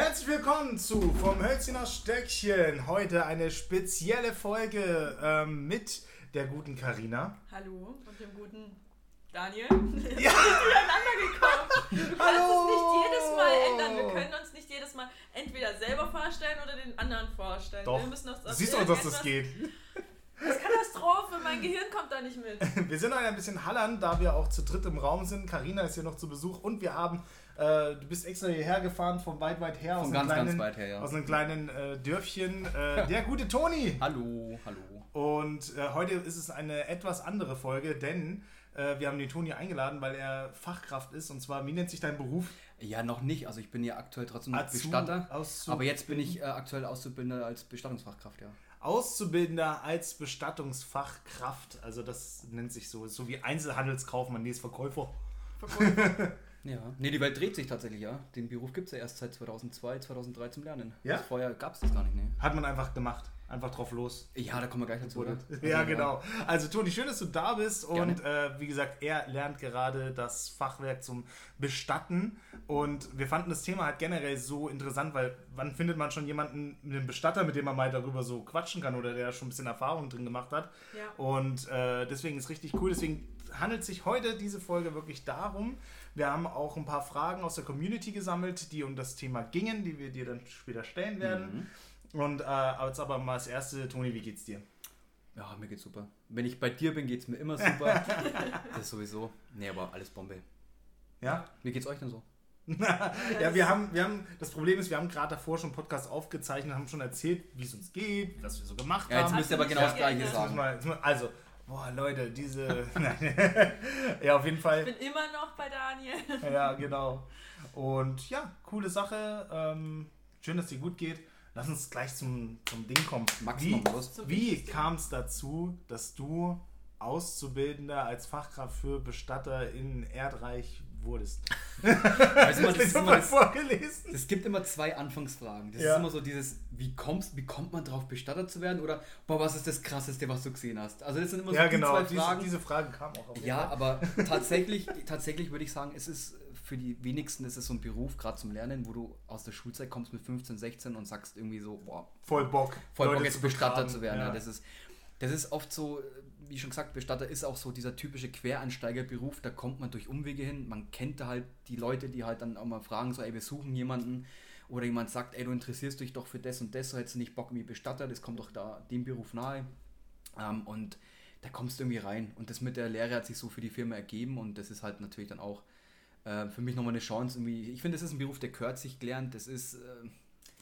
Herzlich willkommen zu Vom Hölzchen aus Stöckchen. Heute eine spezielle Folge ähm, mit der guten Karina. Hallo und dem guten Daniel. Ja. durcheinander gekommen. Du kannst Hallo. es nicht jedes Mal ändern. Wir können uns nicht jedes Mal entweder selber vorstellen oder den anderen vorstellen. Doch. Wir müssen uns du siehst doch, dass das geht. Das ist Katastrophe, mein Gehirn kommt da nicht mit. Wir sind heute ein bisschen hallern, da wir auch zu dritt im Raum sind. Karina ist hier noch zu Besuch und wir haben äh, du bist extra hierher gefahren, von weit, weit her. Von aus ganz, kleinen, ganz weit her, ja. Aus einem kleinen äh, Dörfchen. Äh, der gute Toni. hallo, hallo. Und äh, heute ist es eine etwas andere Folge, denn äh, wir haben den Toni eingeladen, weil er Fachkraft ist. Und zwar, wie nennt sich dein Beruf? Ja, noch nicht. Also ich bin ja aktuell trotzdem noch Azu, Bestatter. Aber jetzt bin ich aktuell Auszubildender als Bestattungsfachkraft, ja. Auszubildender als Bestattungsfachkraft. Also das nennt sich so, so wie Einzelhandelskaufmann, nee, ist Verkäufer. Verkäufer. Ja, nee, die Welt dreht sich tatsächlich, ja. Den Beruf gibt es ja erst seit 2002, 2003 zum Lernen. Ja? Also vorher gab es das gar nicht, ne. Hat man einfach gemacht. Einfach drauf los. Ja, da kommen wir gleich dazu. Oder? Ja, genau. Also Toni, schön, dass du da bist. Und äh, wie gesagt, er lernt gerade das Fachwerk zum Bestatten. Und wir fanden das Thema halt generell so interessant, weil wann findet man schon jemanden, einen Bestatter, mit dem man mal darüber so quatschen kann oder der schon ein bisschen Erfahrung drin gemacht hat. Ja. Und äh, deswegen ist richtig cool. Deswegen handelt sich heute diese Folge wirklich darum. Wir haben auch ein paar Fragen aus der Community gesammelt, die um das Thema gingen, die wir dir dann später stellen werden. Mhm. Und äh, jetzt aber mal das erste, Toni, wie geht's dir? Ja, mir geht's super. Wenn ich bei dir bin, geht's mir immer super. das ist sowieso. Nee, aber alles Bombe. Ja? Wie geht's euch denn so? ja, wir haben, wir haben, das Problem ist, wir haben gerade davor schon einen Podcast aufgezeichnet, haben schon erzählt, wie es uns geht, was wir so gemacht ja, jetzt haben. Jetzt müsst ihr aber genau das Gleiche sagen. Mal, also, boah, Leute, diese. ja, auf jeden Fall. Ich bin immer noch bei Daniel. ja, genau. Und ja, coole Sache. Ähm, schön, dass dir gut geht. Lass uns gleich zum, zum Ding kommen. Maximum wie, wie kam es dazu, dass du Auszubildender als Fachkraft für Bestatter in Erdreich wurdest? Weißt du, das, das, ist immer, das, vorgelesen. Es gibt immer zwei Anfangsfragen. Das ja. ist immer so dieses, wie, kommst, wie kommt man drauf, Bestatter zu werden? Oder, boah, was ist das Krasseste, was du gesehen hast? Also das sind immer so ja, die genau. zwei Fragen. Diese, diese Fragen kamen auch auf Ja, aber tatsächlich, tatsächlich würde ich sagen, es ist für die wenigsten ist es so ein Beruf, gerade zum Lernen, wo du aus der Schulzeit kommst mit 15, 16 und sagst irgendwie so, boah, voll Bock, voll Bock jetzt Bestatter zu werden. Ja. Ja, das, ist, das ist oft so, wie schon gesagt, Bestatter ist auch so dieser typische Quereinsteigerberuf, da kommt man durch Umwege hin, man kennt halt die Leute, die halt dann auch mal fragen, so, ey, wir suchen jemanden oder jemand sagt, ey, du interessierst dich doch für das und das, so hättest du nicht Bock wie Bestatter, das kommt doch da dem Beruf nahe. Ähm, und da kommst du irgendwie rein und das mit der Lehre hat sich so für die Firma ergeben und das ist halt natürlich dann auch äh, für mich nochmal eine Chance. Irgendwie. Ich finde, das ist ein Beruf, der gehört sich gelernt. Das ist. Äh,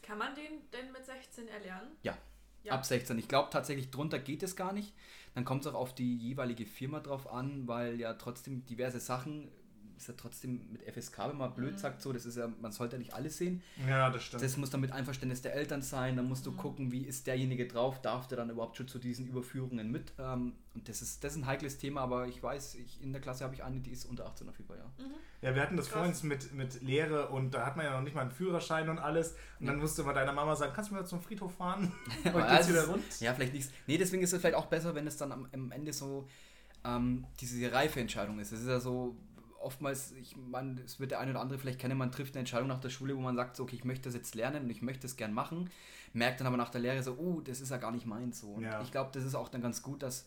Kann man den denn mit 16 erlernen? Ja. Ja. Ab 16. Ich glaube tatsächlich, drunter geht es gar nicht. Dann kommt es auch auf die jeweilige Firma drauf an, weil ja trotzdem diverse Sachen ist ja trotzdem mit FSK, wenn man blöd mhm. sagt, so, das ist ja, man sollte ja nicht alles sehen. Ja, das stimmt. Das muss dann mit Einverständnis der Eltern sein, dann musst du mhm. gucken, wie ist derjenige drauf, darf der dann überhaupt schon zu diesen Überführungen mit. Ähm, und das ist, das ist ein heikles Thema, aber ich weiß, ich, in der Klasse habe ich eine, die ist unter 18 auf jeden Fall, ja. Mhm. Ja, wir hatten das vorhin mit, mit Lehre und da hat man ja noch nicht mal einen Führerschein und alles. Und ja. dann musste man deiner Mama sagen, kannst du mir zum Friedhof fahren? und geht's wieder rund? Ja, vielleicht nicht. Nee, deswegen ist es vielleicht auch besser, wenn es dann am, am Ende so ähm, diese reife Entscheidung ist. Es ist ja so, oftmals, ich meine, es wird der eine oder andere vielleicht kennen, man trifft eine Entscheidung nach der Schule, wo man sagt, so, okay, ich möchte das jetzt lernen und ich möchte es gern machen, merkt dann aber nach der Lehre so, oh, das ist ja gar nicht meins. So. Und ja. ich glaube, das ist auch dann ganz gut, dass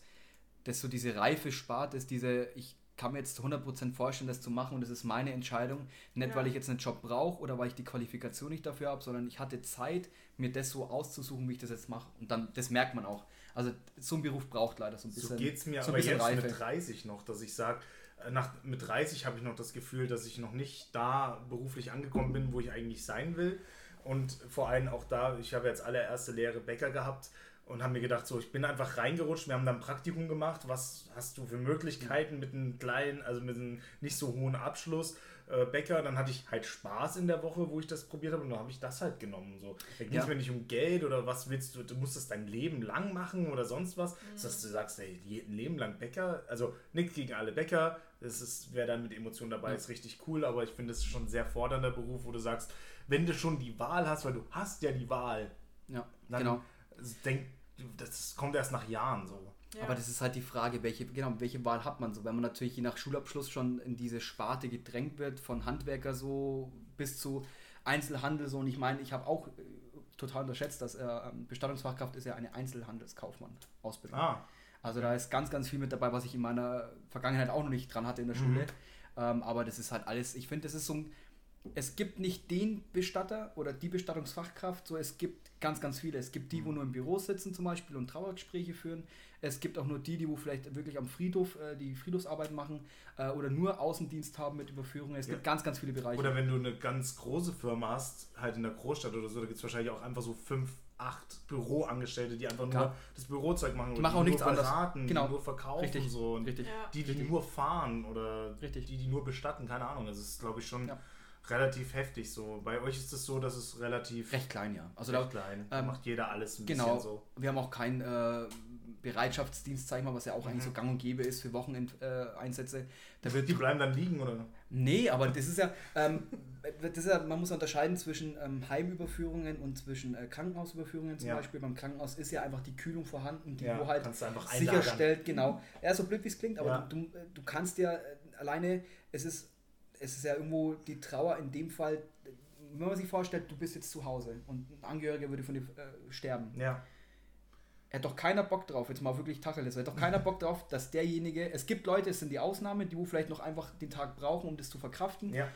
das so diese reife Spart ist, diese, ich kann mir jetzt zu 100% vorstellen, das zu machen und das ist meine Entscheidung. Nicht, ja. weil ich jetzt einen Job brauche oder weil ich die Qualifikation nicht dafür habe, sondern ich hatte Zeit, mir das so auszusuchen, wie ich das jetzt mache. Und dann, das merkt man auch. Also so ein Beruf braucht leider so ein bisschen. So geht es mir so aber jetzt Reife. mit 30 noch, dass ich sage, nach, mit 30 habe ich noch das Gefühl, dass ich noch nicht da beruflich angekommen bin, wo ich eigentlich sein will. Und vor allem auch da, ich habe jetzt allererste Lehre Bäcker gehabt und habe mir gedacht, so, ich bin einfach reingerutscht. Wir haben dann ein Praktikum gemacht. Was hast du für Möglichkeiten mit einem kleinen, also mit einem nicht so hohen Abschluss? äh, Bäcker, dann hatte ich halt Spaß in der Woche, wo ich das probiert habe und dann habe ich das halt genommen. So. Da ging es ja. mir nicht um Geld oder was willst du, du musst das dein Leben lang machen oder sonst was. Mhm. Dass du sagst, ey, ein Leben lang Bäcker, also nichts gegen alle Bäcker, das ist, wer dann mit Emotionen dabei ist, richtig cool, aber ich finde es schon ein sehr fordernder Beruf, wo du sagst, wenn du schon die Wahl hast, weil du hast ja die Wahl, ja, dann genau. denk, das kommt erst nach Jahren so. Ja. Aber das ist halt die Frage, welche, genau, welche Wahl hat man so? Wenn man natürlich je nach Schulabschluss schon in diese Sparte gedrängt wird, von Handwerker so bis zu Einzelhandel so. Und ich meine, ich habe auch äh, total unterschätzt, dass äh, Bestattungsfachkraft ist ja eine Einzelhandelskaufmann-Ausbildung. Ah. Also da ist ganz, ganz viel mit dabei, was ich in meiner Vergangenheit auch noch nicht dran hatte in der Schule. Mhm. Ähm, aber das ist halt alles, ich finde, das ist so ein, es gibt nicht den Bestatter oder die Bestattungsfachkraft, so es gibt ganz, ganz viele. Es gibt die, wo mhm. nur im Büro sitzen zum Beispiel und Trauergespräche führen. Es gibt auch nur die, die wo vielleicht wirklich am Friedhof äh, die Friedhofsarbeit machen äh, oder nur Außendienst haben mit Überführungen. Es ja. gibt ganz, ganz viele Bereiche. Oder wenn du eine ganz große Firma hast, halt in der Großstadt oder so, da gibt es wahrscheinlich auch einfach so fünf, acht Büroangestellte, die einfach Klar. nur das Bürozeug machen. Die machen auch nichts anderes. Genau. Die nur verkaufen. Richtig. So. Und Richtig. Die, die, die, nur fahren oder Richtig. die, die nur bestatten, keine Ahnung. Das ist, glaube ich, schon... Ja relativ heftig so. Bei euch ist es so, dass es relativ. Recht klein, ja. Also recht da klein. Ähm, macht jeder alles ein genau, bisschen so. Wir haben auch keinen äh, Bereitschaftsdienst, sag ich mal, was ja auch mhm. eigentlich so gang und gäbe ist für Wochenendeinsätze. Äh, da wird die bleiben dann liegen, oder? Nee, aber das ist ja, ähm, das ist ja man muss unterscheiden zwischen ähm, Heimüberführungen und zwischen äh, Krankenhausüberführungen zum ja. Beispiel. Beim Krankenhaus ist ja einfach die Kühlung vorhanden, die ja, wo halt sicherstellt, genau. Ja, so blöd wie es klingt, aber ja. du, du, du kannst ja äh, alleine, es ist es ist ja irgendwo die Trauer in dem Fall, wenn man sich vorstellt, du bist jetzt zu Hause und ein Angehöriger würde von dir äh, sterben. Ja. Er hat doch keiner Bock drauf, jetzt mal wirklich Tacheles, er hat doch keiner Bock drauf, dass derjenige, es gibt Leute, es sind die Ausnahme, die wo vielleicht noch einfach den Tag brauchen, um das zu verkraften. Ja.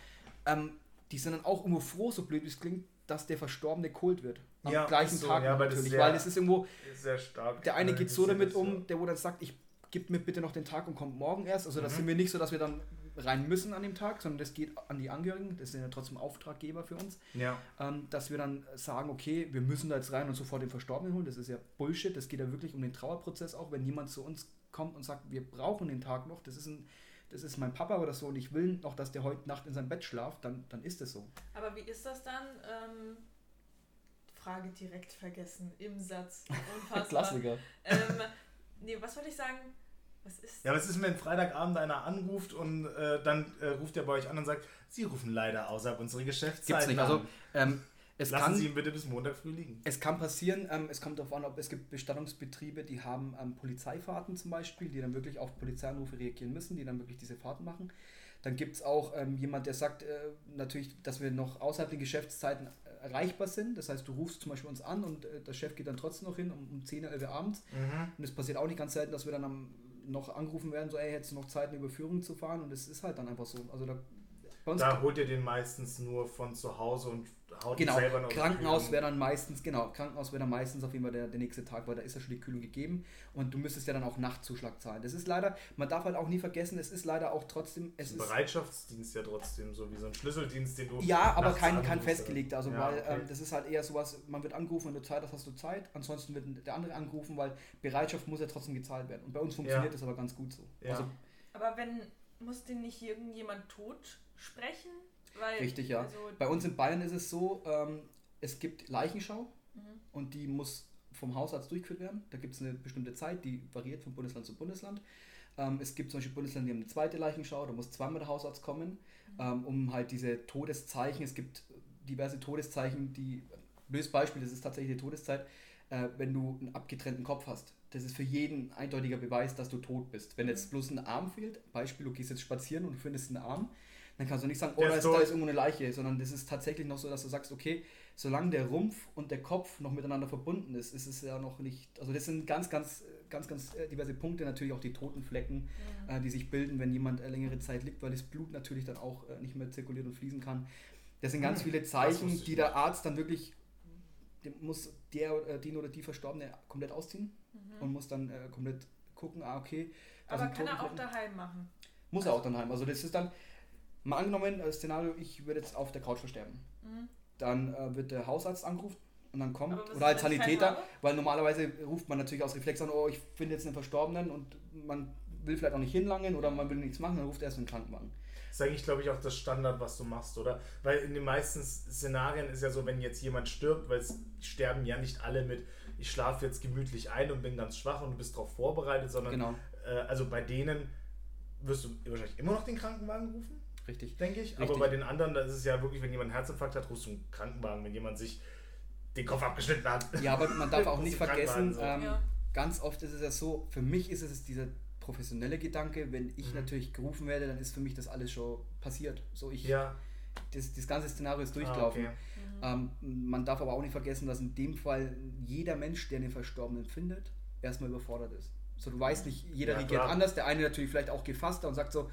Ähm, die sind dann auch irgendwo froh, so blöd wie es klingt, dass der Verstorbene kult wird. Am ja, gleichen so, Tag ja, natürlich, sehr, weil es ist irgendwo. Sehr stark. Der eine geht so damit um, der wo dann sagt, ich gib mir bitte noch den Tag und kommt morgen erst. Also mhm. das sind wir nicht so, dass wir dann rein müssen an dem Tag, sondern das geht an die Angehörigen, das sind ja trotzdem Auftraggeber für uns, ja. ähm, dass wir dann sagen, okay, wir müssen da jetzt rein und sofort den Verstorbenen holen. Das ist ja Bullshit, das geht ja wirklich um den Trauerprozess auch. Wenn jemand zu uns kommt und sagt, wir brauchen den Tag noch, das ist ein das ist mein Papa oder so und ich will noch, dass der heute Nacht in seinem Bett schlaft, dann, dann ist es so. Aber wie ist das dann? Ähm, Frage direkt vergessen im Satz. Unfassbar. Klassiker. Ähm, nee, was wollte ich sagen? Was ist ja, was ist, wenn Freitagabend einer anruft und äh, dann äh, ruft er bei euch an und sagt, Sie rufen leider außerhalb unserer Geschäftszeit Gibt's nicht. Also, ähm, es Lassen kann, Sie ihn bitte bis Montag früh liegen. Es kann passieren, ähm, es kommt darauf an, ob es gibt Bestattungsbetriebe, die haben ähm, Polizeifahrten zum Beispiel, die dann wirklich auf Polizeianrufe reagieren müssen, die dann wirklich diese Fahrten machen. Dann gibt es auch ähm, jemand, der sagt äh, natürlich, dass wir noch außerhalb der Geschäftszeiten erreichbar sind. Das heißt, du rufst zum Beispiel uns an und äh, der Chef geht dann trotzdem noch hin um, um 10, 11 Uhr abends. Mhm. Und es passiert auch nicht ganz selten, dass wir dann am noch angerufen werden, so, ey, hättest du noch Zeit, eine Überführung zu fahren? Und es ist halt dann einfach so. Also da, da holt ihr den meistens nur von zu Hause und haut genau, selber noch Krankenhaus wäre dann meistens, genau, Krankenhaus wäre dann meistens auf jeden Fall der, der nächste Tag, weil da ist ja schon die Kühlung gegeben und du müsstest ja dann auch Nachtzuschlag zahlen. Das ist leider, man darf halt auch nie vergessen, es ist leider auch trotzdem. Es ist Bereitschaftsdienst ja trotzdem, so wie so ein Schlüsseldienst, den du. Ja, aber kein, kein festgelegter, also ja, weil okay. ähm, das ist halt eher sowas, man wird angerufen, wenn du Zeit hast, hast du Zeit, ansonsten wird der andere angerufen, weil Bereitschaft muss ja trotzdem gezahlt werden. Und bei uns funktioniert ja. das aber ganz gut so. Ja. Also, aber wenn, muss denn nicht irgendjemand tot sprechen? Weil, Richtig, ja. Also Bei uns in Bayern ist es so, ähm, es gibt Leichenschau mhm. und die muss vom Hausarzt durchgeführt werden. Da gibt es eine bestimmte Zeit, die variiert von Bundesland zu Bundesland. Ähm, es gibt zum Beispiel Bundesländer, die haben eine zweite Leichenschau, da muss zweimal der Hausarzt kommen, mhm. ähm, um halt diese Todeszeichen, es gibt diverse Todeszeichen, die, blödes Beispiel, das ist tatsächlich die Todeszeit, äh, wenn du einen abgetrennten Kopf hast. Das ist für jeden eindeutiger Beweis, dass du tot bist. Wenn jetzt mhm. bloß ein Arm fehlt, Beispiel, du gehst jetzt spazieren und findest einen Arm, dann kannst du nicht sagen, oh, da ist, da ist irgendwo eine Leiche, sondern das ist tatsächlich noch so, dass du sagst, okay, solange der Rumpf und der Kopf noch miteinander verbunden ist, ist es ja noch nicht, also das sind ganz, ganz, ganz, ganz äh, diverse Punkte, natürlich auch die toten Flecken, ja. äh, die sich bilden, wenn jemand äh, längere Zeit liegt, weil das Blut natürlich dann auch äh, nicht mehr zirkuliert und fließen kann. Das sind ganz hm, viele Zeichen, die der Arzt dann wirklich, muss der, äh, den oder die Verstorbene komplett ausziehen mhm. und muss dann äh, komplett gucken, ah, okay. Aber kann er auch daheim machen? Muss also, er auch daheim. Also das ist dann, Mal angenommen, das Szenario, ich würde jetzt auf der Couch versterben. Mhm. Dann äh, wird der Hausarzt angerufen und dann kommt, oder als Sanitäter, weil normalerweise ruft man natürlich aus Reflex an, oh, ich finde jetzt einen Verstorbenen und man will vielleicht auch nicht hinlangen oder man will nichts machen, dann ruft er erst einen Krankenwagen. Das ist eigentlich, glaube ich, auch das Standard, was du machst, oder? Weil in den meisten Szenarien ist ja so, wenn jetzt jemand stirbt, weil es sterben ja nicht alle mit, ich schlafe jetzt gemütlich ein und bin ganz schwach und du bist darauf vorbereitet, sondern genau. äh, also bei denen wirst du wahrscheinlich immer noch den Krankenwagen rufen? Richtig. Denke ich. Richtig. Aber bei den anderen, da ist es ja wirklich, wenn jemand einen Herzinfarkt hat, rufst du einen Krankenwagen. Wenn jemand sich den Kopf abgeschnitten hat. Ja, aber man darf auch nicht vergessen, so. ähm, ja. ganz oft ist es ja so, für mich ist es dieser professionelle Gedanke, wenn ich mhm. natürlich gerufen werde, dann ist für mich das alles schon passiert. So ich, ja. das, das ganze Szenario ist durchgelaufen. Ah, okay. ähm, man darf aber auch nicht vergessen, dass in dem Fall jeder Mensch, der den Verstorbenen findet, erstmal überfordert ist. So, du weißt nicht, jeder ja, reagiert klar. anders. Der eine natürlich vielleicht auch gefasster und sagt so,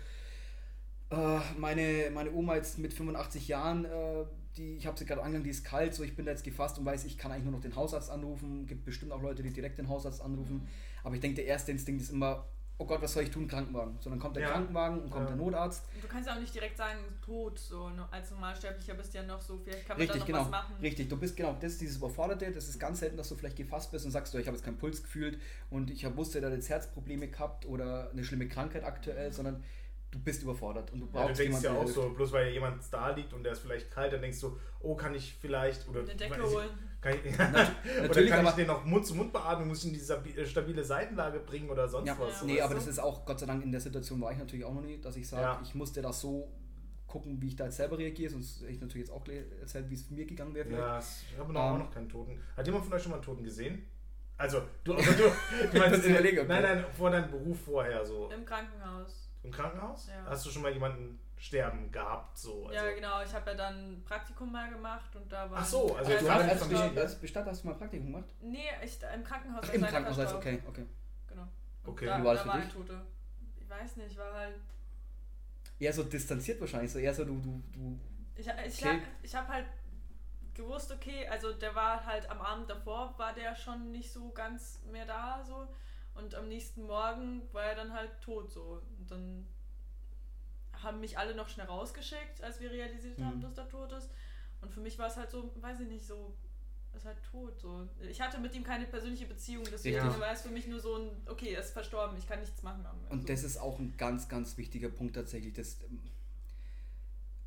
äh, meine, meine Oma jetzt mit 85 Jahren, äh, die, ich habe sie gerade angegangen, die ist kalt, so ich bin da jetzt gefasst und weiß, ich kann eigentlich nur noch den Hausarzt anrufen. Gibt bestimmt auch Leute, die direkt den Hausarzt anrufen. Mhm. Aber ich denke, der erste Instinkt ist immer, oh Gott, was soll ich tun, Krankenwagen. So, dann kommt der ja. Krankenwagen und kommt ja. der Notarzt. Und du kannst ja auch nicht direkt sagen, tot, so ne, als Normalsterblicher bist du ja noch so, vielleicht kann man Richtig, da noch genau. was machen. Richtig, du bist genau, das ist dieses Überforderte, das ist ganz selten, dass du vielleicht gefasst bist und sagst, du, ich habe jetzt keinen Puls gefühlt und ich wusste, da jetzt Herzprobleme gehabt oder eine schlimme Krankheit aktuell, mhm. sondern du bist überfordert und du brauchst ja, du denkst ja auch so, bloß weil jemand da liegt und der ist vielleicht kalt, dann denkst du, oh, kann ich vielleicht oder eine Decke holen. Kann ich, ja, oder kann ich den noch Mund-zu-Mund-Beatmung, muss ich in diese äh, stabile Seitenlage bringen oder sonst ja. was? Ja, nee, aber das ist auch, Gott sei Dank, in der Situation war ich natürlich auch noch nie, dass ich sage, ja. ich musste das so gucken, wie ich da jetzt selber reagiere, sonst hätte ich natürlich jetzt auch erzählt, wie es mir gegangen wäre. Ja, ich habe noch, ähm, noch keinen Toten. Hat jemand von euch schon mal einen Toten gesehen? Also, du, also du, du meinst, in, nein, nein, vor deinem Beruf vorher so. Im Krankenhaus. Im Krankenhaus? Ja. Hast du schon mal jemanden sterben gehabt? So, also ja, genau. Ich habe ja dann Praktikum mal gemacht und da war. Ach so, also du hast als, als, als Bestatter hast du mal Praktikum gemacht? Nee, ich, im Krankenhaus. Ach, Im Krankenhaus, also okay, okay. Genau. okay. Da, Wie war das für dich? Tote. Ich weiß nicht, war halt. Eher so distanziert wahrscheinlich, so eher so du. du, du ich ich, okay. ich habe halt gewusst, okay, also der war halt am Abend davor, war der schon nicht so ganz mehr da, so. Und am nächsten Morgen war er dann halt tot, so. Und dann haben mich alle noch schnell rausgeschickt, als wir realisiert haben, mhm. dass er tot ist. Und für mich war es halt so, weiß ich nicht, so, ist halt tot. So. Ich hatte mit ihm keine persönliche Beziehung, deswegen ja. war es für mich nur so ein, okay, er ist verstorben, ich kann nichts machen. Also. Und das ist auch ein ganz, ganz wichtiger Punkt tatsächlich. Das,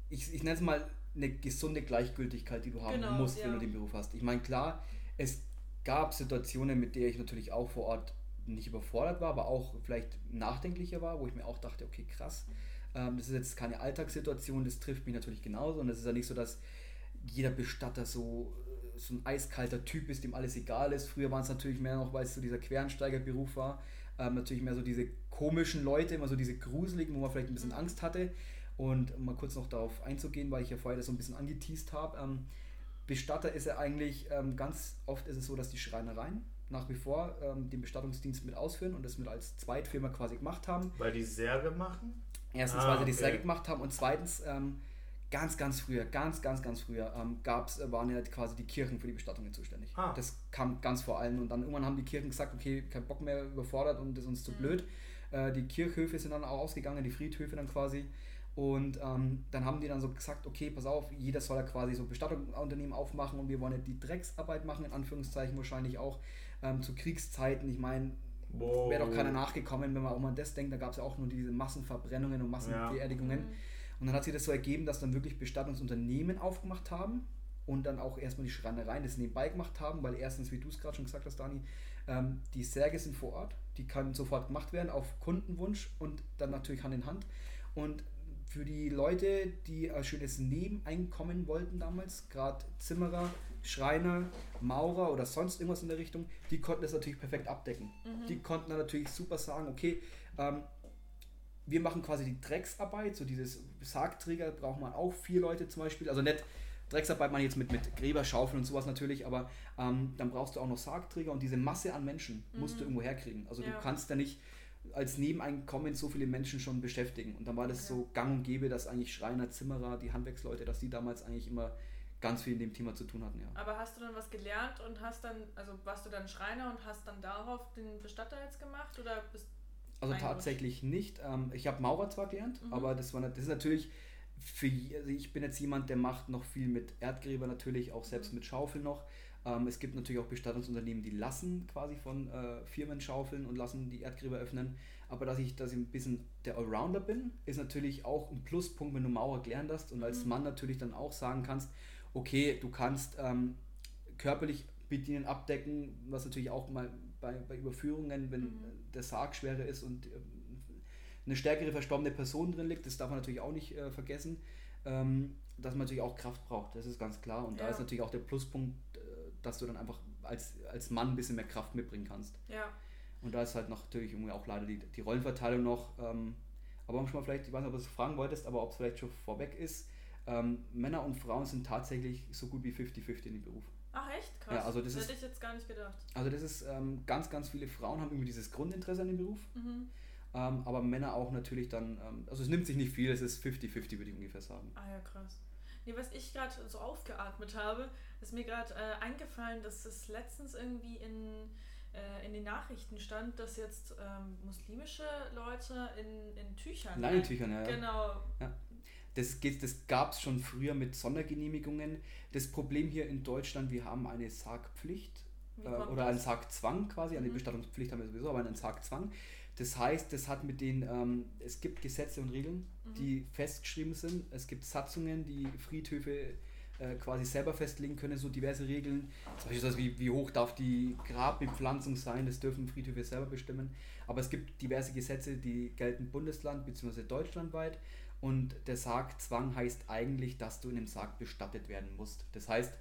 ich ich nenne es mal eine gesunde Gleichgültigkeit, die du haben genau, musst, ja. wenn du den Beruf hast. Ich meine, klar, es gab Situationen, mit der ich natürlich auch vor Ort nicht überfordert war, aber auch vielleicht nachdenklicher war, wo ich mir auch dachte, okay, krass, ähm, das ist jetzt keine Alltagssituation, das trifft mich natürlich genauso und es ist ja nicht so, dass jeder Bestatter so, äh, so ein eiskalter Typ ist, dem alles egal ist. Früher waren es natürlich mehr noch, weil es so dieser Quereinsteigerberuf war, ähm, natürlich mehr so diese komischen Leute, immer so diese gruseligen, wo man vielleicht ein bisschen Angst hatte. Und um mal kurz noch darauf einzugehen, weil ich ja vorher das so ein bisschen angeteased habe. Ähm, Bestatter ist ja eigentlich, ähm, ganz oft ist es so, dass die Schreinereien nach wie vor ähm, den Bestattungsdienst mit ausführen und das mit als Zweitfirma quasi gemacht haben. Weil die Särge machen? Erstens, ah, weil sie die Särge gemacht haben und zweitens, ähm, ganz, ganz früher, ganz, ganz, ganz früher, ähm, gab's, äh, waren ja quasi die Kirchen für die Bestattungen zuständig. Ah. Das kam ganz vor allem und dann irgendwann haben die Kirchen gesagt, okay, kein Bock mehr überfordert und das ist uns zu mhm. blöd. Äh, die Kirchhöfe sind dann auch ausgegangen, die Friedhöfe dann quasi. Und ähm, dann haben die dann so gesagt, okay, pass auf, jeder soll ja quasi so Bestattungsunternehmen aufmachen und wir wollen ja die Drecksarbeit machen, in Anführungszeichen wahrscheinlich auch ähm, zu Kriegszeiten. Ich meine, wow. wäre doch keiner nachgekommen, wenn man auch mal das denkt. Da gab es ja auch nur diese Massenverbrennungen und Massenbeerdigungen. Ja. Und dann hat sich das so ergeben, dass dann wirklich Bestattungsunternehmen aufgemacht haben und dann auch erstmal die Schreinereien das nebenbei gemacht haben, weil erstens, wie du es gerade schon gesagt hast, Dani, ähm, die Särge sind vor Ort, die können sofort gemacht werden auf Kundenwunsch und dann natürlich Hand in Hand. Und für die Leute, die ein schönes Nebeneinkommen wollten damals, gerade Zimmerer, Schreiner, Maurer oder sonst irgendwas in der Richtung, die konnten das natürlich perfekt abdecken. Mhm. Die konnten dann natürlich super sagen, okay, ähm, wir machen quasi die Drecksarbeit, so dieses Sargträger braucht man auch vier Leute zum Beispiel, also nicht Drecksarbeit man jetzt mit, mit Gräberschaufeln und sowas natürlich, aber ähm, dann brauchst du auch noch Sargträger und diese Masse an Menschen mhm. musst du mhm. irgendwo herkriegen. Also ja. du kannst da nicht als Nebeneinkommen so viele Menschen schon beschäftigen. Und dann war das okay. so gang und gäbe, dass eigentlich Schreiner, Zimmerer, die Handwerksleute, dass die damals eigentlich immer ganz viel in dem Thema zu tun hatten, ja. Aber hast du dann was gelernt und hast dann, also warst du dann Schreiner und hast dann darauf den Bestatter jetzt gemacht oder bist Also tatsächlich nicht. Ähm, ich habe Maurer zwar gelernt, mhm. aber das war das ist natürlich für also ich bin jetzt jemand, der macht noch viel mit Erdgräber natürlich, auch selbst mhm. mit Schaufeln noch. Ähm, es gibt natürlich auch Bestattungsunternehmen, die lassen quasi von äh, Firmen schaufeln und lassen die Erdgräber öffnen. Aber dass ich, dass ich ein bisschen der Allrounder bin, ist natürlich auch ein Pluspunkt, wenn du Maurer gelernt hast und als mhm. Mann natürlich dann auch sagen kannst, okay, du kannst ähm, körperlich bedienen, abdecken, was natürlich auch mal bei, bei Überführungen, wenn mhm. der Sarg schwerer ist und äh, eine stärkere verstorbene Person drin liegt, das darf man natürlich auch nicht äh, vergessen, ähm, dass man natürlich auch Kraft braucht, das ist ganz klar. Und ja. da ist natürlich auch der Pluspunkt, äh, dass du dann einfach als, als Mann ein bisschen mehr Kraft mitbringen kannst. Ja. Und da ist halt noch natürlich irgendwie auch leider die, die Rollenverteilung noch. Ähm, aber um schon mal vielleicht, ich weiß nicht, ob du es fragen wolltest, aber ob es vielleicht schon vorweg ist, Ähm, Männer und Frauen sind tatsächlich so gut wie 50-50 in dem Beruf. Ach echt? Krass. Ja, also das, das ist, hätte ich jetzt gar nicht gedacht. Also das ist ähm, ganz, ganz viele Frauen haben irgendwie dieses Grundinteresse an dem Beruf. Mhm. Ähm, aber Männer auch natürlich dann, ähm, also es nimmt sich nicht viel, es ist 50-50, würde ich ungefähr sagen. Ah ja, krass. Nee, was ich gerade so aufgeatmet habe, ist mir gerade äh, eingefallen, dass es letztens irgendwie in, äh, in den Nachrichten stand, dass jetzt ähm, muslimische Leute in, in Tüchern. Leinentüchern, ja. ja. Genau. Ja. Das, geht- das gab es schon früher mit Sondergenehmigungen. Das Problem hier in Deutschland, wir haben eine Sargpflicht äh, oder das? einen Sargzwang quasi. Eine Mhm. Bestattungspflicht haben wir sowieso, aber einen Sargzwang. Das heißt, das hat mit den, ähm, es gibt Gesetze und Regeln, Mhm. die festgeschrieben sind. Es gibt Satzungen, die Friedhöfe äh, quasi selber festlegen können, so diverse Regeln. Zum Beispiel wie, wie hoch darf die Grabbepflanzung sein, das dürfen Friedhöfe selber bestimmen. Aber es gibt diverse Gesetze, die gelten Bundesland bzw. deutschlandweit. Und der Sargzwang heißt eigentlich, dass du in einem Sarg bestattet werden musst. Das heißt,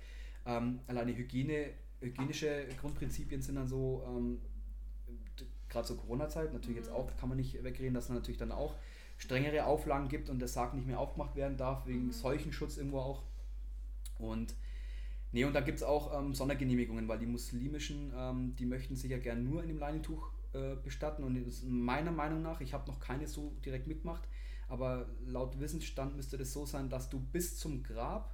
ähm, alleine Hygiene, hygienische Grundprinzipien sind dann so, ähm, gerade zur Corona-Zeit, natürlich jetzt Mhm. auch, kann man nicht wegreden, dass es natürlich dann auch strengere Auflagen gibt und der Sarg nicht mehr aufgemacht werden darf, wegen Mhm. Seuchenschutz irgendwo auch. Und nee, und da gibt es auch ähm, Sondergenehmigungen, weil die muslimischen, ähm, die möchten sich ja gern nur in dem Leinentuch äh, bestatten und meiner Meinung nach, ich habe noch keine so direkt mitgemacht, aber laut Wissensstand müsste das so sein, dass du bis zum Grab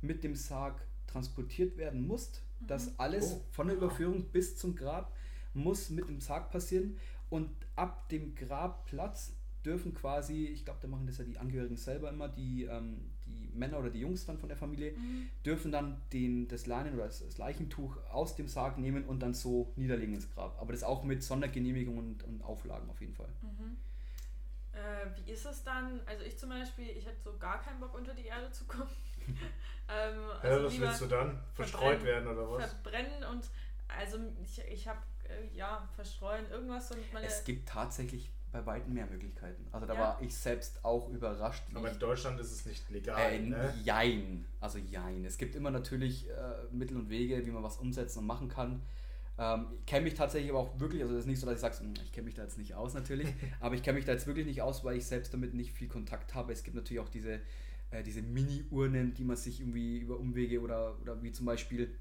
mit dem Sarg transportiert werden musst, Mhm. dass alles Oh. von der Überführung bis zum Grab muss mit dem Sarg passieren und ab dem Grabplatz dürfen quasi, ich glaube, da machen das ja die Angehörigen selber immer, die, ähm, die Männer oder die Jungs dann von der Familie, Mhm. dürfen dann den, das Leinen oder das, das Leichentuch aus dem Sarg nehmen und dann so niederlegen ins Grab. Aber das auch mit Sondergenehmigung und, und Auflagen auf jeden Fall. Mhm. Äh, wie ist es dann? Also ich zum Beispiel, ich hätte so gar keinen Bock unter die Erde zu kommen. ähm, Ja, also was lieber willst du dann? Verstreut werden oder was? verbrennen und also ich, ich habe äh, ja verstreuen irgendwas und meine Es gibt tatsächlich bei weitem mehr Möglichkeiten. Also da Ja. war ich selbst auch überrascht. Aber in Deutschland ist es nicht legal. Äh, ne? Jein. Also jein. Es gibt immer natürlich äh, Mittel und Wege, wie man was umsetzen und machen kann. Ähm, ich kenne mich tatsächlich aber auch wirklich, also es ist nicht so, dass ich sage, ich kenne mich da jetzt nicht aus natürlich, aber ich kenne mich da jetzt wirklich nicht aus, weil ich selbst damit nicht viel Kontakt habe. Es gibt natürlich auch diese, äh, diese Mini-Urnen, die man sich irgendwie über Umwege oder, oder wie zum Beispiel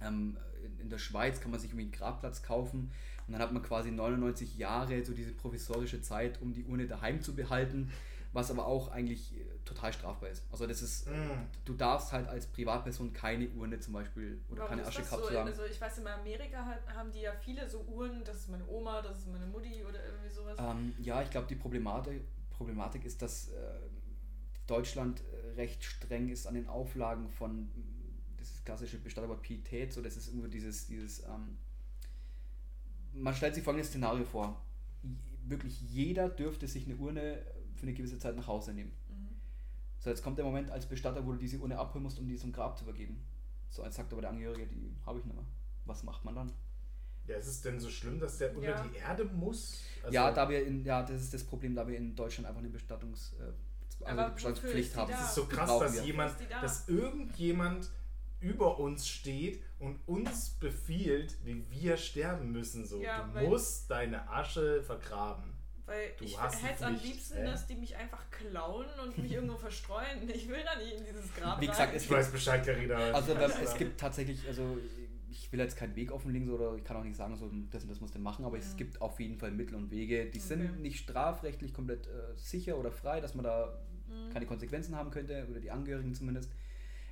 ähm, in, in der Schweiz kann man sich irgendwie einen Grabplatz kaufen und dann hat man quasi 99 Jahre so diese provisorische Zeit, um die Urne daheim zu behalten, was aber auch eigentlich äh, total strafbar ist. Also das ist, Mm. du darfst halt als Privatperson keine Urne zum Beispiel oder Warum keine ist das so? Aschekapsel haben. Also ich weiß, in Amerika haben die ja viele so Uhren, das ist meine Oma, das ist meine Mutti oder irgendwie sowas. Ähm, ja, ich glaube, die Problematik, Problematik ist, dass äh, Deutschland äh, recht streng ist an den Auflagen von das klassische Bestatterwort Pietät, so das ist irgendwie dieses, dieses ähm, man stellt sich folgendes Szenario vor. Wirklich jeder dürfte sich eine Urne für eine gewisse Zeit nach Hause nehmen. Mhm. So, jetzt kommt der Moment als Bestatter, wo du diese Urne abholen musst, um die zum Grab zu übergeben. So, jetzt sagt aber der Angehörige, die habe ich nicht mehr. Was macht man dann? Ja, ist es denn so schlimm, dass der unter Ja. die Erde muss? Also- ja, da wir in, ja, das ist das Problem, da wir in Deutschland einfach eine Bestattungs, äh, also eine Bestattungspflicht haben. die da? Es ist so krass, dass wir. jemand, da? dass irgendjemand über uns steht und uns befiehlt, wie wir sterben müssen. So, Ja, du musst deine Asche vergraben. Weil Du ich hätte es am liebsten, äh. dass die mich einfach klauen und mich irgendwo verstreuen. Ich will da nicht in dieses Grab Wie gesagt, rein. es Ich weiß Bescheid, Carina. Also weiß, es ja. gibt tatsächlich, also ich will jetzt keinen Weg offenlegen so, oder ich kann auch nicht sagen, so das und das musst du machen, aber es Mhm. gibt auf jeden Fall Mittel und Wege, die Okay. sind nicht strafrechtlich komplett äh, sicher oder frei, dass man da Mhm. keine Konsequenzen haben könnte, oder die Angehörigen zumindest.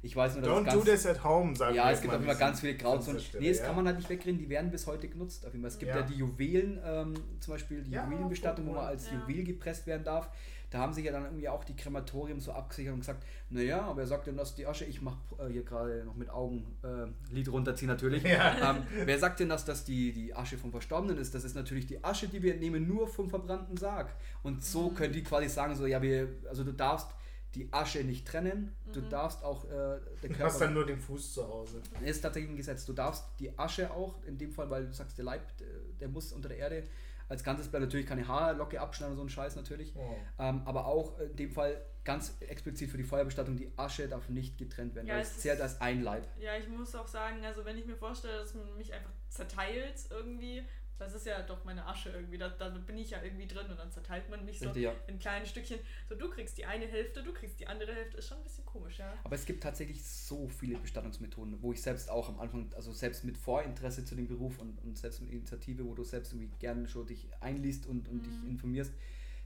Ich weiß nur, dass Don't es do this at home, sagen Ja, wir es gibt auf jeden Fall ganz viele Grauzonen. Nee, das ja. kann man halt nicht wegreden, die werden bis heute genutzt. Auf jeden Fall. Es gibt ja, Ja. die Juwelen, ähm, zum Beispiel die Ja, Juwelenbestattung, wo man als Ja. Juwel gepresst werden darf. Da haben sich ja dann irgendwie auch die Krematorien so abgesichert und gesagt, naja, aber wer sagt denn, dass die Asche, ich mache äh, hier gerade noch mit Augen äh, Lied runterziehen natürlich. Ja. Ähm, wer sagt denn, dass das die, die Asche vom Verstorbenen ist? Das ist natürlich die Asche, die wir entnehmen, nur vom verbrannten Sarg. Und so Mhm. können die quasi sagen, so, ja, wir, also du darfst die Asche nicht trennen, du Mhm. darfst auch äh, der Du Körper... hast dann nur den Fuß zu Hause. ist tatsächlich ein Gesetz. Du darfst die Asche auch, in dem Fall, weil du sagst, der Leib, der, der muss unter der Erde als Ganzes bleiben. Natürlich keine Haarlocke abschneiden und so ein Scheiß natürlich. Oh. Ähm, aber auch in dem Fall ganz explizit für die Feuerbestattung, die Asche darf nicht getrennt werden, Ja, weil es es ist- zählt als ein Leib. Ja, ich muss auch sagen, also wenn ich mir vorstelle, dass man mich einfach zerteilt irgendwie, das ist ja doch meine Asche irgendwie, da, da bin ich ja irgendwie drin und dann zerteilt man mich so ja. in kleine Stückchen. So, du kriegst die eine Hälfte, du kriegst die andere Hälfte. Ist schon ein bisschen komisch, ja. Aber es gibt tatsächlich so viele Bestattungsmethoden, wo ich selbst auch am Anfang, also selbst mit Vorinteresse zu dem Beruf und, und selbst mit Initiative, wo du selbst irgendwie gerne schon dich einliest und, und dich informierst,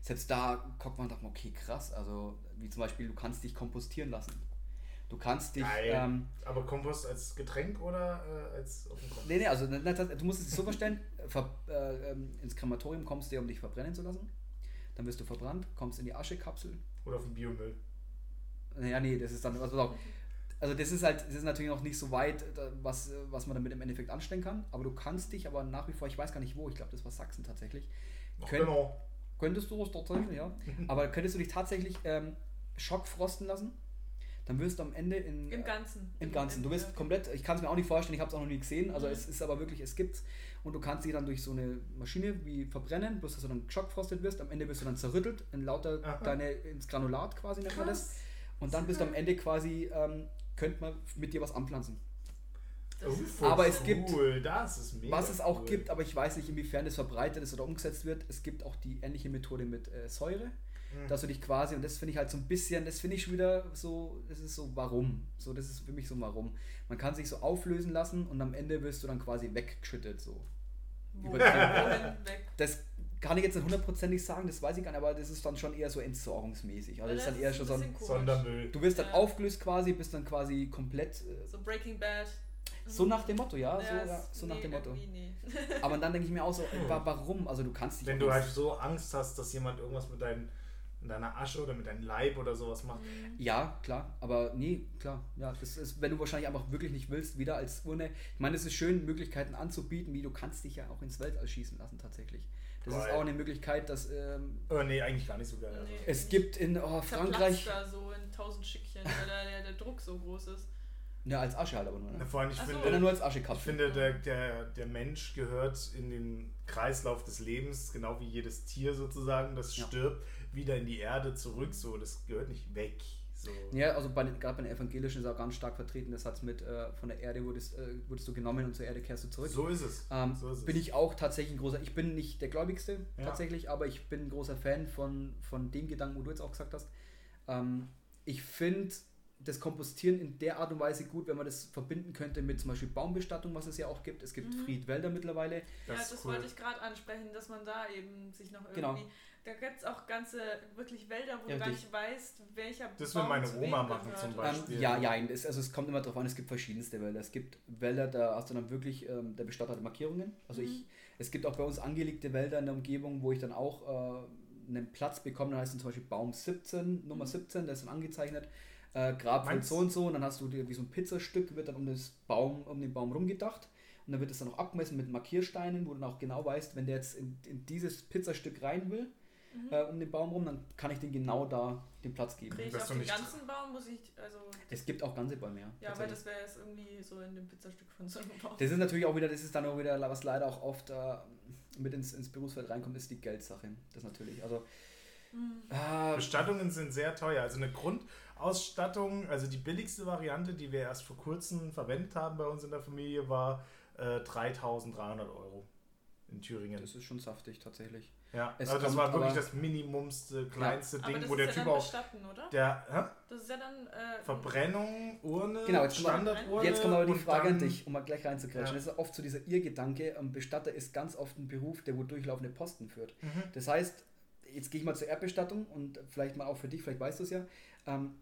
selbst da guckt man und sagt, okay, krass, also wie zum Beispiel, du kannst dich kompostieren lassen. Du kannst dich. Ähm, Aber Kompost als Getränk oder äh, als auf nee, nee, also ne, du musst es so vorstellen, ver, äh, ähm, ins Krematorium kommst du, um dich verbrennen zu lassen. Dann wirst du verbrannt, kommst in die Aschekapsel. Oder auf dem Biomüll. Naja, nee, das ist dann. Also, auf. also das ist halt, das ist natürlich noch nicht so weit, da- was, äh, was man damit im Endeffekt anstellen kann. Aber du kannst dich aber nach wie vor, ich weiß gar nicht wo, ich glaube, das war Sachsen tatsächlich. Ach, Könnt- genau. Könntest du das tatsächlich, ja. Aber könntest du dich tatsächlich ähm, schockfrosten lassen? Dann wirst du am Ende in. Im Ganzen. Im Ganzen. Du wirst Ja. komplett, ich kann es mir auch nicht vorstellen, ich habe es auch noch nie gesehen, also Mhm. es ist aber wirklich, es gibt's und du kannst dich dann durch so eine Maschine wie verbrennen, bloß dass du dann schockfrostet wirst, am Ende wirst du dann zerrüttelt in lauter Aha. deine, ins Granulat quasi nennt man das und dann bist du am Ende quasi, ähm, könnte man mit dir was anpflanzen. Das Oh, Aber es gibt- Cool, das ist mega Was es auch cool. gibt, aber ich weiß nicht, inwiefern das verbreitet ist oder umgesetzt wird, es gibt auch die ähnliche Methode mit äh, Säure, Mhm. dass du dich quasi, und das finde ich halt so ein bisschen, das finde ich schon wieder so, das ist so warum. So, das ist für mich so warum. Man kann sich so auflösen lassen und am Ende wirst du dann quasi weggeschüttet. So. Weg. Das kann ich jetzt nicht hundertprozentig sagen, das weiß ich gar nicht, aber das ist dann schon eher so entsorgungsmäßig. Also das ist dann eher schon so ein. Sondermüll. Du wirst dann Ja. aufgelöst quasi, bist dann quasi komplett äh, So Breaking Bad. so nach dem Motto, ja, so, Ja, ja, ist- so nach nee, dem Motto. Nee. Aber dann denke ich mir auch so, wa- warum? Also du kannst dich Wenn du halt so Angst hast, dass jemand irgendwas mit deinem, mit deiner Asche oder mit deinem Leib oder sowas macht. Ja, klar, aber nee, klar. Ja, das ist, wenn du wahrscheinlich einfach wirklich nicht willst, wieder als Urne. Ich meine, es ist schön, Möglichkeiten anzubieten, wie du kannst dich ja auch ins Weltall schießen lassen tatsächlich. Das ist Geil. auch eine Möglichkeit, dass ähm, Oh, nee, eigentlich gar nicht so geil. Nee. es gibt in oh, Frankreich, da so in tausend Stückchen, weil da der, der Druck so groß ist. ja als Asche halt aber nur. Ne? Vor allem, ich Ach so. finde, Oder nur als Ich Aschekapsel. finde, der, der, der Mensch gehört in den Kreislauf des Lebens, genau wie jedes Tier sozusagen, das Ja. stirbt, wieder in die Erde zurück. So, das gehört nicht weg. So. Ja, also gerade bei den Evangelischen ist auch ganz stark vertreten, das hat mit äh, von der Erde wurdest, äh, wurdest du genommen und zur Erde kehrst du zurück. So ist es. Ähm, so ist es. bin ich auch tatsächlich ein großer, ich bin nicht der Gläubigste Ja. tatsächlich, aber ich bin ein großer Fan von, von dem Gedanken, wo du jetzt auch gesagt hast. Ähm, ich finde das Kompostieren in der Art und Weise gut, wenn man das verbinden könnte mit zum Beispiel Baumbestattung, was es ja auch gibt. Es gibt Mhm. Friedwälder mittlerweile. ja, ist das cool. wollte ich gerade ansprechen, dass man da eben sich noch irgendwie. Genau. Da gibt es auch ganze wirklich Wälder, wo Ja, du gar nicht weißt, welcher Das will meine zu Oma machen gehört zum Beispiel. Ähm, ja, ja, es, also es kommt immer darauf an, es gibt verschiedenste Wälder. Es gibt Wälder, da hast du dann wirklich, ähm, der Bestatter hat Markierungen. Also Mhm. ich, es gibt auch bei uns angelegte Wälder in der Umgebung, wo ich dann auch äh, einen Platz bekomme, da heißt dann zum Beispiel Baum 17, Nummer Mhm. 17, der ist dann angezeichnet. Äh, Grabfeld Meinst- so und so und dann hast du dir wie so ein Pizzastück, wird dann um, das Baum, um den Baum rumgedacht und dann wird es dann auch abgemessen mit Markiersteinen, wo du dann auch genau weißt, wenn der jetzt in, in dieses Pizzastück rein will, Mhm. äh, um den Baum rum, dann kann ich den genau da den Platz geben. Kriege ich auf du den nicht- ganzen Baum, muss ich, also, Es gibt auch ganze Bäume, ja. ja, weil das wäre jetzt irgendwie so in dem Pizzastück von so einem Baum. Das ist natürlich auch wieder, das ist dann auch wieder, was leider auch oft äh, mit ins, ins Berufsfeld reinkommt, ist die Geldsache. Das natürlich. Also, Mhm. äh, Bestattungen sind sehr teuer. Also eine Grundausstattung, also die billigste Variante, die wir erst vor kurzem verwendet haben bei uns in der Familie, war äh, 3300 Euro in Thüringen. das ist schon saftig tatsächlich. Ja, es also das kommt war wirklich aber- das minimumste, kleinste Aber Ding, das wo ist der ja Typ dann auch. bestatten, oder? Der, hä? Das ist ja dann. Äh, Verbrennung, Urne, Genau, jetzt Standardurne. Jetzt kommt aber die Frage an dich, um mal gleich reinzukretschen. Ja. Das ist oft so dieser Irrgedanke, ein Bestatter ist ganz oft ein Beruf, der wo durchlaufende Posten führt. Mhm. Das heißt, jetzt gehe ich mal zur Erdbestattung und vielleicht mal auch für dich, vielleicht weißt du es ja. Ähm,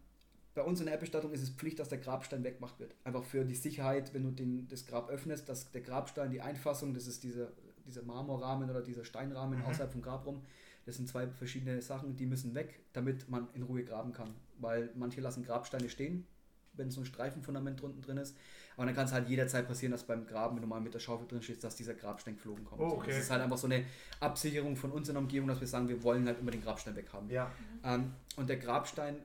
bei uns in der Erdbestattung ist es Pflicht, dass der Grabstein weggemacht wird. Einfach für die Sicherheit, wenn du den, das Grab öffnest, dass der Grabstein, die Einfassung, das ist dieser, dieser Marmorrahmen oder dieser Steinrahmen Mhm. außerhalb vom Grab rum. Das sind zwei verschiedene Sachen, die müssen weg, damit man in Ruhe graben kann. Weil manche lassen Grabsteine stehen, wenn so ein Streifenfundament unten drin ist. Aber dann kann es halt jederzeit passieren, dass beim Graben, wenn du mal mit der Schaufel drin stehst, dass dieser Grabstein geflogen kommt. Oh, okay. Das ist halt einfach so eine Absicherung von uns in der Umgebung, dass wir sagen, wir wollen halt immer den Grabstein weghaben. Ja, Ähm, und der Grabstein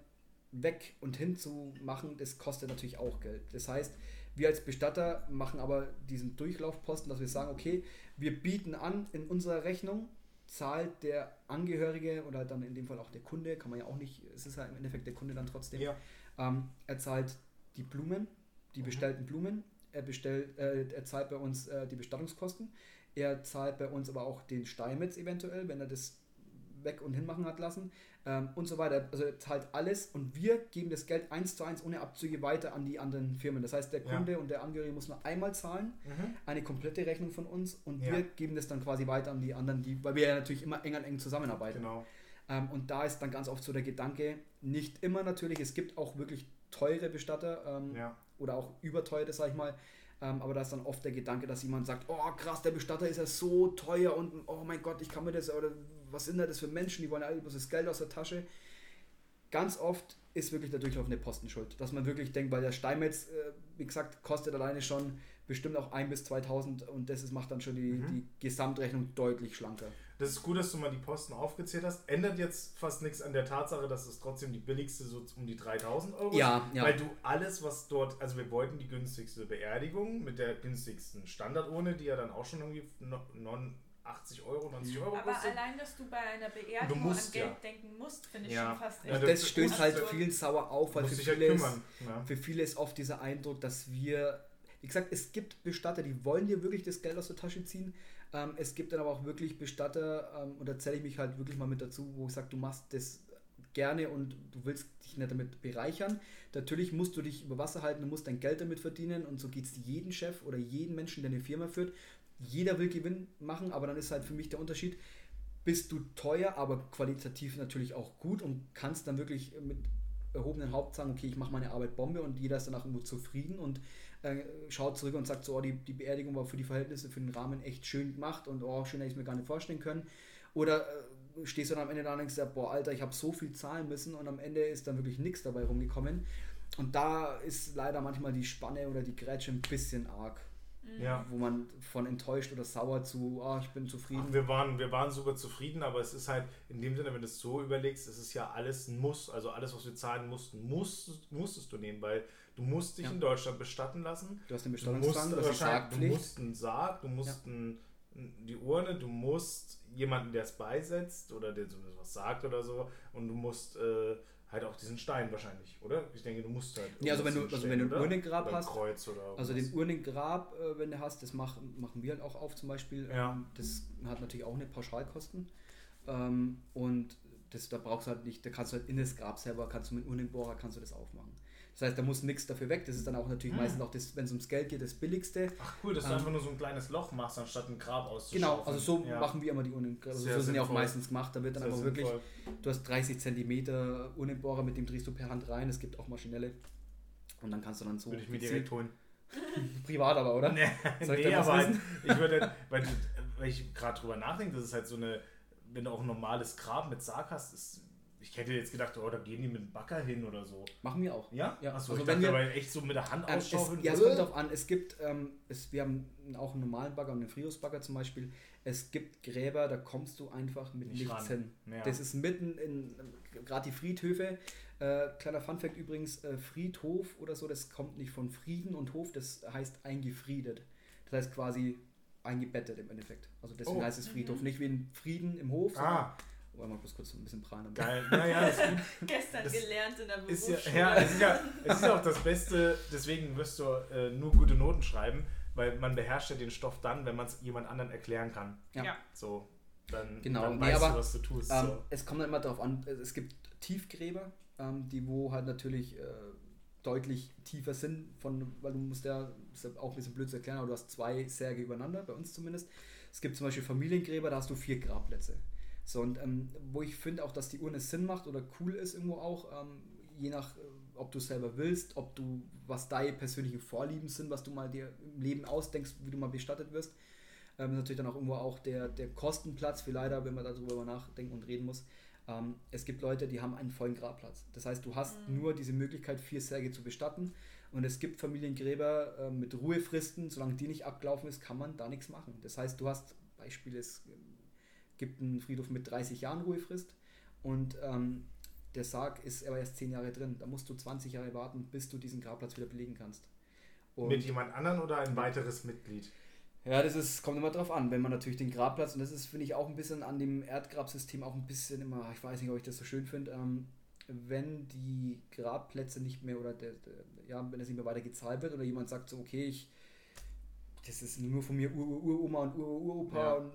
weg und hin zu machen, das kostet natürlich auch Geld. Das heißt, wir als Bestatter machen aber diesen Durchlaufposten, dass wir sagen, okay, wir bieten an in unserer Rechnung, zahlt der Angehörige oder dann in dem Fall auch der Kunde, kann man ja auch nicht, es ist ja im Endeffekt der Kunde dann trotzdem, ja. ähm, er zahlt die Blumen, die Mhm. bestellten Blumen, er, bestellt, äh, er zahlt bei uns äh, die Bestattungskosten. Er zahlt bei uns aber auch den Steinmetz eventuell, wenn er das weg und hinmachen hat lassen ähm, und so weiter. Also er zahlt alles und wir geben das Geld eins zu eins ohne Abzüge weiter an die anderen Firmen. Das heißt, der Kunde ja. und der Angehörige muss nur einmal zahlen, mhm. eine komplette Rechnung von uns und ja. wir geben das dann quasi weiter an die anderen, die, weil wir ja natürlich immer eng an eng zusammenarbeiten. Genau. Ähm, und da ist dann ganz oft so der Gedanke, nicht immer natürlich, es gibt auch wirklich teure Bestatter ähm, ja. oder auch überteuerte, sag ich mal. Ähm, aber da ist dann oft der Gedanke, dass jemand sagt, oh krass, der Bestatter ist ja so teuer und oh mein Gott, ich kann mir das, oder was sind das für Menschen, die wollen alle bloß das Geld aus der Tasche. Ganz oft ist wirklich der durchlaufende Posten schuld. Dass man wirklich denkt, weil der Steinmetz, äh, wie gesagt, kostet alleine schon bestimmt auch 1 bis 2000 und das ist, macht dann schon die, mhm. die Gesamtrechnung deutlich schlanker. Das ist gut, dass du mal die Posten aufgezählt hast. Ändert jetzt fast nichts an der Tatsache, dass es trotzdem die billigste so um die 3000 Euro ja, ist. Ja. Weil du alles, was dort, also wir wollten die günstigste Beerdigung mit der günstigsten Standardurne, die ja dann auch schon irgendwie 80 Euro, 90 Euro Aber kostet. allein, dass du bei einer Beerdigung musst, an Geld ja. denken musst, finde ich ja. schon fast ja, Das, das stößt halt vielen sauer auf, weil für viele, halt ist, für viele ist oft dieser Eindruck, dass wir wie gesagt, es gibt Bestatter, die wollen dir wirklich das Geld aus der Tasche ziehen. Ähm, es gibt dann aber auch wirklich Bestatter, ähm, und da zähle ich mich halt wirklich mal mit dazu, wo ich sage, du machst das gerne und du willst dich nicht damit bereichern. Natürlich musst du dich über Wasser halten, du musst dein Geld damit verdienen und so geht es jedem Chef oder jedem Menschen, der eine Firma führt. Jeder will Gewinn machen, aber dann ist halt für mich der Unterschied, bist du teuer, aber qualitativ natürlich auch gut und kannst dann wirklich mit erhobenen Haupt sagen, okay, ich mache meine Arbeit Bombe und jeder ist danach irgendwo zufrieden und äh, schaut zurück und sagt so, oh, die, die Beerdigung war für die Verhältnisse, für den Rahmen echt schön gemacht und oh, schön, hätte ich es mir gar nicht vorstellen können. Oder äh, stehst du dann am Ende da und denkst, boah, Alter, ich habe so viel zahlen müssen und am Ende ist dann wirklich nichts dabei rumgekommen. Und da ist leider manchmal die Spanne oder die Grätsche ein bisschen arg. Mhm. Ja. Wo man von enttäuscht oder sauer zu, oh, ich bin zufrieden. Ach, wir, waren, wir waren super zufrieden, aber es ist halt in dem Sinne, wenn du es so überlegst, es ist ja alles ein Muss. Also alles, was wir zahlen mussten, musst, musstest du nehmen, weil du musst dich ja. in Deutschland bestatten lassen. Du hast den Bestattungszwang, du, musst du musst einen Sarg, du musst ja. die Urne, du musst jemanden, der es beisetzt oder der so was sagt oder so und du musst äh, halt auch diesen Stein wahrscheinlich, oder? Ich denke, du musst halt. Ja, also wenn du, also wenn du ein Urnengrab hast. Kreuz oder also den Urnengrab, äh, wenn du hast, das mach, machen wir halt auch auf zum Beispiel. Ja. Ähm, das hat natürlich auch eine Pauschalkosten. Ähm, und das, da brauchst du halt nicht, da kannst du halt in das Grab selber, kannst du mit Urnenbohrer, kannst du das aufmachen. Das heißt, da muss nichts dafür weg. Das ist dann auch natürlich mhm. meistens auch, wenn es ums Geld geht, das billigste. Ach cool, dass ähm, du einfach nur so ein kleines Loch machst, anstatt ein Grab auszuschauen. Genau, also so ja. machen wir immer die Urnengräber. Also so sind ja auch meistens gemacht. Da wird dann Sehr aber wirklich, du hast 30 cm Urnenbohrer, mit dem drehst du per Hand rein. Es gibt auch maschinelle. Und dann kannst du dann so. Würde ich mir direkt holen. Privat aber, oder? Nee, Soll ich nee aber halt, ich würde, weil, weil ich gerade drüber nachdenke, das ist halt so eine, wenn du auch ein normales Grab mit Sarg hast, ist ich hätte jetzt gedacht, oh, da gehen die mit dem Bagger hin oder so. Machen wir auch. Ja? Ja. Achso, also ich wenn dachte, wir, echt so mit der Hand ähm, ausschaufeln. ja, es kommt darauf an. Es gibt, ähm, es, wir haben auch einen normalen Bagger und einen Friosbagger zum Beispiel. Es gibt Gräber, da kommst du einfach mit Nicht nichts hin. Ja. Das ist mitten in, gerade die Friedhöfe. Äh, kleiner Funfact übrigens, äh, Friedhof oder so, das kommt nicht von Frieden und Hof, das heißt eingefriedet. Das heißt quasi eingebettet im Endeffekt. Also deswegen oh. heißt es Friedhof. Mhm. Nicht wie ein Frieden im Hof, ah. Wollen wir bloß kurz ein bisschen prahlen. Geil, ja, ja, ist gut. Gestern das gelernt in der Berufsschule. Ja, ja, es ist ja, es ist ja auch das Beste, deswegen wirst du äh, nur gute Noten schreiben, weil man beherrscht ja den Stoff dann, wenn man es jemand anderen erklären kann. Ja. So, dann, genau. dann nee, weißt aber, du, was du tust. Ähm, so. Es kommt immer darauf an, es gibt Tiefgräber, ähm, die wo halt natürlich äh, deutlich tiefer sind, von, weil du musst ja, das ist auch ein bisschen blöd zu erklären, aber du hast zwei Särge übereinander, bei uns zumindest. Es gibt zum Beispiel Familiengräber, da hast du vier Grabplätze. So, und ähm, wo ich finde auch, dass die Urne Sinn macht oder cool ist irgendwo auch, ähm, je nach, äh, ob du selber willst, ob du, was deine persönlichen Vorlieben sind, was du mal dir im Leben ausdenkst, wie du mal bestattet wirst. Ähm, ist natürlich dann auch irgendwo auch der, der Kostenplatz, wie leider, wenn man darüber nachdenken und reden muss. Ähm, es gibt Leute, die haben einen vollen Grabplatz. Das heißt, du hast mhm. nur diese Möglichkeit, vier Särge zu bestatten. Und es gibt Familiengräber äh, mit Ruhefristen, solange die nicht abgelaufen ist, kann man da nichts machen. Das heißt, du hast, Beispiel ist gibt einen Friedhof mit 30 Jahren Ruhefrist und ähm, der Sarg ist aber erst 10 Jahre drin. Da musst du 20 Jahre warten, bis du diesen Grabplatz wieder belegen kannst. Und mit jemand anderen oder ein weiteres Mitglied? Ja, das ist, kommt immer drauf an, wenn man natürlich den Grabplatz, und das ist, finde ich, auch ein bisschen an dem Erdgrabsystem auch ein bisschen immer, ich weiß nicht, ob ich das so schön finde, ähm, wenn die Grabplätze nicht mehr oder der, der, ja, wenn es nicht mehr weiter gezahlt wird oder jemand sagt so, okay, ich das ist nur von mir Ur-Ur-Uroma und Ur-Uropa Ja. und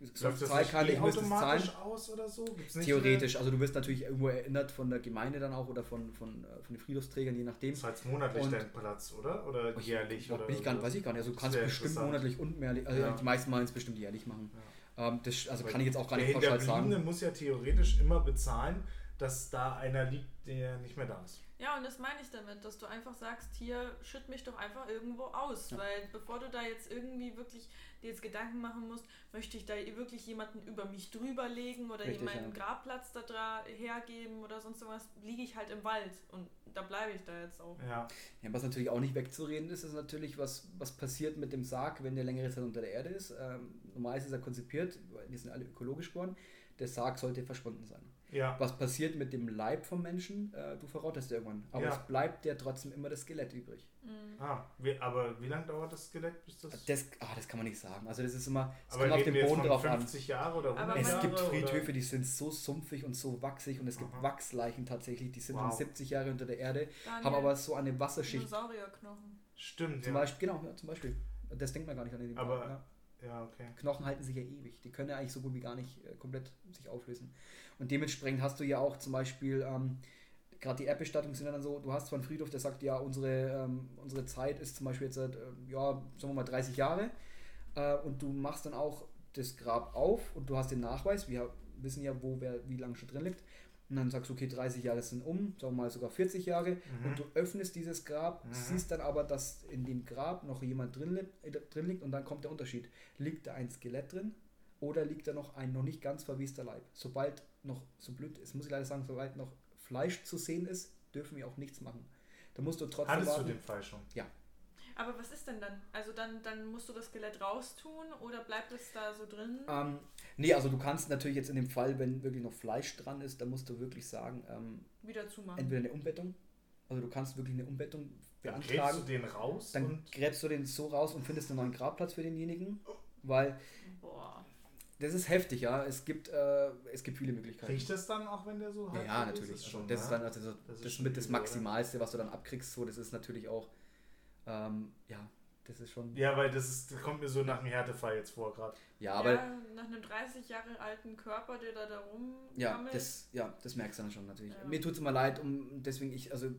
ich Läuft das Zahlkarte, nicht ich müsste es zahlen. aus oder so? Theoretisch, also du wirst natürlich irgendwo erinnert von der Gemeinde dann auch oder von, von, äh, von den Friedhofsträgern, je nachdem. Das ist halt monatlich Und- dein Platz, oder? Oder jährlich? Oder bin ich gar, weiß ich gar nicht. Also du kannst bestimmt monatlich und mehrlich, also Ja. die meisten machen es bestimmt jährlich machen. Ähm, das, also Aber kann ich jetzt auch gar der nicht pauschal sagen. muss ja theoretisch immer bezahlen, dass da einer liegt, der nicht mehr da ist. Ja, und das meine ich damit, dass du einfach sagst, hier schütt mich doch einfach irgendwo aus. Ja. Weil bevor du da jetzt irgendwie wirklich dir jetzt Gedanken machen musst, möchte ich da wirklich jemanden über mich drüber legen oder Richtig, ihm meinen ja. Grabplatz da dra- hergeben oder sonst was, liege ich halt im Wald und da bleibe ich da jetzt auch. Ja, Ja, was natürlich auch nicht wegzureden ist, ist natürlich, was, was passiert mit dem Sarg, wenn der längere Zeit unter der Erde ist. Ähm, normal ist er konzipiert, weil die sind alle ökologisch geworden. Der Sarg sollte verschwunden sein. Ja. Was passiert mit dem Leib vom Menschen? Äh, du verrottest irgendwann. Aber Ja. es bleibt ja trotzdem immer das Skelett übrig. Mhm. Ah, wie, aber wie lange dauert das Skelett, bis das... Das, ah, das kann man nicht sagen. Also das ist immer, es aber kommt auf den Boden von drauf an. 50 Jahre oder 100 Aber Es gibt Friedhöfe, oder? die sind so sumpfig und so wachsig und es gibt Aha. Wachsleichen tatsächlich, die sind Wow. dann 70 Jahre unter der Erde, Daniel, haben aber so eine Wasserschicht. Dinosaurierknochen. Stimmt, Zum ja. Beispiel, genau, ja, zum Beispiel. Das denkt man gar nicht an den Aber- ja. Ja, okay. Knochen halten sich ja ewig. Die können ja eigentlich so gut wie gar nicht äh, komplett sich auflösen. Und dementsprechend hast du ja auch zum Beispiel, ähm, gerade die Erdbestattungen sind ja dann so, du hast zwar einen Friedhof, der sagt, ja, unsere, ähm, unsere Zeit ist zum Beispiel jetzt seit, ähm, ja, sagen wir mal 30 Jahre. Äh, und du machst dann auch das Grab auf und du hast den Nachweis, wir wissen ja, wo wer wie lange schon drin liegt. Und dann sagst du, okay, 30 Jahre sind um, sagen wir mal sogar 40 Jahre. Mhm. Und du öffnest dieses Grab, Mhm. siehst dann aber, dass in dem Grab noch jemand drin, li- äh, drin liegt und dann kommt der Unterschied. Liegt da ein Skelett drin oder liegt da noch ein noch nicht ganz verwester Leib? Sobald noch, so blöd ist, muss ich leider sagen, sobald noch Fleisch zu sehen ist, dürfen wir auch nichts machen. Da musst du trotzdem Hattest du warten. den Fall schon? Aber was ist denn dann? Also dann, dann musst du das Skelett raustun oder bleibt es da so drin? Ähm, nee, also du kannst natürlich jetzt in dem Fall, wenn wirklich noch Fleisch dran ist, dann musst du wirklich sagen, ähm, Wieder zumachen. entweder eine Umbettung, also du kannst wirklich eine Umbettung Dann gräbst beantragen. du den raus Dann und gräbst du den so raus und findest einen neuen Grabplatz für denjenigen, weil Boah. das ist heftig, ja. Es gibt, äh, es gibt viele Möglichkeiten. riecht das dann auch, wenn der so Ja, halb ja, ist? natürlich. Ist Also schon, das ist dann also so, Das ist das, schon mit das? Maximalste, was du dann abkriegst. So, das ist natürlich auch, ähm, ja, das ist schon. Ja, weil das, ist, das kommt mir so nach einem Härtefall jetzt vor gerade. Ja, aber ja, nach einem 30 Jahre alten Körper, der da, da rum Ja, das, ja, das merkst du dann schon natürlich. Ja. Mir tut es immer leid, um deswegen ich, also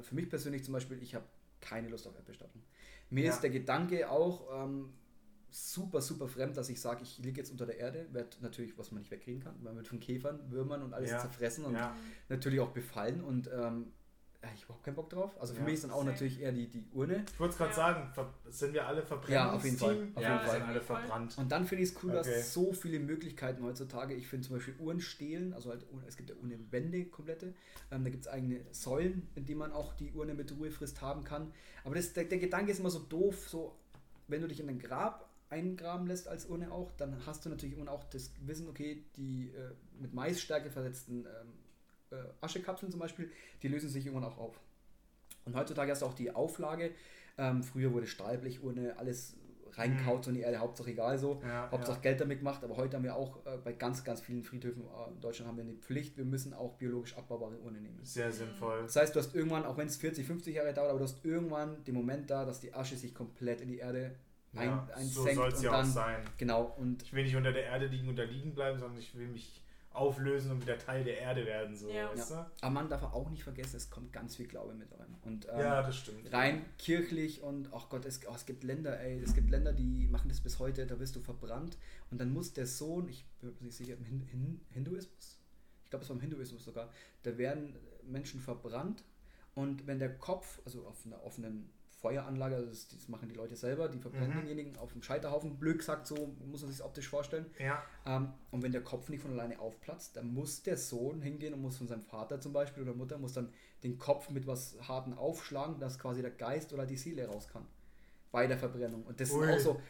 für mich persönlich zum Beispiel, ich habe keine Lust auf Erdbestattung. Mir Ja. ist der Gedanke auch ähm, super, super fremd, dass ich sage, ich liege jetzt unter der Erde, werde natürlich, was man nicht wegkriegen kann, man wird von Käfern, Würmern und alles Ja. zerfressen und Ja. natürlich auch befallen und ähm, ich habe überhaupt keinen Bock drauf. Also für Ja. mich ist dann auch Same. natürlich eher die, die Urne. Ich wollte es gerade Ja. sagen, sind wir alle verbrannt? Ja, auf jeden Fall, auf ja, jeden Fall. sind alle verbrannt. Und dann finde ich es cool, Okay. dass so viele Möglichkeiten heutzutage, ich finde zum Beispiel Uhren stehlen, also halt, es gibt ja Uhrenwände komplette, ähm, da gibt es eigene Säulen, in denen man auch die Urne mit Ruhefrist haben kann. Aber das, der, der Gedanke ist immer so doof, so wenn du dich in ein Grab eingraben lässt als Urne auch, dann hast du natürlich immer auch das Wissen, okay, die äh, mit Maisstärke versetzten ähm, äh, Aschekapseln zum Beispiel, die lösen sich irgendwann auch auf. Und heutzutage hast du auch die Auflage, ähm, früher wurde Stahlblechurne, alles reinkaut so in die Erde, Hauptsache egal so. Ja, Hauptsache Geld damit gemacht, aber heute haben wir auch äh, bei ganz, ganz vielen Friedhöfen äh, in Deutschland haben wir eine Pflicht, wir müssen auch biologisch abbaubare Urne nehmen. ja. Sehr sinnvoll. Das heißt, du hast irgendwann, auch wenn es 40, 50 Jahre dauert, aber du hast irgendwann den Moment da, dass die Asche sich komplett in die Erde ein, Ja, so einsenkt soll es und ja dann, auch sein. genau, und Ich will nicht unter der Erde liegen und da liegen bleiben, sondern ich will mich auflösen und wieder Teil der Erde werden. So, Ja. weißt aber man darf auch nicht vergessen, es kommt ganz viel Glaube mit rein. Und du? ähm, ja, das stimmt. rein kirchlich und ach Gott, es, oh, es gibt Länder, ey, es gibt Länder, die machen das bis heute, da wirst du verbrannt und dann muss der Sohn, ich bin mir nicht sicher, im Hin Hin Hinduismus, ich glaube es war im Hinduismus sogar, da werden Menschen verbrannt und wenn der Kopf, also auf einer offenen Feueranlage, also das, das machen die Leute selber, die verbrennen Mhm. denjenigen auf dem Scheiterhaufen, blöd gesagt, so muss man sich optisch vorstellen. Ja, Ähm, und wenn der Kopf nicht von alleine aufplatzt, dann muss der Sohn hingehen und muss von seinem Vater zum Beispiel oder Mutter muss dann den Kopf mit was Harten aufschlagen, dass quasi der Geist oder die Seele raus kann. Bei der Verbrennung. Und das Ui. ist auch so,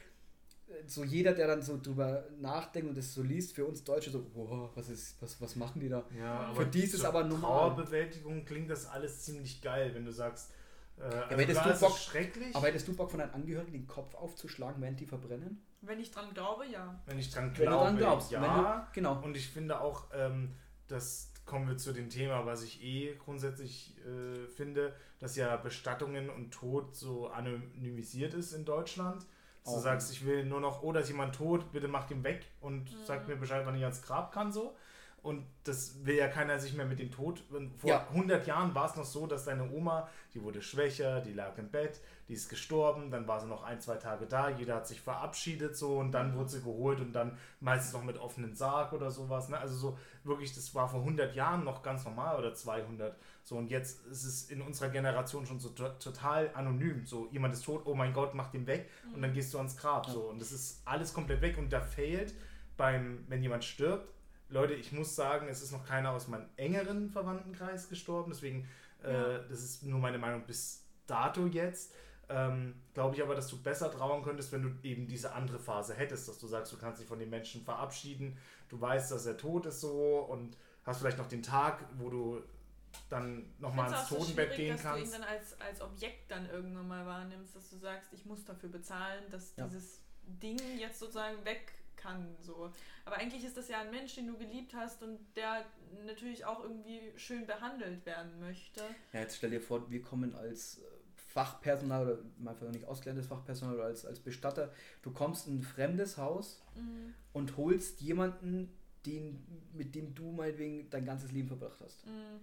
äh, so jeder, der dann so drüber nachdenkt und das so liest, für uns Deutsche so, wow, was ist, was, was machen die da? ja. Für die ist es aber normal. Trauerbewältigung klingt das alles ziemlich geil, wenn du sagst, äh, also hättest klar, du es Bock- schrecklich, Aber hättest du Bock von deinen Angehörigen den Kopf aufzuschlagen, während die verbrennen? Wenn ich dran glaube, ja. wenn ich dran Wenn du glaube, dran glaubst. ja. Wenn du, genau. Und ich finde auch, ähm, das kommen wir zu dem Thema, was ich eh grundsätzlich äh, finde, dass ja Bestattungen und Tod so anonymisiert ist in Deutschland. Du sagst, ich will nur noch, oh, da ist jemand tot, bitte macht ihn weg und mhm. sagt mir Bescheid, wann ich ans Grab kann, so. Und das will ja keiner sich mehr mit dem Tod. Vor ja. 100 Jahren war es noch so, dass deine Oma, die wurde schwächer, die lag im Bett, die ist gestorben, dann war sie noch ein, zwei Tage da, jeder hat sich verabschiedet so und dann wurde sie geholt und dann meistens noch mit offenen Sarg oder sowas. Ne? Also so wirklich, das war vor 100 Jahren noch ganz normal oder 200. So und jetzt ist es in unserer Generation schon so total anonym. So jemand ist tot, oh mein Gott, mach den weg und dann gehst du ans Grab. So und das ist alles komplett weg und da fehlt beim, wenn jemand stirbt, Leute, ich muss sagen, es ist noch keiner aus meinem engeren Verwandtenkreis gestorben, deswegen, äh, ja. das ist nur meine Meinung bis dato jetzt. Ähm, Glaube ich aber, dass du besser trauern könntest, wenn du eben diese andere Phase hättest, dass du sagst, du kannst dich von den Menschen verabschieden, du weißt, dass er tot ist so und hast vielleicht noch den Tag, wo du dann nochmal ins Totenbett so gehen dass kannst. Dass du ihn dann als, als Objekt dann irgendwann mal wahrnimmst, dass du sagst, ich muss dafür bezahlen, dass ja. dieses Ding jetzt sozusagen weg kann. So. Aber eigentlich ist das ja ein Mensch, den du geliebt hast und der natürlich auch irgendwie schön behandelt werden möchte. Ja, jetzt stell dir vor, wir kommen als äh, Fachpersonal oder mal nicht ausgelerntes Fachpersonal oder als, als Bestatter, du kommst in ein fremdes Haus mhm. und holst jemanden, den, mit dem du meinetwegen dein ganzes Leben verbracht hast. Mhm.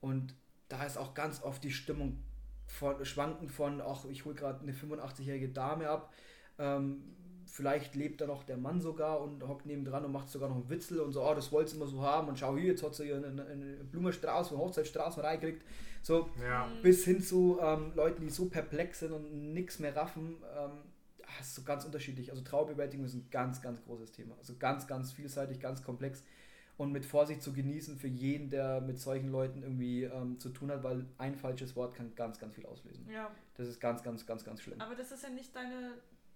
Und da ist auch ganz oft die Stimmung von, schwanken von, ach, ich hole gerade eine 85-jährige Dame ab, ähm, vielleicht lebt da noch der Mann sogar und hockt neben dran und macht sogar noch einen Witzel und so, oh, das wollt's immer so haben und schau hier, jetzt hat sie hier einen, einen Blumenstrauß von Hochzeitsstraßen reingekriegt. So ja. bis hin zu ähm, Leuten, die so perplex sind und nichts mehr raffen. Ähm, das ist so ganz unterschiedlich. Also Trauerbewältigung ist ein ganz, ganz großes Thema. Also ganz, ganz vielseitig, ganz komplex und mit Vorsicht zu genießen für jeden, der mit solchen Leuten irgendwie ähm, zu tun hat, weil ein falsches Wort kann ganz, ganz viel auslösen. Ja. Das ist ganz, ganz, ganz, ganz schlimm. Aber das ist ja nicht deine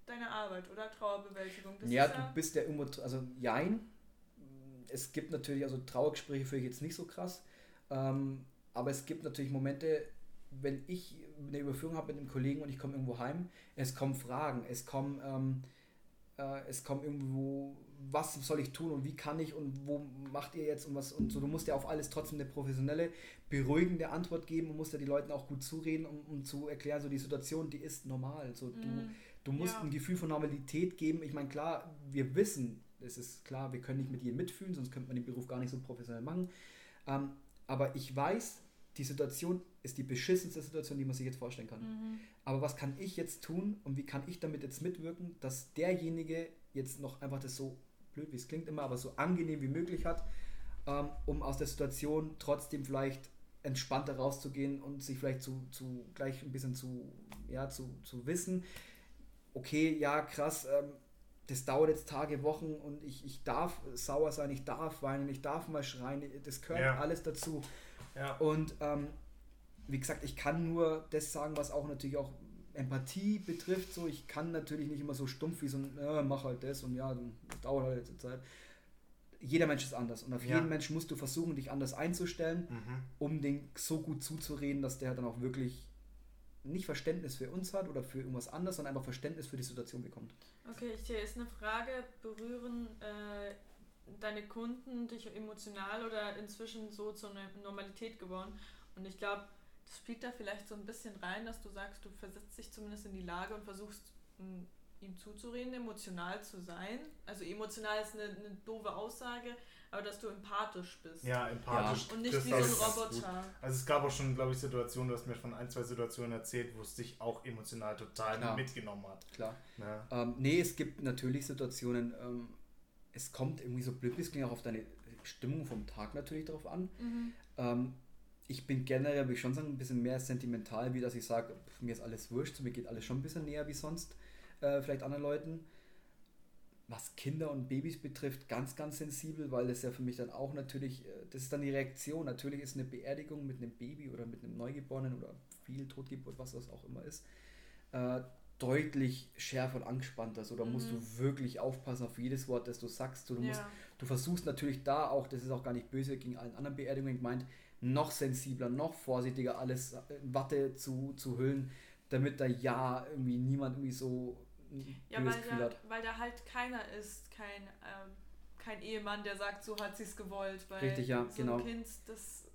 deine Arbeit oder Trauerbewältigung. Das ja, du bist ja immer, also jein. Es gibt natürlich, also Trauergespräche für ich jetzt nicht so krass, ähm, aber es gibt natürlich Momente, wenn ich eine Überführung habe mit einem Kollegen und ich komme irgendwo heim, es kommen Fragen, es kommen, ähm, äh, es kommen irgendwo, was soll ich tun und wie kann ich und wo macht ihr jetzt und was und so. Du musst ja auf alles trotzdem eine professionelle, beruhigende Antwort geben und musst ja die Leuten auch gut zureden, um, um zu erklären, so die Situation, die ist normal. So, du, mhm. Du musst ja. ein Gefühl von Normalität geben. Ich meine, klar, wir wissen, es ist klar, wir können nicht mit jedem mitfühlen, sonst könnte man den Beruf gar nicht so professionell machen. Ähm, aber ich weiß, die Situation ist die beschissenste Situation, die man sich jetzt vorstellen kann. Mhm. Aber was kann ich jetzt tun und wie kann ich damit jetzt mitwirken, dass derjenige jetzt noch einfach das so blöd, wie es klingt immer, aber so angenehm wie möglich hat, ähm, um aus der Situation trotzdem vielleicht entspannter rauszugehen und sich vielleicht zu, zu gleich ein bisschen zu, ja, zu, zu wissen, okay, ja, krass, ähm, das dauert jetzt Tage, Wochen und ich, ich darf sauer sein, ich darf weinen, ich darf mal schreien, das gehört ja. alles dazu. Ja. Und ähm, wie gesagt, ich kann nur das sagen, was auch natürlich auch Empathie betrifft. So, ich kann natürlich nicht immer so stumpf wie so ein, äh, mach halt das und ja, das dauert halt jetzt Zeit. Jeder Mensch ist anders und auf ja. jeden Menschen musst du versuchen, dich anders einzustellen, mhm. um den so gut zuzureden, dass der dann auch wirklich nicht Verständnis für uns hat oder für irgendwas anderes, sondern einfach Verständnis für die Situation bekommt. Okay, hier ist eine Frage, berühren äh, deine Kunden dich emotional oder inzwischen so zur Normalität geworden? Und ich glaube, das spielt da vielleicht so ein bisschen rein, dass du sagst, du versetzt dich zumindest in die Lage und versuchst ihm zuzureden, emotional zu sein. Also emotional ist eine, eine doofe Aussage, aber dass du empathisch bist. Ja, empathisch. Ja. Und nicht wie so ein Roboter. Also es gab auch schon, glaube ich, Situationen, du hast mir von ein, zwei Situationen erzählt, wo es dich auch emotional total Klar. mitgenommen hat. Klar. Ja. Ähm, nee, es gibt natürlich Situationen, ähm, es kommt irgendwie so blöd, es klingt auch auf deine Stimmung vom Tag natürlich drauf an. Mhm. Ähm, ich bin generell, würde ich schon sagen, ein bisschen mehr sentimental, wie dass ich sage, mir ist alles wurscht, mir geht alles schon ein bisschen näher wie sonst, äh, vielleicht anderen Leuten was Kinder und Babys betrifft, ganz, ganz sensibel, weil das ja für mich dann auch natürlich, äh, das ist dann die Reaktion. Natürlich ist eine Beerdigung mit einem Baby oder mit einem Neugeborenen oder viel Totgeburt, was das auch immer ist, äh, deutlich schärfer und angespannter. So, da mhm. musst du wirklich aufpassen auf jedes Wort, das du sagst. Du, du, musst, ja. du versuchst natürlich da auch, das ist auch gar nicht böse gegen allen anderen Beerdigungen gemeint, noch sensibler, noch vorsichtiger alles in Watte zu, zu hüllen, damit da ja irgendwie niemand irgendwie so ja, weil da, weil da halt keiner ist, kein, ähm, kein Ehemann, der sagt, so hat sie es gewollt. Weil Richtig, ja, so genau. Kind, das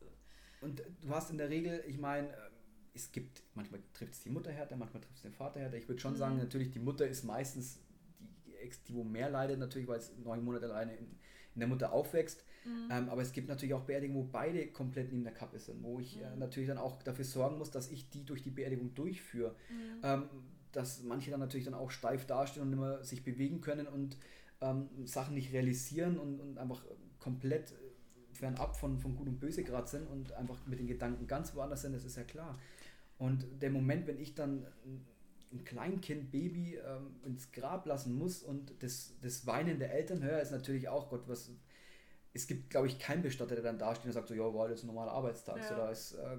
und du hast in der Regel, ich meine, es gibt, manchmal trifft es die Mutter härter, manchmal trifft es den Vater härter. Ich würde schon mhm. sagen, natürlich die Mutter ist meistens die, die wo mehr leidet, natürlich, weil es neun Monate alleine in, in der Mutter aufwächst. Mhm. Ähm, aber es gibt natürlich auch Beerdigungen, wo beide komplett neben der Kappe sind, wo ich äh, mhm. äh, natürlich dann auch dafür sorgen muss, dass ich die durch die Beerdigung durchführe. Mhm. Ähm, dass manche dann natürlich dann auch steif dastehen und nicht mehr sich bewegen können und ähm, Sachen nicht realisieren und, und einfach komplett äh, fernab von, von Gut und Böse gerade sind und einfach mit den Gedanken ganz woanders sind, das ist ja klar. Und der Moment, wenn ich dann ein Kleinkind, Baby ähm, ins Grab lassen muss und das, das Weinen der Eltern höre, ist natürlich auch, Gott, was. Es gibt, glaube ich, keinen Bestatter, der dann dasteht und sagt so, ja, war das ein normaler Arbeitstag. Ja. So, da, ist, äh,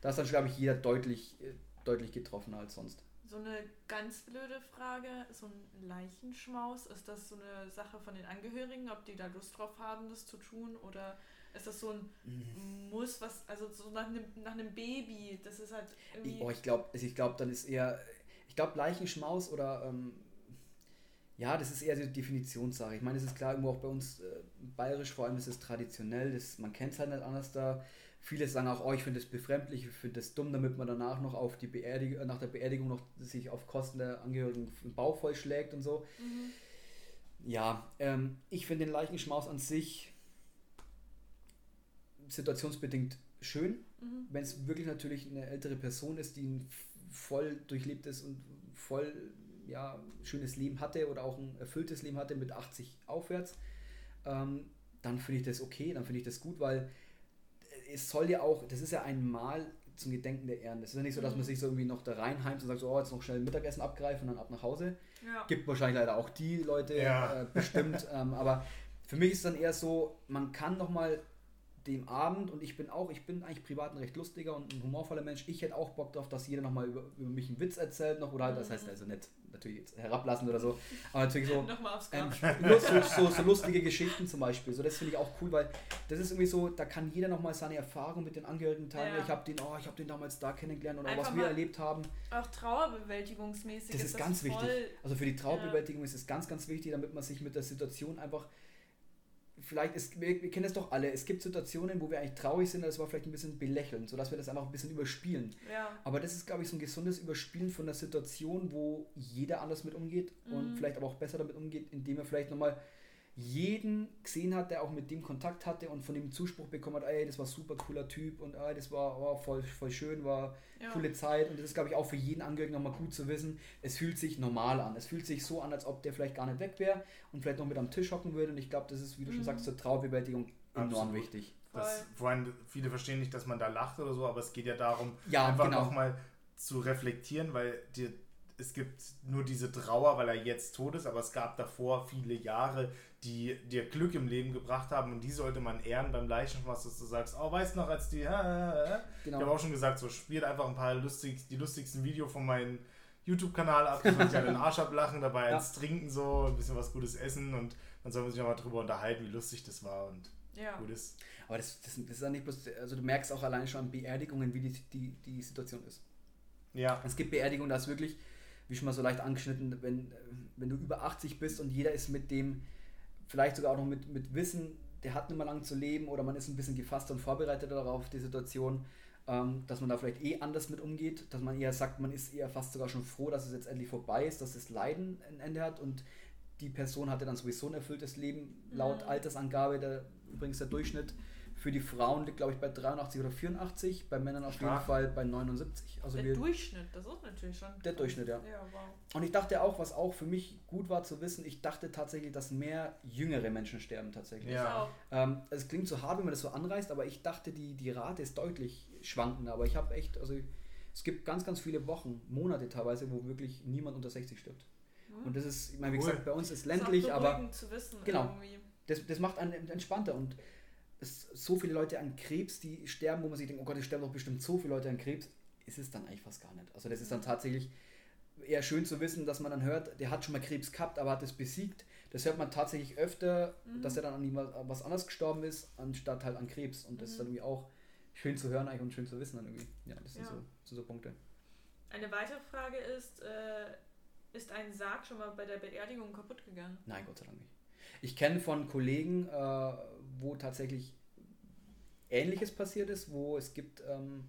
da ist dann, glaube ich, jeder deutlich, äh, deutlich getroffener als sonst. So eine ganz blöde Frage, so ein Leichenschmaus, ist das so eine Sache von den Angehörigen, ob die da Lust drauf haben, das zu tun oder ist das so ein mhm. Muss, was, also so nach einem, nach einem Baby, das ist halt irgendwie... Oh, ich glaube, also ich glaube, dann ist eher, ich glaube Leichenschmaus oder, ähm, ja, das ist eher die Definitionssache. Ich meine, es ist klar, irgendwo auch bei uns äh, bayerisch, vor allem ist es traditionell, das, man kennt es halt nicht anders da, Viele sagen auch, oh, ich finde das befremdlich, ich finde das dumm, damit man danach noch auf die Beerdigung, äh, nach der Beerdigung noch sich auf Kosten der Angehörigen den Bauch vollschlägt und so. Mhm. Ja, ähm, ich finde den Leichenschmaus an sich situationsbedingt schön, mhm. wenn es wirklich natürlich eine ältere Person ist, die ein voll durchlebtes und voll ja, schönes Leben hatte oder auch ein erfülltes Leben hatte mit 80 aufwärts, ähm, dann finde ich das okay, dann finde ich das gut, weil es soll ja auch, das ist ja ein Mal zum Gedenken der Ehren. Es ist ja nicht so, dass man mhm. sich so irgendwie noch da reinheimt und sagt, so, oh, jetzt noch schnell Mittagessen abgreifen und dann ab nach Hause. Ja. Gibt wahrscheinlich leider auch die Leute ja. äh, bestimmt. ähm, aber für mich ist es dann eher so, man kann nochmal dem Abend und ich bin auch, ich bin eigentlich privat ein recht lustiger und ein humorvoller Mensch. Ich hätte auch Bock darauf, dass jeder nochmal über, über mich einen Witz erzählt noch oder halt, das heißt mhm. also nicht natürlich jetzt herablassen oder so, aber natürlich so, ähm, so, so, so, lustige Geschichten zum Beispiel. So, das finde ich auch cool, weil das ist irgendwie so, da kann jeder nochmal seine Erfahrung mit den Angehörigen teilen. Ja. Ich habe den, oh, ich habe den damals da kennengelernt oder was wir erlebt haben. Auch trauerbewältigungsmäßig. Das ist, ist ganz wichtig. Also für die Trauerbewältigung ja. ist es ganz, ganz wichtig, damit man sich mit der Situation einfach vielleicht, ist, wir, wir, kennen das doch alle, es gibt Situationen, wo wir eigentlich traurig sind, das war vielleicht ein bisschen belächeln, sodass wir das einfach ein bisschen überspielen. Ja. Aber das ist, glaube ich, so ein gesundes Überspielen von der Situation, wo jeder anders mit umgeht mhm. und vielleicht aber auch besser damit umgeht, indem er vielleicht nochmal jeden gesehen hat, der auch mit dem Kontakt hatte und von dem Zuspruch bekommen hat, ey, das war super cooler Typ und ey, das war oh, voll, voll schön, war ja. coole Zeit und das ist, glaube ich, auch für jeden Angehörigen nochmal gut zu wissen, es fühlt sich normal an. Es fühlt sich so an, als ob der vielleicht gar nicht weg wäre und vielleicht noch mit am Tisch hocken würde und ich glaube, das ist, wie du mhm. schon sagst, zur Trauerbewältigung enorm Absolut. wichtig. Das, vor allem, viele verstehen nicht, dass man da lacht oder so, aber es geht ja darum, ja, einfach genau. nochmal zu reflektieren, weil dir es gibt nur diese Trauer, weil er jetzt tot ist, aber es gab davor viele Jahre, die dir Glück im Leben gebracht haben und die sollte man ehren beim Leichenschmaus, dass du sagst, oh, weißt du noch, als die, genau. ich habe auch schon gesagt, so spielt einfach ein paar lustig, die lustigsten Videos von meinem YouTube-Kanal ab, dass man sich den Arsch ablachen, dabei ja. eins trinken so, ein bisschen was Gutes essen und dann soll man sich nochmal drüber unterhalten, wie lustig das war und ja. gut ist. Aber das, das, das ist ja nicht bloß, also du merkst auch alleine schon an Beerdigungen, wie die, die, die Situation ist. Ja. Es gibt Beerdigungen, da ist wirklich, wie schon mal so leicht angeschnitten, wenn, wenn du über 80 bist und jeder ist mit dem, vielleicht sogar auch noch mit, mit Wissen, der hat nicht mehr lang zu leben oder man ist ein bisschen gefasst und vorbereitet darauf, die Situation, ähm, dass man da vielleicht eh anders mit umgeht, dass man eher sagt, man ist eher fast sogar schon froh, dass es jetzt endlich vorbei ist, dass das Leiden ein Ende hat und die Person hatte dann sowieso ein erfülltes Leben, laut mhm. Altersangabe, der, übrigens der Durchschnitt für die Frauen liegt, glaube ich, bei 83 oder 84, bei Männern auf Stark. jeden Fall bei 79. Also der wir, Durchschnitt, das ist natürlich schon. Der Durchschnitt, ja. ja wow. Und ich dachte auch, was auch für mich gut war zu wissen, ich dachte tatsächlich, dass mehr jüngere Menschen sterben tatsächlich. Ja. Ähm, es klingt so hart, wenn man das so anreißt, aber ich dachte, die, die Rate ist deutlich schwankender. Aber ich habe echt, also es gibt ganz, ganz viele Wochen, Monate teilweise, wo wirklich niemand unter 60 stirbt. Mhm. Und das ist, ich meine, wie cool. gesagt, bei uns ist ländlich, ist aber. Zu wissen, genau. Irgendwie. Das, das macht einen entspannter und es so viele Leute an Krebs, die sterben, wo man sich denkt, oh Gott, es sterben doch bestimmt so viele Leute an Krebs, ist es dann eigentlich fast gar nicht. Also das ist dann tatsächlich eher schön zu wissen, dass man dann hört, der hat schon mal Krebs gehabt, aber hat es besiegt. Das hört man tatsächlich öfter, mhm. dass er dann an was anderes gestorben ist, anstatt halt an Krebs. Und das mhm. ist dann irgendwie auch schön zu hören eigentlich und schön zu wissen dann irgendwie. Ja, das sind ja. so, so, so, Punkte. Eine weitere Frage ist, äh, ist ein Sarg schon mal bei der Beerdigung kaputt gegangen? Nein, Gott sei Dank nicht. Ich kenne von Kollegen, äh, wo tatsächlich Ähnliches passiert ist, wo es gibt ähm,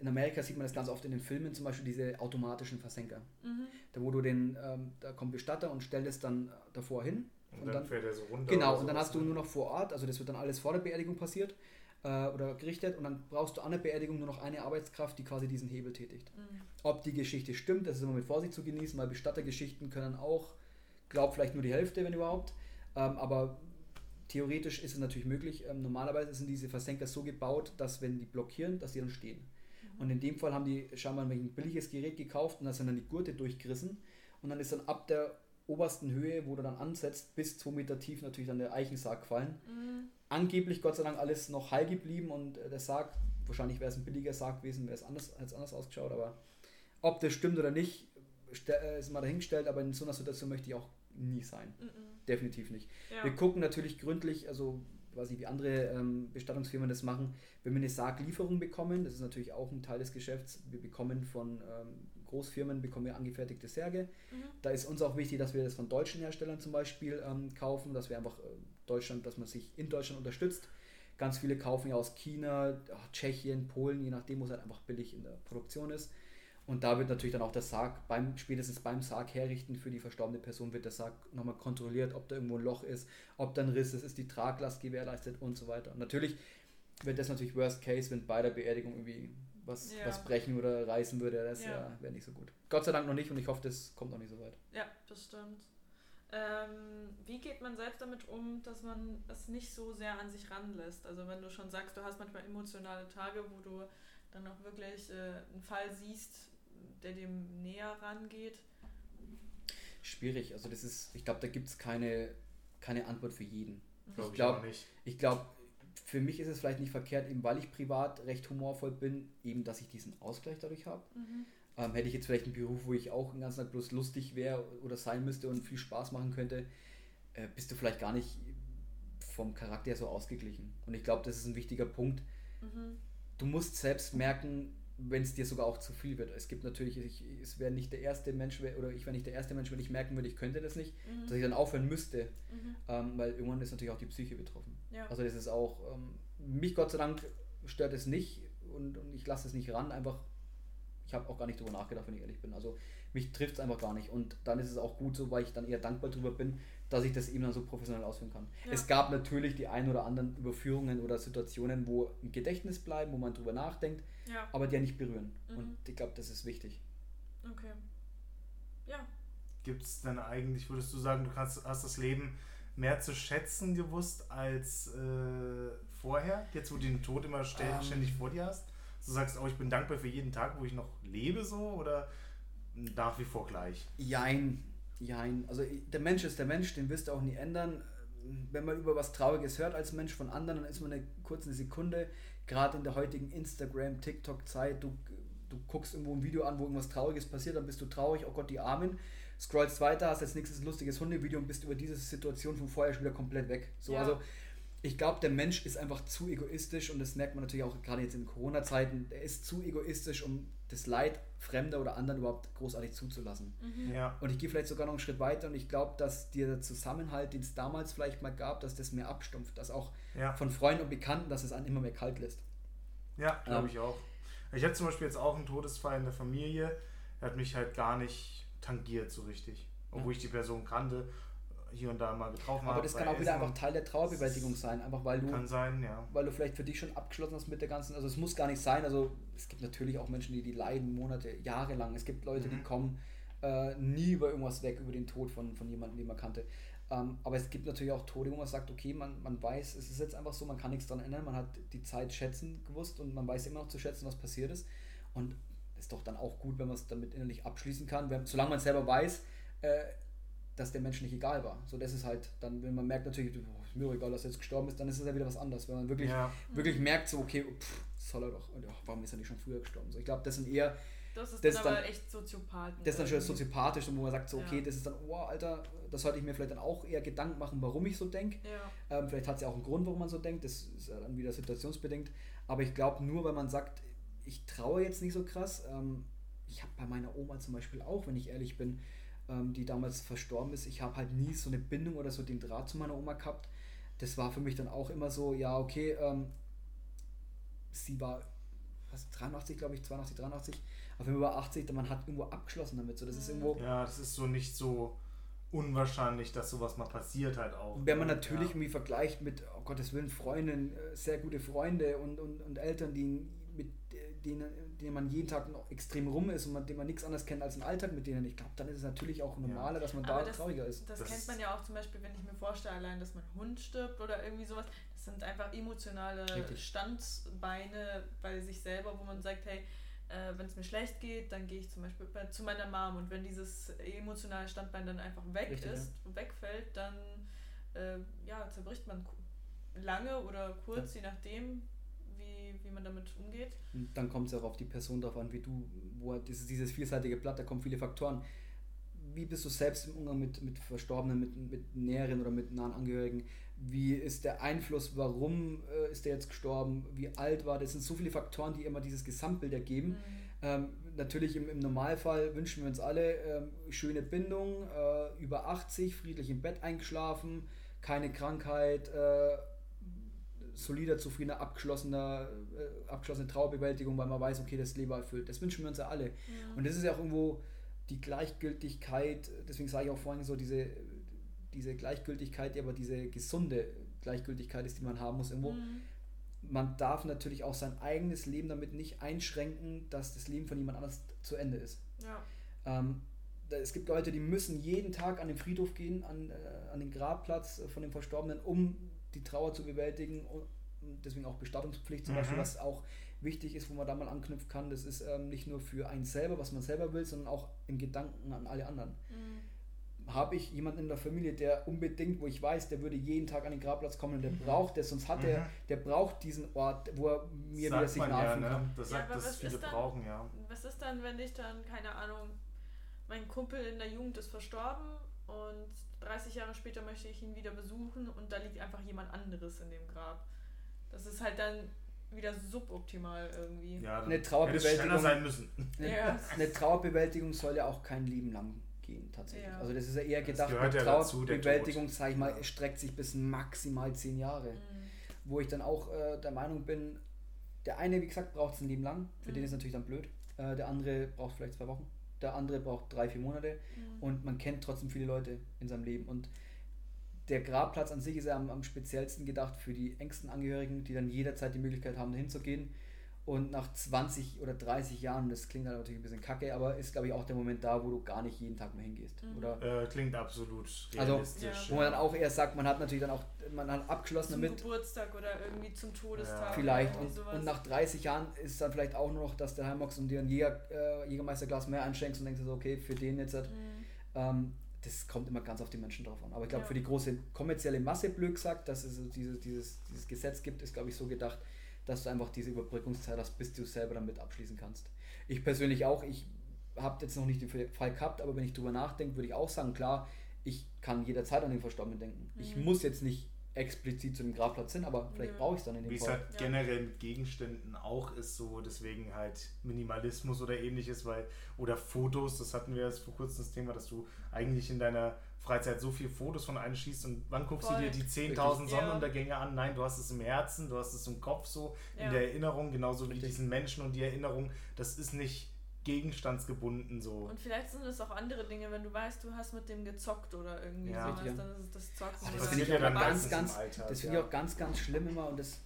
in Amerika sieht man das ganz oft in den Filmen, zum Beispiel diese automatischen Versenker. Mhm. Da wo du den, ähm, da kommt Bestatter und stellt es dann davor hin. Und, und dann, dann, fährt er so runter. Genau, und dann hast du nur noch vor Ort, also das wird dann alles vor der Beerdigung passiert äh, oder gerichtet und dann brauchst du an der Beerdigung nur noch eine Arbeitskraft, die quasi diesen Hebel tätigt. Mhm. Ob die Geschichte stimmt, das ist immer mit Vorsicht zu genießen, weil Bestattergeschichten können auch, glaub vielleicht nur die Hälfte, wenn überhaupt, ähm, aber theoretisch ist es natürlich möglich. Ähm, normalerweise sind diese Versenker so gebaut, dass wenn die blockieren, dass die dann stehen. Mhm. Und in dem Fall haben die scheinbar ein billiges Gerät gekauft und da sind dann die Gurte durchgerissen und dann ist dann ab der obersten Höhe, wo du dann ansetzt, bis zwei Meter tief natürlich dann der Eichensarg gefallen. Mhm. Angeblich Gott sei Dank alles noch heil geblieben und äh, der Sarg, wahrscheinlich wäre es ein billiger Sarg gewesen, wäre es anders, es anders ausgeschaut, aber ob das stimmt oder nicht, äh, ist mal dahingestellt, aber in so einer Situation möchte ich auch nie sein. Mhm. Definitiv nicht. Ja. Wir gucken natürlich gründlich, also quasi wie andere ähm, Bestattungsfirmen das machen, wenn wir eine Sarglieferung bekommen, das ist natürlich auch ein Teil des Geschäfts, wir bekommen von ähm, Großfirmen bekommen wir angefertigte Särge. Mhm. Da ist uns auch wichtig, dass wir das von deutschen Herstellern zum Beispiel ähm, kaufen, dass wir einfach äh, Deutschland, dass man sich in Deutschland unterstützt. Ganz viele kaufen ja aus China, Tschechien, Polen, je nachdem, wo es halt einfach billig in der Produktion ist. Und da wird natürlich dann auch der Sarg, beim, spätestens beim Sarg herrichten für die verstorbene Person, wird der Sarg nochmal kontrolliert, ob da irgendwo ein Loch ist, ob da ein Riss ist, ist die Traglast gewährleistet und so weiter. Und natürlich wird das natürlich Worst Case, wenn bei der Beerdigung irgendwie was, ja. was brechen oder reißen würde. Das ja. ja wäre nicht so gut. Gott sei Dank noch nicht und ich hoffe, das kommt noch nicht so weit. Ja, das stimmt. Ähm, wie geht man selbst damit um, dass man es nicht so sehr an sich ranlässt? Also wenn du schon sagst, du hast manchmal emotionale Tage, wo du dann auch wirklich äh, einen Fall siehst, der dem näher rangeht. Schwierig. Also das ist, ich glaube, da gibt es keine, keine Antwort für jeden. Mhm. Ich glaube, ich glaube, für mich ist es vielleicht nicht verkehrt, eben weil ich privat recht humorvoll bin, eben, dass ich diesen Ausgleich dadurch habe. Mhm. Ähm, hätte ich jetzt vielleicht einen Beruf, wo ich auch den ganzen Tag bloß lustig wäre oder sein müsste und viel Spaß machen könnte, äh, bist du vielleicht gar nicht vom Charakter so ausgeglichen. Und ich glaube, das ist ein wichtiger Punkt. Mhm. Du musst selbst merken, wenn es dir sogar auch zu viel wird. Es gibt natürlich, ich, es wäre nicht der erste Mensch, oder ich wäre nicht der erste Mensch, wenn ich merken würde, ich könnte das nicht, mhm. dass ich dann aufhören müsste, mhm. ähm, weil irgendwann ist natürlich auch die Psyche betroffen. Ja. Also das ist auch, ähm, mich Gott sei Dank stört es nicht und, und ich lasse es nicht ran, einfach, ich habe auch gar nicht darüber nachgedacht, wenn ich ehrlich bin. Also mich trifft es einfach gar nicht und dann ist es auch gut so, weil ich dann eher dankbar darüber bin, dass ich das eben dann so professionell ausführen kann. Ja. Es gab natürlich die ein oder anderen Überführungen oder Situationen, wo im Gedächtnis bleiben, wo man drüber nachdenkt, ja. aber die ja nicht berühren. Mhm. Und ich glaube, das ist wichtig. Okay. Ja. Gibt es denn eigentlich, würdest du sagen, du hast, hast das Leben mehr zu schätzen gewusst als äh, vorher, jetzt wo du den Tod immer ständig, ähm. ständig vor dir hast? Du sagst, oh, ich bin dankbar für jeden Tag, wo ich noch lebe, so oder nach wie vor gleich? Jein, jein. Also der Mensch ist der Mensch, den wirst du auch nie ändern. Wenn man über was Trauriges hört als Mensch von anderen, dann ist man eine kurze Sekunde, gerade in der heutigen Instagram, TikTok-Zeit, du, du guckst irgendwo ein Video an, wo irgendwas Trauriges passiert, dann bist du traurig, oh Gott, die Armen. Scrollst weiter, hast jetzt nächstes lustiges Hundevideo und bist über diese Situation von vorher schon wieder komplett weg. So, ja. also ich glaube, der Mensch ist einfach zu egoistisch und das merkt man natürlich auch gerade jetzt in Corona-Zeiten. Er ist zu egoistisch, um das Leid Fremder oder anderen überhaupt großartig zuzulassen. Mhm. Ja. Und ich gehe vielleicht sogar noch einen Schritt weiter und ich glaube, dass der Zusammenhalt, den es damals vielleicht mal gab, dass das mehr abstumpft, dass auch ja. von Freunden und Bekannten, dass es einen immer mehr kalt lässt. Ja, glaube ähm, ich auch. Ich hatte zum Beispiel jetzt auch einen Todesfall in der Familie, der hat mich halt gar nicht tangiert so richtig, obwohl ja. ich die Person kannte hier und da mal getroffen habe. Aber das kann auch wieder einfach Teil der Trauerbewältigung sein, einfach weil du, kann sein, ja. weil du vielleicht für dich schon abgeschlossen hast mit der ganzen, also es muss gar nicht sein, also es gibt natürlich auch Menschen, die, die leiden Monate, Jahre lang. Es gibt Leute, mhm. die kommen äh, nie über irgendwas weg, über den Tod von, von jemandem, den man kannte. Ähm, aber es gibt natürlich auch Tode, wo man sagt, okay, man, man weiß, es ist jetzt einfach so, man kann nichts daran ändern, man hat die Zeit schätzen gewusst und man weiß immer noch zu schätzen, was passiert ist. Und ist doch dann auch gut, wenn man es damit innerlich abschließen kann, wenn, solange man selber weiß, äh, dass der Mensch nicht egal war. So, das ist halt dann, wenn man merkt natürlich, oh, ist mir egal, dass er jetzt gestorben ist, dann ist es ja wieder was anderes. Wenn man wirklich, ja. wirklich merkt, so, okay, pff, soll er doch, oh, warum ist er nicht schon früher gestorben? So, ich glaube, das sind eher. Das ist das dann, aber echt Soziopathen. Das ist dann schon soziopathisch, wo man sagt, so, okay, ja. das ist dann, oh, Alter, das sollte ich mir vielleicht dann auch eher Gedanken machen, warum ich so denke. Ja. Ähm, vielleicht hat es ja auch einen Grund, warum man so denkt, das ist ja dann wieder situationsbedingt. Aber ich glaube, nur weil man sagt, ich traue jetzt nicht so krass, ähm, ich habe bei meiner Oma zum Beispiel auch, wenn ich ehrlich bin, ähm, die damals verstorben ist. Ich habe halt nie so eine Bindung oder so den Draht zu meiner Oma gehabt. Das war für mich dann auch immer so, ja, okay, ähm, sie war was, 83, glaube ich, 82, 83, auf jeden Fall über 80, man hat irgendwo abgeschlossen damit. So, das ist irgendwo. Ja, das ist so nicht so unwahrscheinlich, dass sowas mal passiert halt auch. Wenn man natürlich ja. irgendwie vergleicht mit, oh Gottes Willen, Freunden, äh, sehr gute Freunde und, und, und Eltern, die denen, denen man jeden Tag noch extrem rum ist und man, denen man nichts anderes kennt als den Alltag mit denen, ich glaube, dann ist es natürlich auch normaler, ja. dass man da das, trauriger ist. Das, das, kennt man ja auch zum Beispiel, wenn ich mir vorstelle, allein, dass mein Hund stirbt oder irgendwie sowas. Das sind einfach emotionale Richtig. Standbeine bei sich selber, wo man sagt, hey, äh, wenn es mir schlecht geht, dann gehe ich zum Beispiel bei, zu meiner Mom und wenn dieses emotionale Standbein dann einfach weg Richtig, ist, ja. wegfällt, dann äh, ja, zerbricht man lange oder kurz, ja. je nachdem, wie, man damit umgeht. Und dann kommt es auch auf die Person drauf an, wie du, wo dieses, dieses vielseitige Blatt, da kommen viele Faktoren. Wie bist du selbst im Umgang mit, mit Verstorbenen, mit, mit Näheren oder mit nahen Angehörigen? Wie ist der Einfluss? Warum äh, ist der jetzt gestorben? Wie alt war das? sind so viele Faktoren, die immer dieses Gesamtbild ergeben. Mhm. Ähm, natürlich im, im, Normalfall wünschen wir uns alle ähm, schöne Bindung, äh, über 80, friedlich im Bett eingeschlafen, keine Krankheit, äh, solider, zufriedener, abgeschlossener, äh, abgeschlossene Trauerbewältigung, weil man weiß, okay, das Leben erfüllt. Das wünschen wir uns ja alle. Ja. Und das ist ja auch irgendwo die Gleichgültigkeit, deswegen sage ich auch vorhin so, diese, diese Gleichgültigkeit, die aber diese gesunde Gleichgültigkeit ist, die man haben muss irgendwo. Mhm. Man darf natürlich auch sein eigenes Leben damit nicht einschränken, dass das Leben von jemand anders zu Ende ist. Ja. Ähm, es gibt Leute, die müssen jeden Tag an den Friedhof gehen, an, äh, an den Grabplatz von dem Verstorbenen, um die Trauer zu bewältigen und deswegen auch Bestattungspflicht zum mhm. Beispiel, was auch wichtig ist, wo man da mal anknüpfen kann. Das ist ähm, nicht nur für einen selber, was man selber will, sondern auch im Gedanken an alle anderen. Mhm. Habe ich jemanden in der Familie, der unbedingt, wo ich weiß, der würde jeden Tag an den Grabplatz kommen und der mhm. braucht das, sonst hat mhm. er, der braucht diesen Ort, wo er mir Sagt wieder Signal ja, ne? kann. Das sagt, ja, dass viele dann, brauchen, ja. Was ist dann, wenn ich dann, keine Ahnung, mein Kumpel in der Jugend ist verstorben und 30 Jahre später möchte ich ihn wieder besuchen und da liegt einfach jemand anderes in dem Grab. Das ist halt dann wieder suboptimal irgendwie. Ja, eine Trauerbewältigung sein müssen. Eine, ja. eine, Trauerbewältigung soll ja auch kein Leben lang gehen tatsächlich. Ja. Also das ist ja eher gedacht, eine ja Trauerbewältigung, sage ich mal, streckt sich bis maximal zehn Jahre. Mhm. Wo ich dann auch äh, der Meinung bin, der eine, wie gesagt, braucht es ein Leben lang, für mhm. den ist natürlich dann blöd. Äh, der andere braucht vielleicht zwei Wochen der andere braucht drei, vier Monate mhm. und man kennt trotzdem viele Leute in seinem Leben. Und der Grabplatz an sich ist ja am, am speziellsten gedacht für die engsten Angehörigen, die dann jederzeit die Möglichkeit haben, dahin zu gehen. Und nach 20 oder 30 Jahren, das klingt halt natürlich ein bisschen kacke, aber ist, glaube ich, auch der Moment da, wo du gar nicht jeden Tag mehr hingehst. Mhm. Oder? Äh, klingt absolut also, realistisch. Also, wo man dann auch eher sagt, man hat natürlich dann auch, man hat abgeschlossen zum damit. Geburtstag oder irgendwie zum Todestag. Ja. Vielleicht. Und, und, nach 30 Jahren ist es dann vielleicht auch nur noch, dass der Heimbox und dir ein Jäger, äh, Jägermeisterglas mehr einschenkst und denkst so, okay, für den jetzt. Halt, mhm. Ähm, das kommt immer ganz auf die Menschen drauf an. Aber ich glaube, ja. für die große kommerzielle Masse, blöd gesagt, dass es dieses, dieses, dieses Gesetz gibt, ist, glaube ich, so gedacht, dass du einfach diese Überbrückungszeit hast, bis du selber damit abschließen kannst. Ich persönlich auch, ich habe jetzt noch nicht den Fall gehabt, aber wenn ich drüber nachdenke, würde ich auch sagen, klar, ich kann jederzeit an den Verstorbenen denken. Mhm. Ich muss jetzt nicht explizit zu dem Grabplatz hin, aber vielleicht ja. brauche ich es dann in dem Wie Fall. Wie es halt ja. generell mit Gegenständen auch ist, so deswegen halt Minimalismus oder ähnliches, weil, oder Fotos, das hatten wir jetzt vor kurzem das Thema, dass du eigentlich in deiner Freizeit so viele Fotos von einem schießt und wann guckst Voll. du dir die 10.000 Sonnenuntergänge ja. an? Nein, du hast es im Herzen, du hast es im Kopf so, in der Erinnerung, genauso Richtig. wie diesen Menschen und die Erinnerung, das ist nicht gegenstandsgebunden so. Und vielleicht sind es auch andere Dinge, wenn du weißt, du hast mit dem gezockt oder irgendwie ja. sowas, dann ist es das Zocken. Das, das finde ich, ja dann ganz, ganz, das find ich auch ganz, ganz schlimm immer und das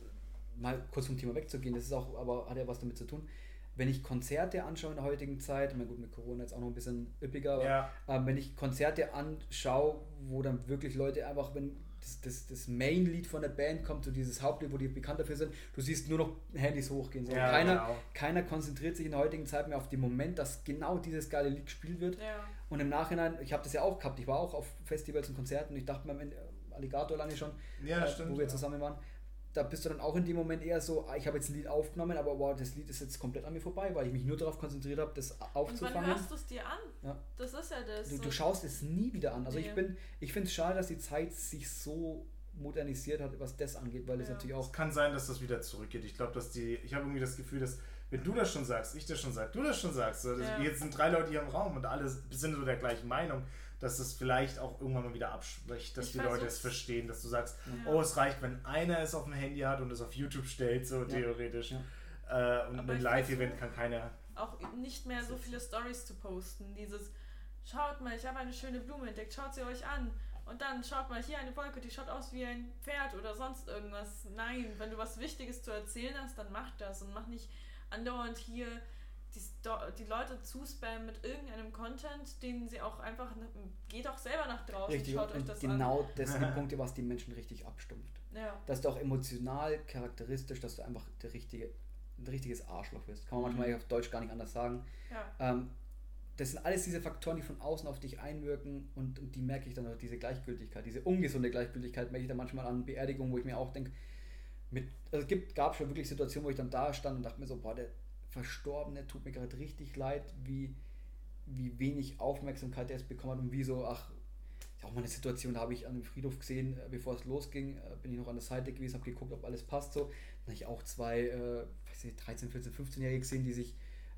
mal kurz vom Thema wegzugehen, das ist auch, aber hat ja was damit zu tun. Wenn ich Konzerte anschaue in der heutigen Zeit, ich gut, mit Corona jetzt auch noch ein bisschen üppiger, aber ja. äh, wenn ich Konzerte anschaue, wo dann wirklich Leute einfach, wenn das, das, das Main-Lied von der Band kommt, so dieses Hauptlied, wo die bekannt dafür sind, du siehst nur noch Handys hochgehen. So. Ja, keiner, genau. keiner konzentriert sich in der heutigen Zeit mehr auf den Moment, dass genau dieses geile Lied gespielt wird. Ja. Und im Nachhinein, ich habe das ja auch gehabt, ich war auch auf Festivals und Konzerten und ich dachte mir am Ende, Alligator lange schon, ja, äh, stimmt, wo wir zusammen waren, da bist du dann auch in dem Moment eher so, ah, ich habe jetzt ein Lied aufgenommen, aber wow, das Lied ist jetzt komplett an mir vorbei, weil ich mich nur darauf konzentriert habe, das aufzufangen. Und wann hörst du es dir an? Ja. Das ist ja das. Du, du schaust es nie wieder an. Also nee. ich bin, ich finde es schade, dass die Zeit sich so modernisiert hat, was das angeht, weil ja. es natürlich auch. Es kann sein, dass das wieder zurückgeht. Ich glaube, dass die, ich habe irgendwie das Gefühl, dass wenn du das schon sagst, ich das schon sag, du das schon sagst, so, ja. jetzt sind drei Leute hier im Raum und alle sind so der gleichen Meinung, dass es vielleicht auch irgendwann mal wieder abschwächt, dass ich die Leute es verstehen, dass du sagst, ja. oh, es reicht, wenn einer es auf dem Handy hat und es auf YouTube stellt, so theoretisch. Äh, und ein Live-Event kann keiner. Auch nicht mehr so viele Stories zu posten. Dieses, schaut mal, ich habe eine schöne Blume entdeckt, schaut sie euch an. Und dann schaut mal hier eine Wolke, die schaut aus wie ein Pferd oder sonst irgendwas. Nein, wenn du was Wichtiges zu erzählen hast, dann mach das und mach nicht andauernd hier die, Leute zuspammen mit irgendeinem Content, den sie auch einfach. Geht auch selber nach draußen, richtig, schaut euch das genau an. Genau das sind die Punkte, was die Menschen richtig abstumpft. Ja. Das ist auch emotional charakteristisch, dass du einfach der richtige, ein richtiges Arschloch bist. Kann man mhm. manchmal auf Deutsch gar nicht anders sagen. Ja. Ähm, das sind alles diese Faktoren, die von außen auf dich einwirken und, und die merke ich dann auch, diese Gleichgültigkeit, diese ungesunde Gleichgültigkeit merke ich dann manchmal an Beerdigungen, wo ich mir auch denke, mit, also es gibt, gab schon wirklich Situationen, wo ich dann da stand und dachte mir so, boah, der Verstorbene tut mir gerade richtig leid, wie, wie wenig Aufmerksamkeit er jetzt bekommen hat und wie so, ach, ja auch mal eine Situation, da habe ich an dem Friedhof gesehen, äh, bevor es losging, äh, bin ich noch an der Seite gewesen, habe geguckt, ob alles passt so. Dann habe ich auch zwei, äh, weiß nicht, 13, 14, 15-Jährige gesehen, die sich,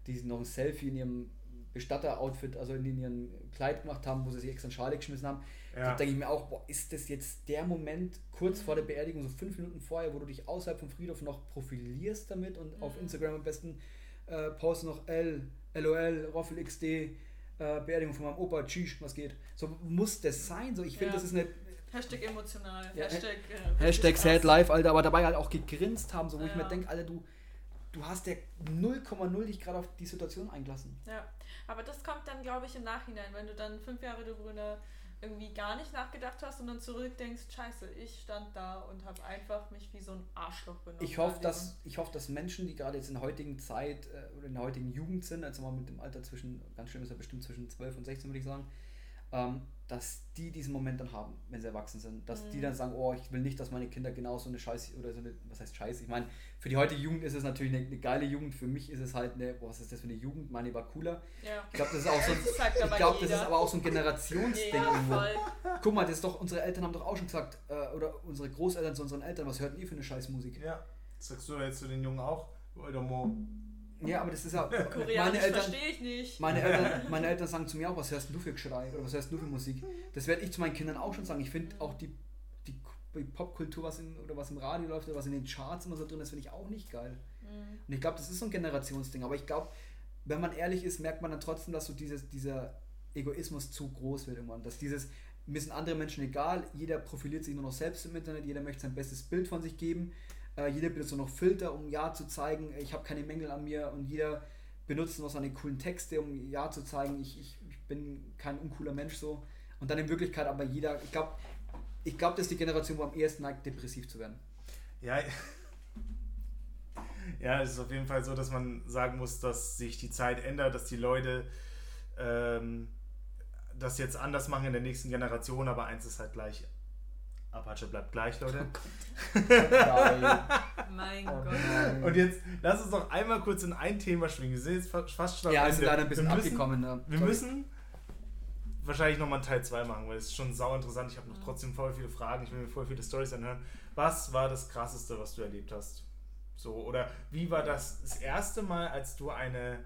die noch ein Selfie in ihrem Bestatter-Outfit, also in ihrem Kleid gemacht haben, wo sie sich extra eine Schale geschmissen haben. Ja. Da denke ich mir auch, boah, ist das jetzt der Moment kurz vor der Beerdigung, so fünf Minuten vorher, wo du dich außerhalb vom Friedhof noch profilierst damit und mhm. auf Instagram am besten äh, post noch L, LOL, Roffel XD, äh, Beerdigung von meinem Opa, Tschisch, was geht. So muss das sein. So, ich finde, ja. das ist eine. Hashtag emotional. Ja, Hashtag, äh, Hashtag sad life, Alter, aber dabei halt auch gegrinst haben, so wo ja. ich mir denke, Alter, du, du hast ja 0,0 dich gerade auf die Situation eingelassen. Ja. Aber das kommt dann, glaube ich, im Nachhinein, wenn du dann fünf Jahre darüber irgendwie gar nicht nachgedacht hast und dann zurückdenkst, scheiße, ich stand da und habe einfach mich wie so ein Arschloch benutzt. Ich hoffe, dass, ich hoffe, dass Menschen, die gerade jetzt in der heutigen Zeit äh, oder in der heutigen Jugend sind, also mal mit dem Alter zwischen, ganz schön ist ja bestimmt zwischen 12 und 16, würde ich sagen, ähm, dass die diesen Moment dann haben, wenn sie erwachsen sind. Dass mhm. die dann sagen, oh, ich will nicht, dass meine Kinder genau so eine Scheiße oder so eine, was heißt Scheiße? Ich meine, für die heutige Jugend ist es natürlich eine, eine, geile Jugend, für mich ist es halt eine, boah, was ist das für eine Jugend? Meine war cooler. Ja. Ich glaube, das ist auch so ein, ich glaube, das ist aber auch so ein Generationsding ja, irgendwo. Guck mal, das ist doch, unsere Eltern haben doch auch schon gesagt, äh, oder unsere Großeltern zu unseren Eltern, was hörten ihr für eine Scheißmusik? Ja, das sagst du jetzt zu den Jungen auch, oder Mo? Ja, aber das ist ja. Koreanisch verstehe ich nicht. Meine Eltern, meine Eltern sagen zu mir auch, was hörst du für Geschrei oder was hörst du für Musik? Das werde ich zu meinen Kindern auch schon sagen. Ich finde auch die, die, die Popkultur, was in, oder was im Radio läuft oder was in den Charts immer so drin ist, finde ich auch nicht geil. Mhm. Und ich glaube, das ist so ein Generationsding. Aber ich glaube, wenn man ehrlich ist, merkt man dann trotzdem, dass so dieses, dieser Egoismus zu groß wird irgendwann. Dass dieses, mir sind andere Menschen egal, jeder profiliert sich nur noch selbst im Internet, jeder möchte sein bestes Bild von sich geben äh, jeder benutzt nur noch Filter, um Ja zu zeigen, ich habe keine Mängel an mir und jeder benutzt noch seine coolen Texte, um Ja zu zeigen, ich, ich, ich bin kein uncooler Mensch so. Und dann in Wirklichkeit aber jeder, ich glaube, ich glaube, das ist die Generation, wo am ehesten neigt, depressiv zu werden. Ja, ja, es ist auf jeden Fall so, dass man sagen muss, dass sich die Zeit ändert, dass die Leute ähm, das jetzt anders machen in der nächsten Generation, aber eins ist halt gleich Apache bleibt gleich, Leute. Oh mein oh Gott. Und jetzt lass uns noch einmal kurz in ein Thema schwingen. Wir sind jetzt fast schon Ja, ist leider ein bisschen wir müssen, abgekommen. Ne? Wir müssen wahrscheinlich nochmal Teil 2 machen, weil es ist schon sau interessant. Ich habe noch trotzdem voll viele Fragen. Ich will mir voll viele Stories anhören. Was war das Krasseste, was du erlebt hast? So, oder wie war das das erste Mal, als du eine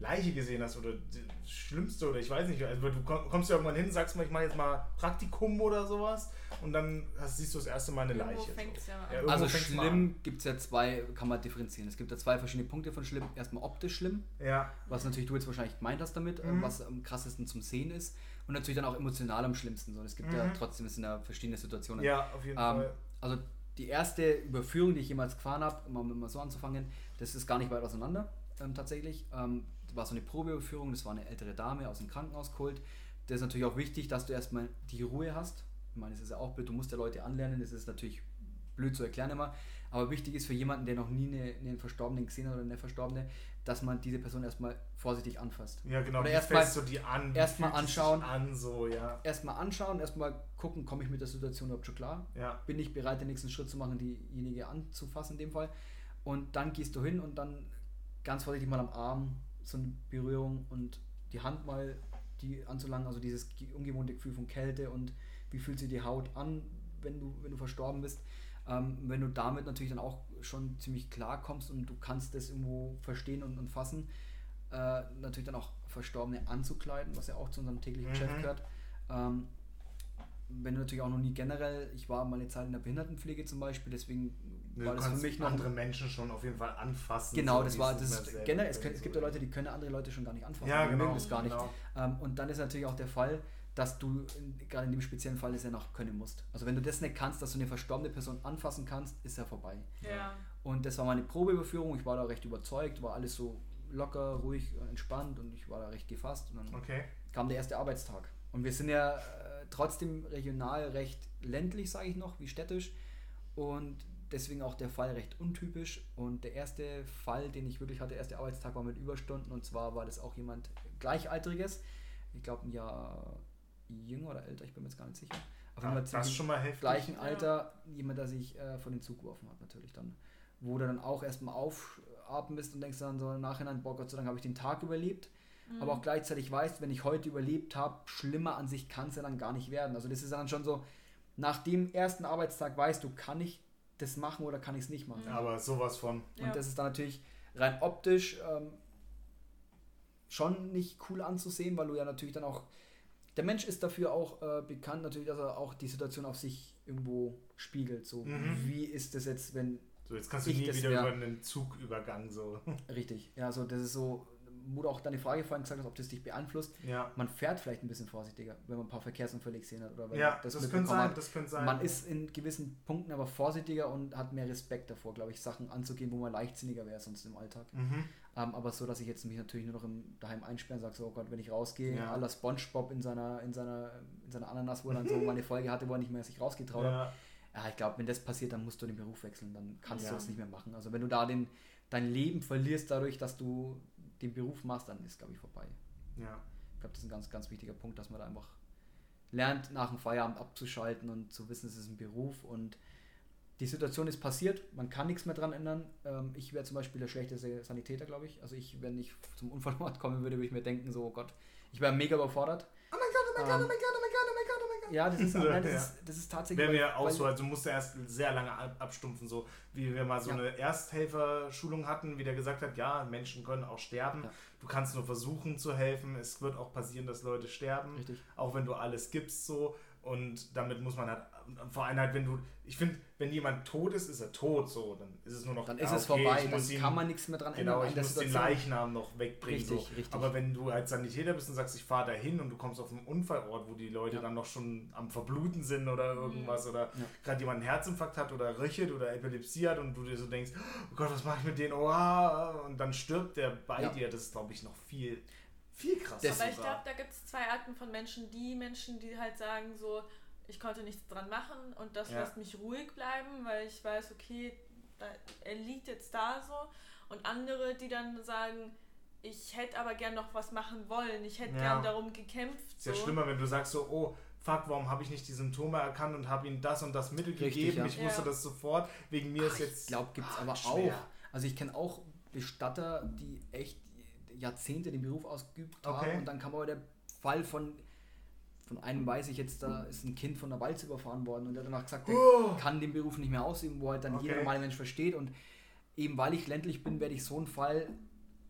Leiche gesehen hast oder das Schlimmste oder ich weiß nicht, also du kommst ja irgendwann hin, sagst mal, ich mache jetzt mal Praktikum oder sowas und dann hast, siehst du das erste Mal eine Leiche. So. Ja, also schlimm gibt es ja zwei, kann man differenzieren. Es gibt ja zwei verschiedene Punkte von schlimm. Erstmal optisch schlimm, ja. was natürlich du jetzt wahrscheinlich gemeint hast damit, mhm. was am krassesten zum Sehen ist und natürlich dann auch emotional am schlimmsten. So. Es gibt mhm. ja trotzdem, es sind ja verschiedene Situationen. Ja, auf jeden ähm, Fall. Also die erste Überführung, die ich jemals gefahren habe, um mal so anzufangen, das ist gar nicht weit auseinander ähm, tatsächlich. Ähm, war so eine Probeüberführung, das war eine ältere Dame aus dem Krankenhaus geholt. Das ist natürlich auch wichtig, dass du erstmal die Ruhe hast. Ich meine, es ist ja auch blöd, du musst ja Leute anlernen, das ist natürlich blöd zu erklären immer. Aber wichtig ist für jemanden, der noch nie eine, einen Verstorbenen gesehen hat oder eine Verstorbene, dass man diese Person erstmal vorsichtig anfasst. Ja, genau. Oder erstmal so die an, erstmal anschauen. An, so, ja. Erstmal anschauen, erstmal gucken, komme ich mit der Situation überhaupt schon klar? Ja. Bin ich bereit, den nächsten Schritt zu machen, diejenige anzufassen in dem Fall? Und dann gehst du hin und dann ganz vorsichtig mal am Arm so eine Berührung und die Hand mal die anzulangen, also dieses ungewohnte Gefühl von Kälte und wie fühlt sich die Haut an, wenn du, wenn du verstorben bist. Ähm, wenn du damit natürlich dann auch schon ziemlich klar kommst und du kannst das irgendwo verstehen und, und fassen, äh, natürlich dann auch Verstorbene anzukleiden, was ja auch zu unserem täglichen mhm. Geschäft gehört. Ähm, wenn du natürlich auch noch nie generell, ich war mal eine Zeit in der Behindertenpflege zum Beispiel, deswegen Du war das für mich noch andere Menschen schon auf jeden Fall anfassen. Genau, so das war das generell, es, können, es gibt ja Leute, die können andere Leute schon gar nicht anfassen. Ja, die genau, mögen das gar nicht. genau. Ähm, und dann ist natürlich auch der Fall, dass du gerade in dem speziellen Fall das ja noch können musst. Also wenn du das nicht kannst, dass du eine verstorbene Person anfassen kannst, ist ja vorbei. Ja. Und das war meine Probeüberführung. Ich war da recht überzeugt, war alles so locker, ruhig, entspannt und ich war da recht gefasst. Und dann Okay. kam der erste Arbeitstag. Und wir sind ja äh, trotzdem regional recht ländlich, sage ich noch, wie städtisch. Und deswegen auch der Fall recht untypisch. Und der erste Fall, den ich wirklich hatte, der erste Arbeitstag war mit Überstunden. Und zwar war das auch jemand Gleichaltriges. Ich glaube, ein Jahr jünger oder älter, ich bin mir jetzt gar nicht sicher. Auf jeden Ja, Fall das ziemlich ist schon mal heftig. gleichen Ja. Alter, jemand, der sich äh, von den Zug geworfen hat, natürlich dann. Wo du dann auch erstmal aufatmest und denkst dann so im Nachhinein, boah, Gott sei Dank habe ich den Tag überlebt. Mhm. Aber auch gleichzeitig weißt, wenn ich heute überlebt habe, schlimmer an sich kann es ja dann gar nicht werden. Also das ist dann schon so, nach dem ersten Arbeitstag weißt du, kann ich das machen oder kann ich es nicht machen. Aber sowas von. Ja. Und das ist dann natürlich rein optisch ähm, schon nicht cool anzusehen, weil du ja natürlich dann auch. Der Mensch ist dafür auch äh, bekannt, natürlich, dass er auch die Situation auf sich irgendwo spiegelt. So, Mhm. wie ist das jetzt, wenn. So, jetzt kannst du nie wieder wär- über einen Zugübergang so. Richtig, ja, so, das ist so. Wo du auch deine Frage vorhin gesagt hast, ob das dich beeinflusst. Ja. Man fährt vielleicht ein bisschen vorsichtiger, wenn man ein paar Verkehrsunfälle gesehen hat. Oder wenn Ja, man das, mitbekommen könnte sein, hat. das könnte sein. Man ist in gewissen Punkten aber vorsichtiger und hat mehr Respekt davor, glaube ich, Sachen anzugehen, wo man leichtsinniger wäre sonst im Alltag. Mhm. Ähm, aber so, dass ich jetzt mich natürlich nur noch im daheim einsperren und sage, so, oh Gott, wenn ich rausgehe, Ja. la Spongebob in seiner, in seiner, in seiner Ananas, wo er dann so mal eine Folge hatte, wo er nicht mehr sich rausgetraut hat. Ja. Ja, ich glaube, wenn das passiert, dann musst du den Beruf wechseln, dann kannst Ja. du das nicht mehr machen. Also wenn du da den, dein Leben verlierst dadurch, dass du den Beruf machst, dann ist, glaube ich, vorbei. ja. Ich glaube, das ist ein ganz, ganz wichtiger Punkt, dass man da einfach lernt, nach dem Feierabend abzuschalten und zu wissen, es ist ein Beruf und die Situation ist passiert, man kann nichts mehr dran ändern. Ähm, ich wäre zum Beispiel der schlechteste Sanitäter, glaube ich. Also ich, wenn ich zum Unfallort kommen würde, würde ich mir denken, so, oh Gott, ich wäre mega überfordert. Oh mein Gott, oh mein Gott, oh mein Gott, oh mein Gott, Ja, das ist, nein, das Ja. ist, das ist tatsächlich... Wäre mir auch so, also musste erst sehr lange ab- abstumpfen, so wie wir mal so Ja. eine Ersthelferschulung hatten, wie der gesagt hat, ja, Menschen können auch sterben, Ja. du kannst nur versuchen zu helfen, es wird auch passieren, dass Leute sterben, Richtig. auch wenn du alles gibst so und damit muss man halt, vor allem halt, wenn du, ich finde, wenn jemand tot ist, ist er tot so, dann ist es nur noch, Dann ist es okay, vorbei, ich dann ihn- kann man nichts mehr dran Genau, ändern. ich an der muss den. Leichnam noch wegbringen. Richtig, so. richtig. Aber wenn du als Sanitäter bist und sagst, ich fahre da hin und du kommst auf einen Unfallort, wo die Leute Ja. dann noch schon am Verbluten sind oder irgendwas oder Ja. gerade jemand einen Herzinfarkt hat oder röchelt oder Epilepsie hat und du dir so denkst, oh Gott, was mache ich mit denen? Oh, ah, und dann stirbt der bei Ja. dir. Das ist, glaube ich, noch viel, viel krasser. Aber ich glaube, da gibt es zwei Arten von Menschen. Die Menschen, die halt sagen so, ich konnte nichts dran machen und das Ja. lässt mich ruhig bleiben, weil ich weiß, okay, da, er liegt jetzt da so. Und andere, die dann sagen, ich hätte aber gern noch was machen wollen, ich hätte Ja. gern darum gekämpft. ist ja so. schlimmer, wenn du sagst so, oh, fuck, warum habe ich nicht die Symptome erkannt und habe ihnen das und das Mittel Richtig, gegeben? ja. Ich wusste Ja. das sofort. Wegen mir Ach, ist ich jetzt... glaube, gibt es ah, aber schwer. auch. Also ich kenne auch Bestatter, die echt Jahrzehnte den Beruf ausgeübt Okay. haben und dann kam aber der Fall von von einem weiß ich jetzt, da ist ein Kind von der Walze überfahren worden und der hat danach gesagt, der Oh. kann den Beruf nicht mehr ausüben, wo halt dann jeder Okay. normale Mensch versteht und eben weil ich ländlich bin, werde ich so einen Fall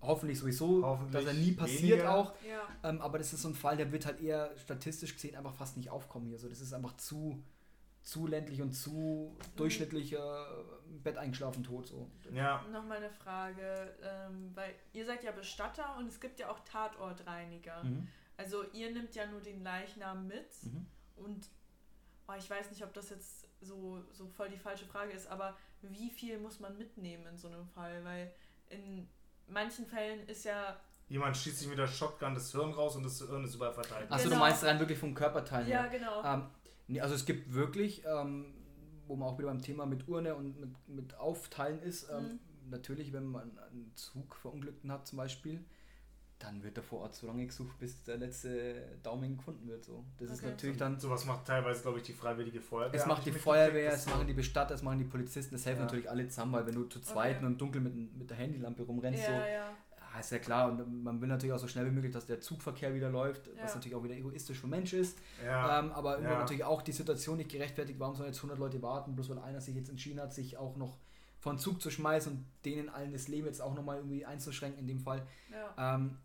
hoffentlich sowieso, Hoffentlich dass er nie passiert weniger. auch, Ja. ähm, aber das ist so ein Fall, der wird halt eher statistisch gesehen einfach fast nicht aufkommen hier. So, das ist einfach zu, zu ländlich und zu durchschnittlicher Bett eingeschlafen tot. So. Ja, Nochmal eine Frage, ähm, weil ihr seid ja Bestatter und es gibt ja auch Tatortreiniger. Mhm. Also ihr nimmt ja nur den Leichnam mit Mhm. und oh, ich weiß nicht, ob das jetzt so, so voll die falsche Frage ist, aber wie viel muss man mitnehmen in so einem Fall? Weil in manchen Fällen ist ja, jemand schießt sich mit der Shotgun das Hirn raus und das Hirn ist überall verteilt. Achso, Genau. du meinst rein wirklich vom Körperteil ja her. genau, Ähm, nee, also es gibt wirklich, ähm, wo man auch wieder beim Thema mit Urne und mit, mit Aufteilen ist, ähm, Mhm. natürlich, wenn man einen Zug verunglückten hat zum Beispiel, dann wird er vor Ort so lange gesucht, bis der letzte Daumen gefunden wird. So. Das ist Okay. natürlich dann Sowas macht teilweise, glaube ich, die Freiwillige Feuerwehr. Es macht die Feuerwehr, es machen die Bestatter, es machen die Polizisten, das helfen Ja. natürlich alle zusammen, weil wenn du zu zweit Okay. nur im Dunkeln mit, mit der Handylampe rumrennst, ja, so, ja, ja, ist ja klar. Und man will natürlich auch so schnell wie möglich, dass der Zugverkehr wieder läuft, was Ja. natürlich auch wieder egoistisch vom Mensch ist. Ja, Ähm, aber irgendwo Ja. natürlich auch die Situation nicht gerechtfertigt, warum sollen jetzt 100 Leute warten, bloß weil einer sich jetzt entschieden hat, sich auch noch von Zug zu schmeißen und denen allen das Leben jetzt auch nochmal irgendwie einzuschränken in dem Fall. ja. Ähm,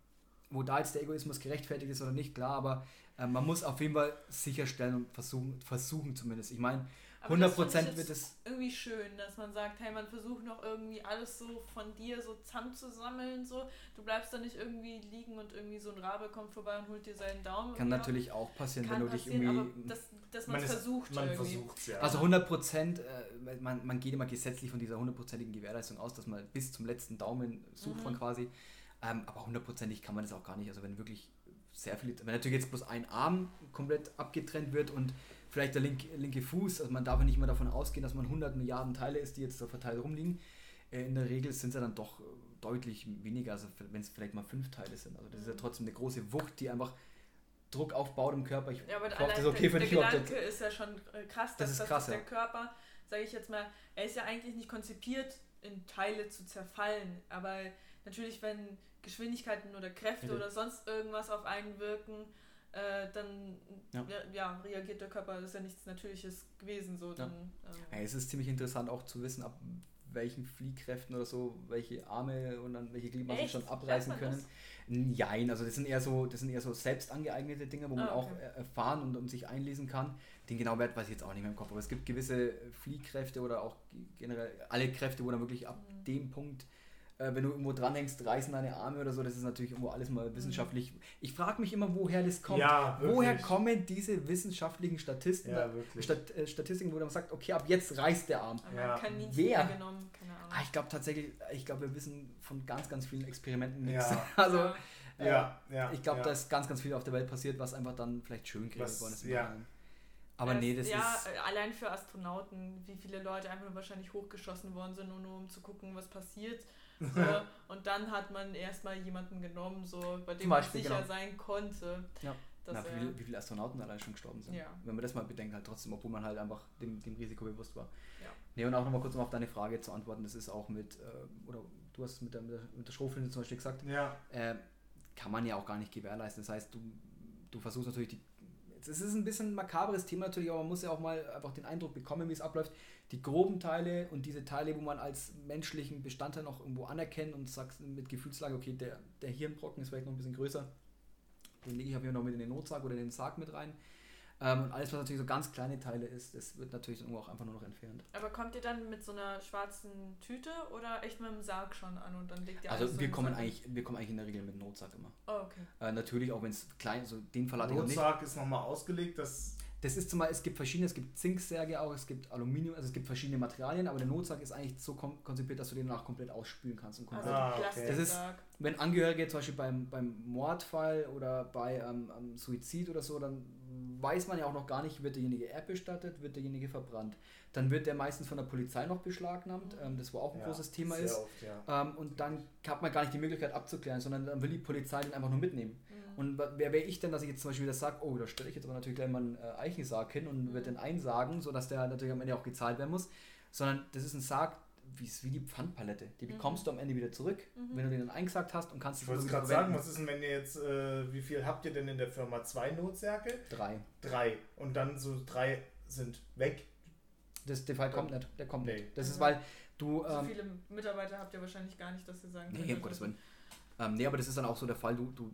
wo da jetzt der Egoismus gerechtfertigt ist oder nicht, klar, aber äh, man muss auf jeden Fall sicherstellen und versuchen, versuchen zumindest. Ich meine, 100% wird es. Irgendwie schön, dass man sagt, hey, man versucht noch irgendwie alles so von dir so zusammenzusammeln. So. Du bleibst da nicht irgendwie liegen und irgendwie so ein Rabe kommt vorbei und holt dir seinen Daumen. Kann natürlich auch passieren, wenn du dich irgendwie. Aber das, dass man es versucht. Man versucht ja. Also 100%, äh, man, man geht immer gesetzlich von dieser hundertprozentigen Gewährleistung aus, dass man bis zum letzten Daumen sucht mhm. man quasi. Ähm, aber hundertprozentig kann man das auch gar nicht. Also wenn wirklich sehr viele, wenn natürlich jetzt bloß ein Arm komplett abgetrennt wird und vielleicht der linke, linke Fuß, also man darf ja nicht mehr davon ausgehen, dass man 100 Milliarden Teile ist, die jetzt so verteilt rumliegen. Äh, in der Regel sind es ja dann doch äh, deutlich weniger, also wenn es vielleicht mal fünf Teile sind. Also das ist ja trotzdem eine große Wucht, die einfach Druck aufbaut im Körper. Ich ja, aber das okay, der, der Gedanke ist ja schon äh, krass, dass, das ist krass, dass ja. der Körper, sage ich jetzt mal, er ist ja eigentlich nicht konzipiert, in Teile zu zerfallen. Aber natürlich, wenn Geschwindigkeiten oder Kräfte Bitte. oder sonst irgendwas auf einen wirken, äh, dann ja. ja. reagiert der Körper, das ist ja nichts Natürliches gewesen. So, dann, ja. Ähm, ja, es ist ziemlich interessant auch zu wissen, ab welchen Fliehkräften oder so, welche Arme und dann welche Gliedmaßen schon abreißen können. Nein, also das sind eher so, das sind eher so selbst angeeignete Dinge, wo man ah, okay. auch erfahren und, und sich einlesen kann. Den genauen Wert weiß ich jetzt auch nicht mehr im Kopf, aber es gibt gewisse Fliehkräfte oder auch generell alle Kräfte, wo dann wirklich ab mhm. dem Punkt äh, wenn du irgendwo dranhängst, reißen deine Arme oder so, das ist natürlich irgendwo alles mal wissenschaftlich. Ich frage mich immer, woher das kommt. Ja, woher kommen diese wissenschaftlichen Statisten, ja, Stat, äh, Statistiken, wo man sagt, okay, ab jetzt reißt der Arm. Ja. Wer? Genommen, ah, ich glaube tatsächlich, ich glaube, wir wissen von ganz, ganz vielen Experimenten nichts. Ja. also, äh, ja, ja, ich glaube, da ist ganz, ganz viel auf der Welt passiert, was einfach dann vielleicht schön geredet worden ist. Ja. Aber nee, das ja, ist. Ja, allein für Astronauten, wie viele Leute einfach nur wahrscheinlich hochgeschossen worden sind, nur um zu gucken, was passiert. So, und dann hat man erstmal jemanden genommen, so, bei dem Beispiel, man sicher genau. sein konnte. Ja. Na, wie, viele, wie, viele Astronauten allein schon gestorben sind. Ja. Wenn man das mal bedenkt, halt trotzdem, obwohl man halt einfach dem, dem Risiko bewusst war. Ja. Nee, und auch nochmal kurz um auf deine Frage zu antworten, das ist auch mit, äh, oder du hast es mit der, mit der, mit der Schrotflinte zum Beispiel gesagt, ja. Äh, kann man ja auch gar nicht gewährleisten. Das heißt, du, du versuchst natürlich die es ist ein bisschen ein makabres Thema natürlich, aber man muss ja auch mal einfach den Eindruck bekommen, wie es abläuft. Die groben Teile und diese Teile, wo man als menschlichen Bestandteil noch irgendwo anerkennt und sagt mit Gefühlslage, okay, der, der Hirnbrocken ist vielleicht noch ein bisschen größer, den lege ich jeden Fall noch mit in den Notsarg oder in den Sarg mit rein. Ähm, und alles, was natürlich so ganz kleine Teile ist, das wird natürlich irgendwo auch einfach nur noch entfernt. Aber kommt ihr dann mit so einer schwarzen Tüte oder echt mit dem Sarg schon an und dann legt ihr Also wir kommen eigentlich, wir kommen eigentlich in der Regel mit Notsarg immer. Oh, okay. Äh, natürlich auch wenn es klein, also den Fall hatte ich Notsarg ist nochmal ausgelegt, dass das ist zumal, es gibt verschiedene, es gibt Zinksärge auch, es gibt Aluminium, also es gibt verschiedene Materialien, aber der Notsack ist eigentlich so konzipiert, dass du den danach komplett ausspülen kannst. Und komplett ah, okay. Das ist, wenn Angehörige zum Beispiel beim, beim Mordfall oder bei ähm, Suizid oder so, dann weiß man ja auch noch gar nicht, wird derjenige erdbestattet, wird derjenige verbrannt. Dann wird der meistens von der Polizei noch beschlagnahmt, ähm, das wo auch ein ja, großes Thema ist. Oft, ja. ähm, und dann hat man gar nicht die Möglichkeit abzuklären, sondern dann will die Polizei den einfach nur mitnehmen. Mhm. Und wer wäre ich denn, dass ich jetzt zum Beispiel das sage, oh, da stelle ich jetzt aber natürlich gleich mal einen äh, Eichensarg hin und mhm. wird den einsagen, sodass der natürlich am Ende auch gezahlt werden muss. Sondern das ist ein Sarg, wie, wie die Pfandpalette. Die mhm. bekommst mhm. du am Ende wieder zurück, mhm. wenn du den dann eingesagt hast und kannst es Ich wollte gerade sagen, was ist denn, wenn ihr jetzt, äh, wie viel habt ihr denn in der Firma? Zwei Notsärge? Drei. Drei. Und dann so drei sind weg. Das, der Fall kommt nicht. Der kommt nee. nicht. Das ist, weil du. Ähm, so viele Mitarbeiter habt ihr wahrscheinlich gar nicht, dass ihr sagen könnt. Nee, um Gottes Willen. Ähm, nee, aber das ist dann auch so der Fall, du, du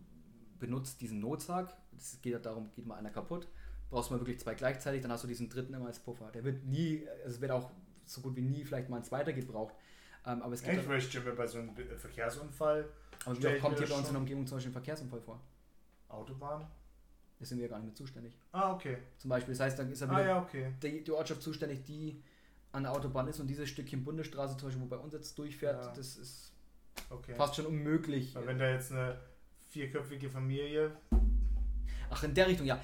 benutzt diesen Notsarg. Es geht ja darum, geht mal einer kaputt. Brauchst du mal wirklich zwei gleichzeitig, dann hast du diesen dritten immer als Puffer. Der wird nie, also es wird auch so gut wie nie vielleicht mal ein zweiter gebraucht. Ähm, aber es gibt. Ich stimme bei so einem Verkehrsunfall. Aber wie kommt hier bei uns in der Umgebung zum Beispiel ein Verkehrsunfall vor? Autobahn? Da sind wir gar nicht mehr zuständig. Ah, okay. Zum Beispiel, das heißt, dann ist ja wieder ah, ja, okay. die, die, Ortschaft zuständig, die an der Autobahn ist und dieses Stückchen Bundesstraße zum Beispiel, wo bei uns jetzt durchfährt, ja. das ist okay. fast schon unmöglich. Weil wenn da jetzt eine vierköpfige Familie. Ach, in der Richtung, ja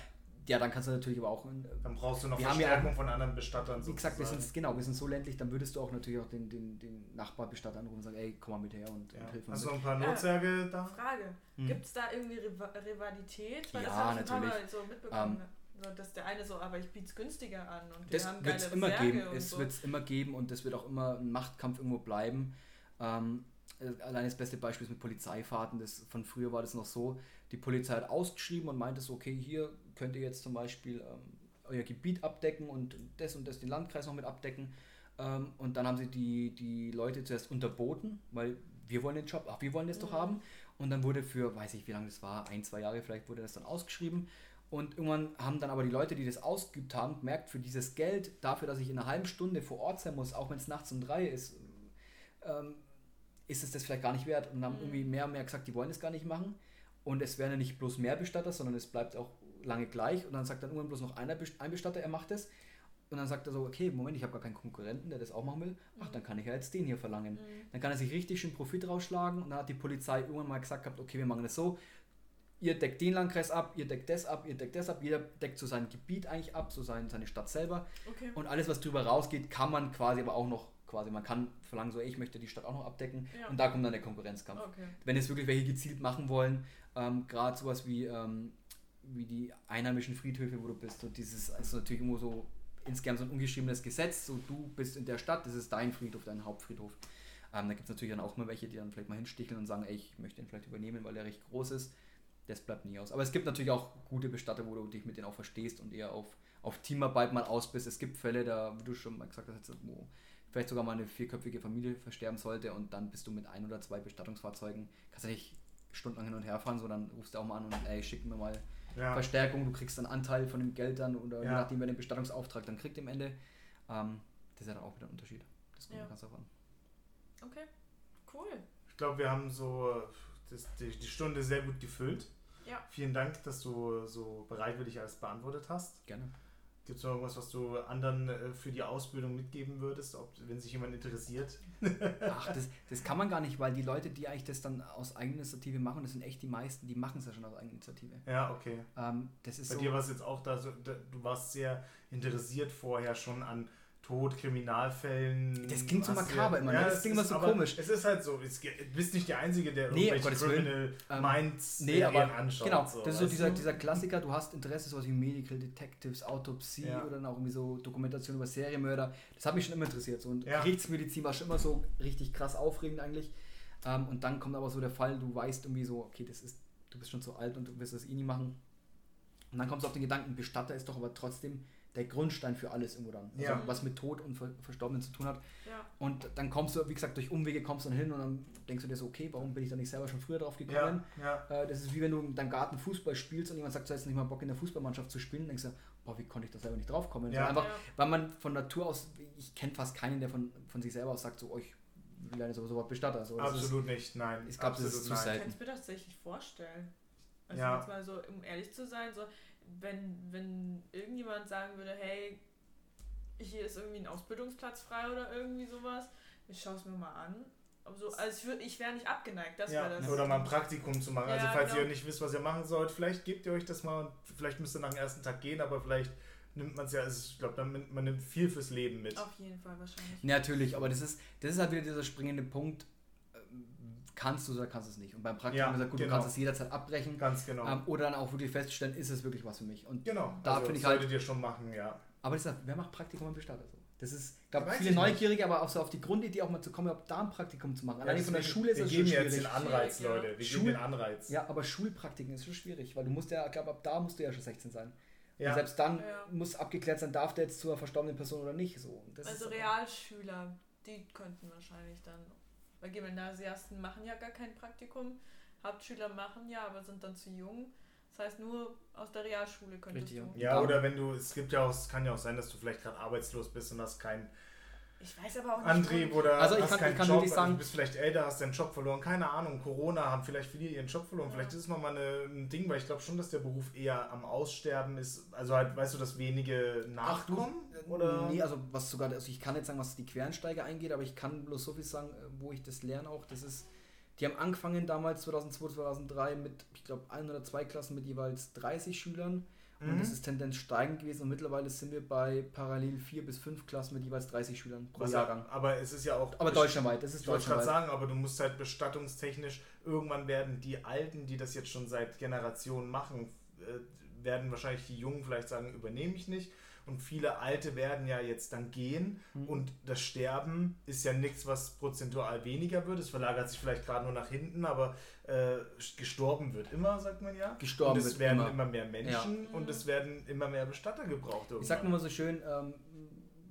ja, dann kannst du natürlich aber auch. Äh, dann brauchst du noch Verstärkung ja, von anderen Bestattern. Wie gesagt, wir sind, genau, wir sind so ländlich, dann würdest du auch natürlich auch den, den, den Nachbarbestatter anrufen und sagen, ey, komm mal mit her und, ja. und hilf mir. Hast du noch ein paar Notsärge ja, da? Frage: hm. Gibt es da irgendwie Rivalität? Weil ja, das habe ich natürlich. so mitbekommen. Um, ähm, dass der eine so, aber ich biete es günstiger an. Und das wird es immer geben. Es so. wird es immer geben und es wird auch immer ein Machtkampf irgendwo bleiben. Ähm, äh, allein das beste Beispiel ist mit Polizeifahrten. Das, von früher war das noch so, die Polizei hat ausgeschrieben und meinte so, okay, hier könnt ihr jetzt zum Beispiel ähm, euer Gebiet abdecken und das und das den Landkreis noch mit abdecken. Ähm, und dann haben sie die, die Leute zuerst unterboten, weil wir wollen den Job, ach, wir wollen das mhm. doch haben. Und dann wurde für, weiß ich wie lange das war, ein, zwei Jahre vielleicht wurde das dann ausgeschrieben. Und irgendwann haben dann aber die Leute, die das ausgeübt haben, gemerkt, für dieses Geld, dafür, dass ich in einer halben Stunde vor Ort sein muss, auch wenn es nachts um drei ist, ähm, ist es das vielleicht gar nicht wert. Und haben mhm. irgendwie mehr und mehr gesagt, die wollen es gar nicht machen. Und es werden ja nicht bloß mehr Bestatter, sondern es bleibt auch lange gleich. Und dann sagt dann irgendwann bloß noch einer, ein Bestatter, er macht es. Und dann sagt er so, okay, Moment, ich habe gar keinen Konkurrenten, der das auch machen will. Ach, dann kann ich ja jetzt den hier verlangen. Mhm. Dann kann er sich richtig schön Profit rausschlagen. Und dann hat die Polizei irgendwann mal gesagt gehabt, okay, wir machen das so. Ihr deckt den Landkreis ab, ihr deckt das ab, ihr deckt das ab. Jeder deckt so sein Gebiet eigentlich ab, so sein, seine Stadt selber. Okay. Und alles, was drüber rausgeht, kann man quasi aber auch noch quasi, man kann verlangen, so, ich möchte die Stadt auch noch abdecken ja. und da kommt dann der Konkurrenzkampf. Okay. Wenn es wirklich welche gezielt machen wollen, ähm, gerade sowas wie, ähm, wie die einheimischen Friedhöfe, wo du bist, und dieses, also natürlich immer so insgesamt so ein ungeschriebenes Gesetz, so du bist in der Stadt, das ist dein Friedhof, dein Hauptfriedhof. Ähm, da gibt es natürlich dann auch mal welche, die dann vielleicht mal hinsticheln und sagen, ey, ich möchte ihn vielleicht übernehmen, weil er recht groß ist. Das bleibt nie aus. Aber es gibt natürlich auch gute Bestatter, wo du dich mit denen auch verstehst und eher auf, auf Teamarbeit mal aus bist. Es gibt Fälle, da, wie du schon mal gesagt hast, wo vielleicht sogar mal eine vierköpfige Familie versterben sollte und dann bist du mit ein oder zwei Bestattungsfahrzeugen, kannst du nicht stundenlang hin und her fahren, sondern rufst du auch mal an und ey, schick mir mal ja. Verstärkung, du kriegst einen Anteil von dem Geld dann oder ja. je nachdem, wer den Bestattungsauftrag dann kriegt im Ende. Ähm, das ist ja dann auch wieder ein Unterschied. Das kommt ja. ganz davon. Okay, cool. Ich glaube, wir haben so das, die, die Stunde sehr gut gefüllt. Ja. Vielen Dank, dass du so bereitwillig alles beantwortet hast. Gerne. Gibt es noch irgendwas, was du anderen äh, für die Ausbildung mitgeben würdest, ob, wenn sich jemand interessiert? Ach, das, das kann man gar nicht, weil die Leute, die eigentlich das dann aus Eigeninitiative machen, das sind echt die meisten, die machen es ja schon aus Eigeninitiative. Ja, okay. Ähm, das ist Bei so, dir war es jetzt auch da, so, da, du warst sehr interessiert vorher schon an Tod, Kriminalfällen. Das klingt so makaber immer, ne? ja, das klingt immer so komisch. Es ist halt so, du bist nicht der Einzige, der nee, irgendwelche Criminal ähm, Minds nee, aber, anschaut. Genau, so, das ist so dieser, dieser Klassiker, du hast Interesse, sowas wie Medical Detectives, Autopsie ja. oder dann auch irgendwie so Dokumentation über Serienmörder. Das hat mich schon immer interessiert. So. Und ja. Gerichtsmedizin war schon immer so richtig krass aufregend eigentlich. Ähm, und dann kommt aber so der Fall, du weißt irgendwie so, okay, das ist, du bist schon zu alt und du wirst das eh nie machen. Und dann kommst du auf den Gedanken, Bestatter ist doch aber trotzdem der Grundstein für alles irgendwo dann. Also ja. was mit Tod und Verstorbenen zu tun hat. Ja. Und dann kommst du, wie gesagt, durch Umwege kommst du dann hin und dann denkst du dir so, okay, warum bin ich da nicht selber schon früher drauf gekommen? Ja. Äh, das ist wie wenn du in deinem Garten Fußball spielst und jemand sagt, du hast nicht mal Bock in der Fußballmannschaft zu spielen, dann denkst du, boah, wie konnte ich da selber nicht drauf kommen? Ja. Einfach, weil man von Natur aus, ich kenne fast keinen, der von, von sich selber aus sagt, so, oh, ich lerne sowieso was Bestatter. So, Absolut ist, nicht, nein. Ich glaube, das ist zu selten. Ich kann es mir tatsächlich vorstellen. Also ja. jetzt mal so, um ehrlich zu sein, so, wenn, wenn irgendjemand sagen würde, hey, hier ist irgendwie ein Ausbildungsplatz frei oder irgendwie sowas. Ich schaue es mir mal an. So, also ich, ich wäre nicht abgeneigt, das ja, das. Oder mal ein Praktikum zu machen. Also ja, also falls genau. ihr nicht wisst, was ihr machen sollt, vielleicht gebt ihr euch das mal und vielleicht müsst ihr nach dem ersten Tag gehen, aber vielleicht nimmt man es ja, also ich glaube, man nimmt viel fürs Leben mit. Auf jeden Fall wahrscheinlich. Natürlich, aber das ist, das ist halt wieder dieser springende Punkt. Kannst du oder kannst du es nicht? Und beim Praktikum ja, gesagt, gut, genau. du kannst es jederzeit abbrechen. Ganz genau. Ähm, oder dann auch wirklich feststellen, ist es wirklich was für mich? Und genau. Da also, finde ich halt. Solltet ihr schon machen, ja. Aber das ist, wer macht Praktikum im Bestatter so? Das ist, ich glaube, viele Neugierige, aber auch so auf die Grundidee auch mal zu kommen, ob da ein Praktikum zu machen. Allein ja, von der Schule ist es schon schwierig. Wir geben jetzt den Anreiz, Leute. Wir Schul geben den Anreiz. Ja, aber Schulpraktiken ist schon schwierig, weil du musst ja, ich glaube, ab da musst du ja schon 16 sein. Ja. Und selbst dann ja. muss abgeklärt sein, darf der jetzt zur verstorbenen Person oder nicht. So. also Realschüler, die könnten wahrscheinlich dann, weil Gymnasiasten machen ja gar kein Praktikum, Hauptschüler machen ja, aber sind dann zu jung. Das heißt, nur aus der Realschule könntest Richtig, du. Ja, oder wenn du, es gibt ja auch, es kann ja auch sein, dass du vielleicht gerade arbeitslos bist und hast kein ich weiß aber auch nicht. Antrieb oder also ich hast kann, keinen ich kann Job, sagen, du bist vielleicht älter, hast deinen Job verloren, keine Ahnung, Corona haben vielleicht viele ihren Job verloren, ja. vielleicht ist es nochmal ein Ding, weil ich glaube schon, dass der Beruf eher am Aussterben ist, also halt, weißt du, dass wenige nachkommen? Ach, du, oder? Nee, also was sogar, also ich kann jetzt sagen, was die Quereinsteiger eingeht, aber ich kann bloß so viel sagen, wo ich das lerne auch, das ist die haben angefangen damals 2002, 2003 mit, ich glaube, ein oder zwei Klassen mit jeweils 30 Schülern. Und mhm. das ist Tendenz steigend gewesen und mittlerweile sind wir bei parallel vier bis fünf Klassen mit jeweils 30 Schülern pro Was Jahrgang. Aber es ist ja auch. Aber deutschlandweit, das ist Ich wollte gerade sagen, aber du musst halt bestattungstechnisch, irgendwann werden die Alten, die das jetzt schon seit Generationen machen, äh, werden wahrscheinlich die Jungen vielleicht sagen, übernehme ich nicht und viele Alte werden ja jetzt dann gehen mhm. und das Sterben ist ja nichts, was prozentual weniger wird. Es verlagert sich vielleicht gerade nur nach hinten, aber äh, gestorben wird immer, sagt man ja. Gestorben und es werden immer. immer. mehr Menschen ja. und es werden immer mehr Bestatter gebraucht. Irgendwann. Ich sag nur mal so schön, ähm,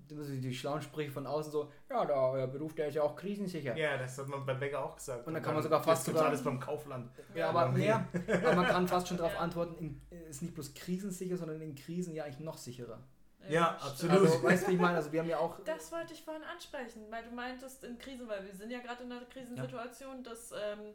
die schlauen Sprüche von außen so, ja, der euer Beruf, der ist ja auch krisensicher. Ja, das hat man beim Bäcker auch gesagt. Und dann kann man sogar fast sogar alles beim Kaufland. Ja, aber, mehr, aber man kann fast schon darauf antworten, in, ist nicht bloß krisensicher, sondern in Krisen ja eigentlich noch sicherer. Ja, absolut. Also, weißt du, wie ich meine? Also, wir haben ja auch. Das wollte ich vorhin ansprechen, weil du meintest in Krisen, weil wir sind ja gerade in einer Krisensituation, ja. dass, ähm,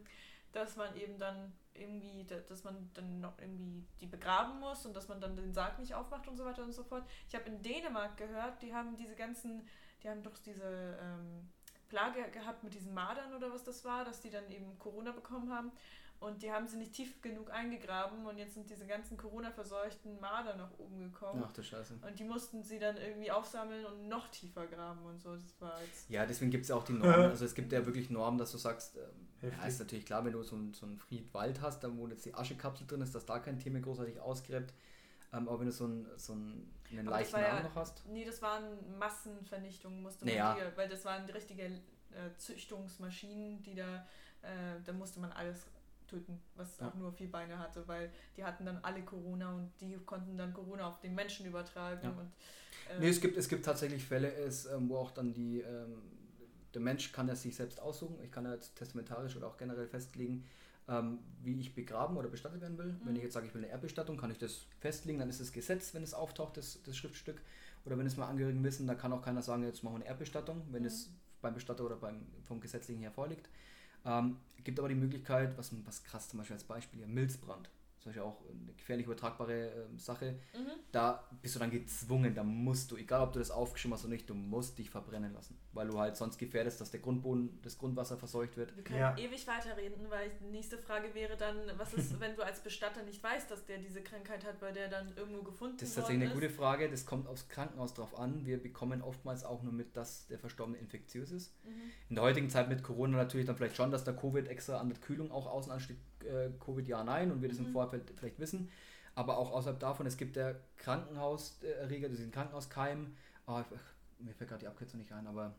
dass man eben dann irgendwie, dass man dann noch irgendwie die begraben muss und dass man dann den Sarg nicht aufmacht und so weiter und so fort. Ich habe in Dänemark gehört, die haben diese ganzen, die haben doch diese ähm, Plage gehabt mit diesen Madern oder was das war, dass die dann eben Corona bekommen haben. Und die haben sie nicht tief genug eingegraben und jetzt sind diese ganzen Corona-verseuchten Marder nach oben gekommen. Ach du Scheiße. Und die mussten sie dann irgendwie aufsammeln und noch tiefer graben und so. Das war jetzt ja, deswegen gibt es ja auch die Normen. Also es gibt ja wirklich Normen, dass du sagst, ähm, ja, ist natürlich klar, wenn du so einen so ein Friedwald hast, da wo jetzt die Aschekapsel drin ist, dass da kein Thema großartig ausgräbt. Ähm, aber wenn du so, ein, so ein, einen leichten ja, noch hast. Nee, das waren Massenvernichtungen, musste man naja. die, weil das waren richtige äh, Züchtungsmaschinen, die da, äh, da musste man alles töten, was ja. auch nur vier Beine hatte, weil die hatten dann alle Corona und die konnten dann Corona auf den Menschen übertragen. Ja. Und, ähm, nee, es gibt, es gibt tatsächlich Fälle, ist, ähm, wo auch dann die, ähm, der Mensch kann es sich selbst aussuchen. Ich kann ja jetzt testamentarisch oder auch generell festlegen, ähm, wie ich begraben oder bestattet werden will. Mhm. Wenn ich jetzt sage, ich will eine Erdbestattung, kann ich das festlegen, dann ist es Gesetz, wenn es auftaucht, das, das Schriftstück. Oder wenn es mal Angehörigen wissen, da kann auch keiner sagen, jetzt machen wir eine Erdbestattung, wenn mhm. es beim Bestatter oder beim, vom Gesetzlichen her vorliegt. Ähm, gibt aber die Möglichkeit, was, was krass zum Beispiel als Beispiel hier, Milzbrand zum Beispiel auch eine gefährlich übertragbare äh, Sache, mhm. da bist du dann gezwungen, da musst du, egal ob du das aufgeschrieben hast oder nicht, du musst dich verbrennen lassen, weil du halt sonst gefährdest, dass der Grundboden, das Grundwasser verseucht wird. Wir können ja. ewig weiterreden, weil die nächste Frage wäre dann, was ist, wenn du als Bestatter nicht weißt, dass der diese Krankheit hat, weil der dann irgendwo gefunden Das ist tatsächlich eine gute Frage, das kommt aufs Krankenhaus drauf an. Wir bekommen oftmals auch nur mit, dass der Verstorbene infektiös ist. Mhm. In der heutigen Zeit mit Corona natürlich dann vielleicht schon, dass der Covid extra an der Kühlung auch außen ansteht, äh, Covid ja, nein und wir das mhm. im Vorfeld vielleicht wissen. Aber auch außerhalb davon, es gibt der Krankenhauserreger, diesen Krankenhauskeim. Oh, mir fällt gerade die Abkürzung nicht ein, aber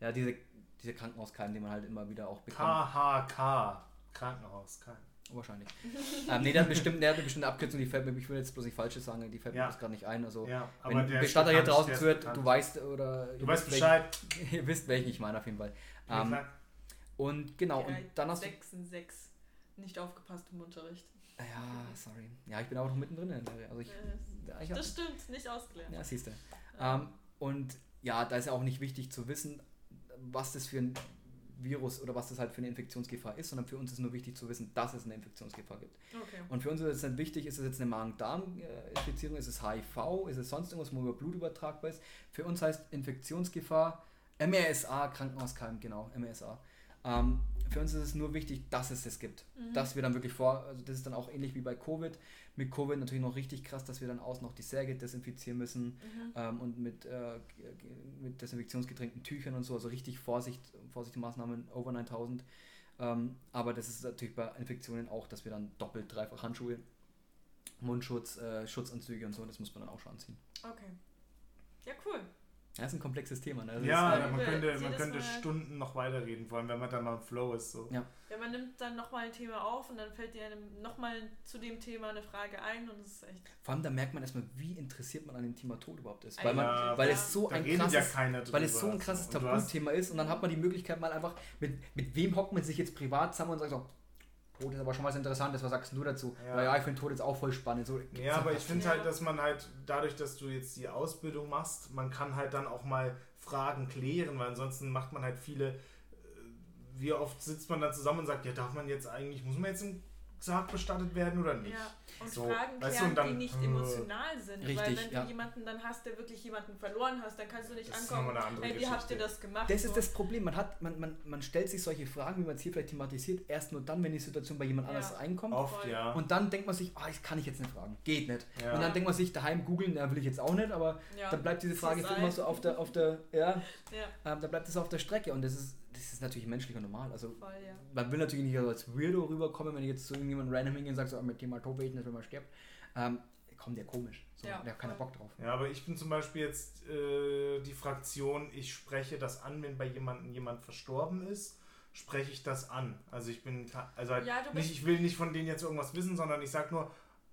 ja, diese, diese Krankenhauskeim, den man halt immer wieder auch bekommt. KHK, Krankenhauskeim. Wahrscheinlich. ähm, nee, der hat bestimmt, der hat eine bestimmte Abkürzung, die fällt mir, ich will jetzt bloß nicht falsches sagen, die fällt ja. mir jetzt gerade nicht ein. Also, ja, wenn ein Bestatter hier draußen zuhört, du weißt oder. Du weißt Bescheid. Welchen, ihr wisst, welchen ich meine, auf jeden Fall. Ähm, und genau, und dann hast du. 6 6 nicht aufgepasst im Unterricht. Ja, sorry. Ja, ich bin auch noch mittendrin in der also ich, ja, ich Das stimmt, nicht ausgelernt. Ja, siehst du. Ja. Ähm, und ja, da ist ja auch nicht wichtig zu wissen, was das für ein Virus oder was das halt für eine Infektionsgefahr ist, sondern für uns ist nur wichtig zu wissen, dass es eine Infektionsgefahr gibt. Okay. Und für uns ist es dann wichtig, ist es jetzt eine Magen-Darm-Infizierung, ist es HIV, ist es sonst irgendwas, wo über Blut übertragbar ist. Für uns heißt Infektionsgefahr MRSA, Krankenhauskeim, genau, MRSA. Ähm, für uns ist es nur wichtig, dass es es gibt. Mhm. Dass wir dann wirklich vor, also das ist dann auch ähnlich wie bei Covid. Mit Covid natürlich noch richtig krass, dass wir dann außen noch die Särge desinfizieren müssen mhm. ähm, und mit, äh, mit desinfektionsgetränkten Tüchern und so, also richtig Vorsicht, Vorsichtsmaßnahmen over 9000. Ähm, aber das ist natürlich bei Infektionen auch, dass wir dann doppelt, dreifach Handschuhe, Mundschutz, äh, Schutzanzüge und so, das muss man dann auch schon anziehen. Okay. Ja, cool. Das ist ein komplexes Thema. Ne? ja, ja man könnte, man könnte Stunden noch weiterreden, vor allem wenn man dann mal im Flow ist. So. Ja. ja, man nimmt dann nochmal ein Thema auf und dann fällt dir nochmal zu dem Thema eine Frage ein und es ist echt. Vor allem da merkt man erstmal, wie interessiert man an dem Thema Tod überhaupt ist. Weil, man, ja, weil es so ein krasses, ja weil es so ein krasses Tabuthema ist und dann hat man die Möglichkeit mal einfach, mit, mit wem hockt man sich jetzt privat zusammen und sagt so, Tod ist aber schon was Interessantes, was sagst du dazu? Ja, ja ich finde Tod jetzt auch voll spannend. So, ja, aber ich finde halt, dass man halt, dadurch, dass du jetzt die Ausbildung machst, man kann halt dann auch mal Fragen klären, weil ansonsten macht man halt viele. Äh, wie oft sitzt man dann zusammen und sagt, ja, darf man jetzt eigentlich, muss man jetzt im Sarg bestattet werden oder nicht? Ja, und so, Fragen klären, weißt du, dann, die nicht äh, emotional sind. Richtig, weil wenn ja. du jemanden dann hast, der wirklich jemanden verloren hast, dann kannst du nicht das ankommen, hey, wie habt ihr das gemacht? Das so. ist das Problem. Man, hat, man, man, man stellt sich solche Fragen, wie man es hier vielleicht thematisiert, erst nur dann, wenn die Situation bei jemand ja. anders einkommt. Oft, ja. Und dann denkt man sich, oh, das kann ich jetzt nicht fragen. Geht nicht. Ja. Und dann denkt man sich, daheim googeln, da will ich jetzt auch nicht, aber dann bleibt diese Frage immer so auf der, auf der, ja, ähm, da bleibt es auf der Strecke und das ist das ist natürlich menschlich und normal. Also Voll, ja. man will natürlich nicht als Weirdo rüberkommen, wenn ich jetzt zu irgendjemandem random hingehe und sage, so, mit dem mal tot beten, wenn man stirbt. Ähm, kommt der komisch. So, ja, der hat keinen Bock drauf. Ja, aber ich bin zum Beispiel jetzt äh, die Fraktion, ich spreche das an, wenn bei jemandem jemand verstorben ist, spreche ich das an. Also ich bin, also halt ja, nicht, ich will nicht von denen jetzt irgendwas wissen, sondern ich sage nur,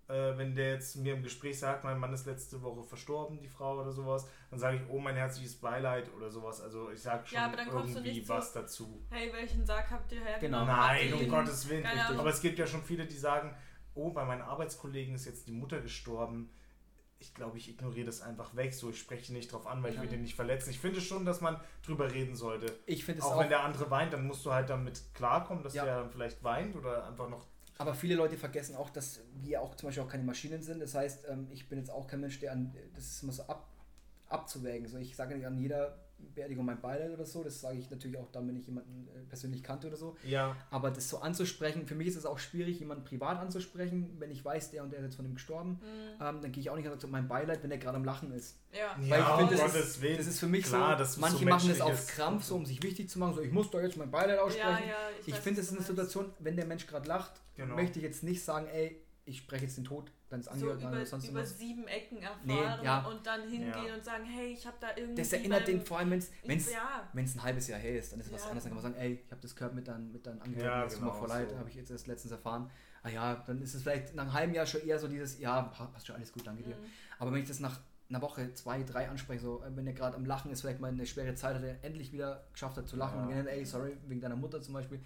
äh, wenn der jetzt mir im Gespräch sagt, mein Mann ist letzte Woche verstorben, die Frau oder sowas, dann sage ich, oh, mein herzliches Beileid oder sowas. Also ich sage schon Ja, aber dann kommst du irgendwie was dazu. Hey, welchen Sarg habt ihr hergenommen? Genau. Nein, um Gottes Willen. Aber es gibt ja schon viele, die sagen, oh, bei meinen Arbeitskollegen ist jetzt die Mutter gestorben. Ich glaube, ich ignoriere das einfach weg. So, ich spreche nicht drauf an, weil ich will den nicht verletzen. Ich finde schon, dass man drüber reden sollte. Ich finde es Auch, auch, wenn der andere weint, dann musst du halt damit klarkommen, dass Ja. der dann vielleicht weint oder einfach noch. Aber viele Leute vergessen auch, dass wir auch zum Beispiel auch keine Maschinen sind. Das heißt, ähm, ich bin jetzt auch kein Mensch, der an, das ist immer so ab, abzuwägen. So, ich sage nicht an jeder Beerdigung mein Beileid oder so. Das sage ich natürlich auch dann, wenn ich jemanden äh, persönlich kannte oder so. Ja, Aber das so anzusprechen, für mich ist es auch schwierig, jemanden privat anzusprechen. Wenn ich weiß, der und der ist jetzt von ihm gestorben, Mhm. ähm, dann gehe ich auch nicht und sage so, mein Beileid, wenn der gerade am Lachen ist. Ja. Weil ich ja, finde, um das, Gottes ist, Willen. das ist für mich Klar, so, das manche so machen das auf Krampf, so um sich wichtig zu machen, so ich muss da jetzt mein Beileid aussprechen. Ja, ja, ich ich finde, es ist eine meinst. Situation, wenn der Mensch gerade lacht, Genau. möchte ich jetzt nicht sagen, ey, ich spreche jetzt den Tod deines so Angehörigen an über, oder sonst über sieben Ecken erfahren Nee, ja. und dann hingehen Ja. und sagen, hey, ich habe da irgendwie. Das erinnert den, vor allem wenn es ja. ein halbes Jahr her ist, dann ist es was Ja, anderes. Dann kann man sagen, ey, ich habe das gehört mit deinen, mit deinen Angehörigen, Ja, das tut genau, mir voll leid, so. habe ich jetzt erst letztens erfahren. Ah ja, dann ist es vielleicht nach einem halben Jahr schon eher so dieses, ja, pa- passt schon alles gut, danke dir. Mhm. Aber wenn ich das nach einer Woche, zwei, drei anspreche, so, äh, wenn er gerade am Lachen ist, vielleicht mal eine schwere Zeit hat, er endlich wieder geschafft hat zu lachen Ja. und dann, ey, sorry, wegen deiner Mutter zum Beispiel.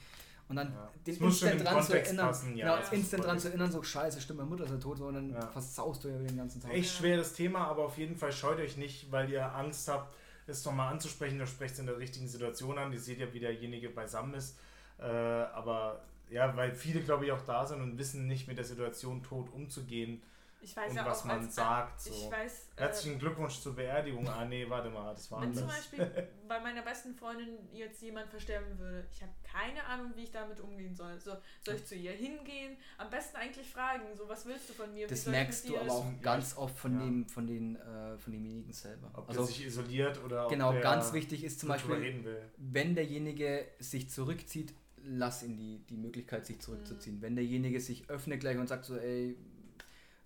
Und dann Ja. den Instant dran zu erinnern, passen, ja, genau, instant dran zu erinnern, so scheiße, stimmt, meine Mutter ist ja tot, so, und dann Ja. versaust du ja den ganzen Tag. Echt schweres Thema, aber auf jeden Fall scheut euch nicht, weil ihr Angst habt, es nochmal anzusprechen. Ihr sprecht es in der richtigen Situation an. Ihr seht ja, wie derjenige beisammen ist. Äh, aber ja, weil viele, glaube ich, auch da sind und wissen nicht, mit der Situation tot umzugehen Ich weiß und ja was auch, man als, sagt. Ich So. weiß. äh, Herzlichen Glückwunsch zur Beerdigung. Ah, nee, warte mal, das war Wenn zum anders. Beispiel bei meiner besten Freundin jetzt jemand versterben würde, ich habe keine Ahnung, wie ich damit umgehen soll. So, soll ich zu ihr hingehen? Am besten eigentlich fragen, so was willst du von mir? Wie Das soll ich merkst du aber auch ganz oft von ja. dem, von den, äh, von demjenigen selber. Ob also der sich isoliert oder ob genau, der ganz wichtig ist zum Beispiel, reden will. wenn derjenige sich zurückzieht, lass ihn die, die Möglichkeit, sich zurückzuziehen. Wenn derjenige sich öffnet gleich und sagt so, ey,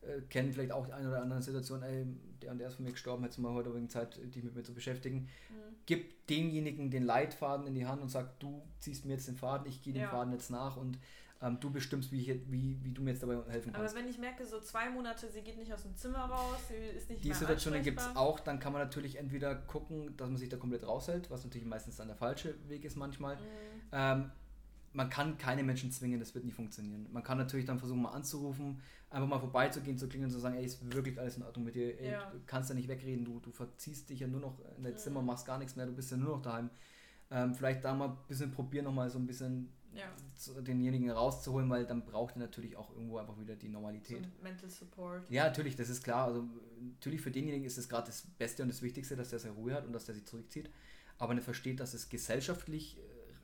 äh, kennen vielleicht auch die eine oder andere Situation, ey, der und der ist von mir gestorben, hättest du mal heute wegen Zeit, dich mit mir zu beschäftigen. Mhm. Gib demjenigen den Leitfaden in die Hand und sag, du ziehst mir jetzt den Faden, ich gehe den Ja. Faden jetzt nach und ähm, du bestimmst, wie, ich, wie, wie du mir jetzt dabei helfen Aber kannst. wenn ich merke, so zwei Monate, sie geht nicht aus dem Zimmer raus, sie ist nicht Die mehr Situationen gibt es auch, dann kann man natürlich entweder gucken, dass man sich da komplett raushält, was natürlich meistens dann der falsche Weg ist manchmal. Mhm. Ähm, man kann keine Menschen zwingen, das wird nie funktionieren. Man kann natürlich dann versuchen, mal anzurufen, einfach mal vorbeizugehen, zu klingeln und zu sagen, ey, ist wirklich alles in Ordnung mit dir, ey, Ja. du kannst ja nicht wegreden, du, du verziehst dich ja nur noch in dein Mhm. Zimmer, machst gar nichts mehr, du bist ja nur noch daheim. Ähm, vielleicht da mal ein bisschen probieren, nochmal so ein bisschen Ja, denjenigen rauszuholen, weil dann braucht er natürlich auch irgendwo einfach wieder die so Normalität. Mental Support. Ja, natürlich, das ist klar. Also natürlich für denjenigen ist es gerade das Beste und das Wichtigste, dass der seine Ruhe hat und dass der sich zurückzieht. Aber nicht versteht, dass es gesellschaftlich äh,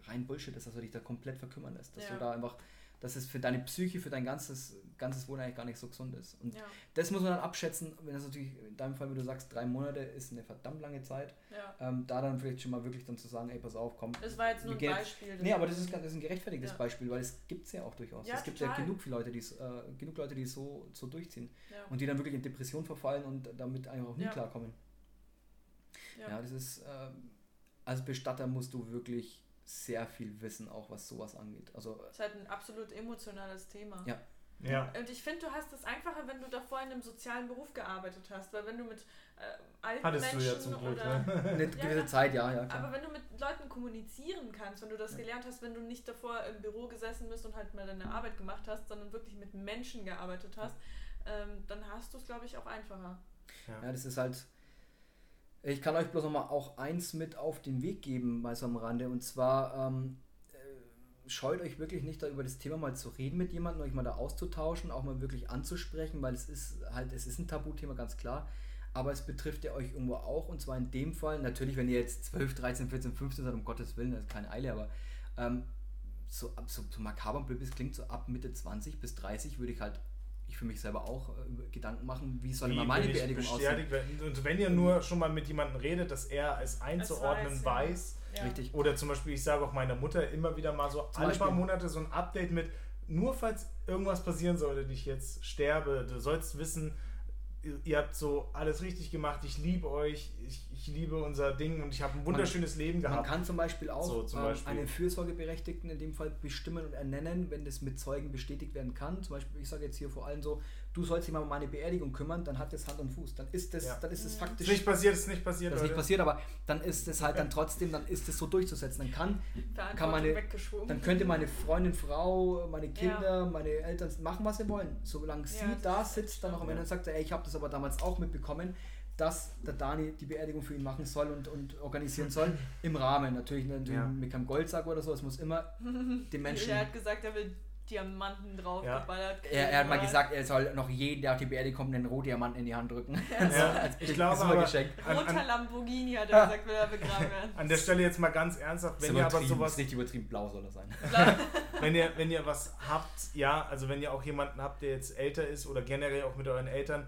rein Bullshit ist, dass du dich da komplett verkümmern lässt. Dass Ja. du da einfach, dass es für deine Psyche, für dein ganzes, ganzes Wohnen eigentlich gar nicht so gesund ist. Und Ja, das muss man dann abschätzen, wenn das natürlich in deinem Fall, wie du sagst, drei Monate ist eine verdammt lange Zeit, ja. ähm, da dann vielleicht schon mal wirklich dann zu sagen, ey, pass auf, komm. Das war jetzt nur ein gehen- Beispiel. Nee, aber das ist, das ist ein gerechtfertigtes. Beispiel, weil es gibt es ja auch durchaus. Ja, es gibt total. ja genug viele Leute, die es, äh, genug Leute, die so, so durchziehen und die dann wirklich in Depression verfallen und damit einfach auch nie klarkommen. ja. Das ist, ähm, als Bestatter musst du wirklich sehr viel wissen, auch was sowas angeht. Also, Das ist halt ein absolut emotionales Thema. Ja. Ja. Und ich finde, du hast es einfacher, wenn du davor in einem sozialen Beruf gearbeitet hast, weil wenn du mit äh, alten Hattest du Menschen ja zum Glück, oder ne? eine Ja, gewisse ja. Zeit, ja, ja, klar. Aber wenn du mit Leuten kommunizieren kannst, wenn du das Ja. gelernt hast, wenn du nicht davor im Büro gesessen bist und halt mal deine Arbeit gemacht hast, sondern wirklich mit Menschen gearbeitet hast, ähm, dann hast du es, glaube ich, auch einfacher. Ja, das ist halt. Ich kann euch bloß noch mal auch eins mit auf den Weg geben, so am Rande. Und zwar ähm, äh, scheut euch wirklich nicht, da über das Thema mal zu reden mit jemandem, euch mal da auszutauschen, auch mal wirklich anzusprechen, weil es ist halt, es ist ein Tabuthema, ganz klar. Aber es betrifft ja euch irgendwo auch. Und zwar in dem Fall, natürlich, wenn ihr jetzt 12, 13, 14, 15 seid, um Gottes Willen, das ist keine Eile, aber ähm, so, so, so makaber und blöd es klingt, so ab Mitte 20 bis 30 würde ich halt, ich für mich selber auch äh, Gedanken machen, wie soll Wie immer meine Beerdigung aussehen. werden? Und wenn ihr nur schon mal mit jemandem redet, dass er es einzuordnen weiß, weiß, ja. Richtig. Oder zum Beispiel, ich sage auch meiner Mutter immer wieder mal so Zum alle paar Beispiel- Monate so ein Update mit, nur falls irgendwas passieren sollte, ich jetzt sterbe, du sollst wissen, ihr- habt so alles richtig gemacht, ich liebe euch, ich, ich liebe unser Ding und ich habe ein wunderschönes Leben Man gehabt. kann zum Beispiel auch So, zum ähm, Beispiel. einen Fürsorgeberechtigten in dem Fall bestimmen und ernennen, wenn das mit Zeugen bestätigt werden kann. Zum Beispiel, ich sage jetzt hier vor allem so, du sollst dich mal um meine Beerdigung kümmern, dann hat das Hand und Fuß. Dann ist das, ja. dann ist das faktisch. Ist nicht passiert, ist nicht passiert. Das ist nicht passiert, aber dann ist es halt dann trotzdem, dann ist es so durchzusetzen. Dann kann, kann meine, dann könnte meine Freundin, Frau, meine Kinder, ja. meine Eltern machen, was sie wollen. Solange sie da sitzt, dann noch am Ende und sagt, ey, ich habe das aber damals auch mitbekommen dass der Dani die Beerdigung für ihn machen soll und, und organisieren soll. Im Rahmen natürlich, natürlich ja. mit keinem Goldsack oder so. Es muss immer den Menschen. er hat gesagt, er will Diamanten drauf ja. geballert. Er, er, hat mal gesagt, er soll noch jeden, der auf die Beerdigung kommt, einen Rohdiamanten in die Hand drücken. Ja. also, ich glaube aber, Geschenk. Roter Lamborghini hat er gesagt, will er begraben werden. An der Stelle jetzt mal ganz ernsthaft, wenn ihr aber sowas... Ist nicht übertrieben, blau soll er sein. wenn, ihr, wenn ihr was habt, ja, also wenn ihr auch jemanden habt, der jetzt älter ist oder generell auch mit euren Eltern,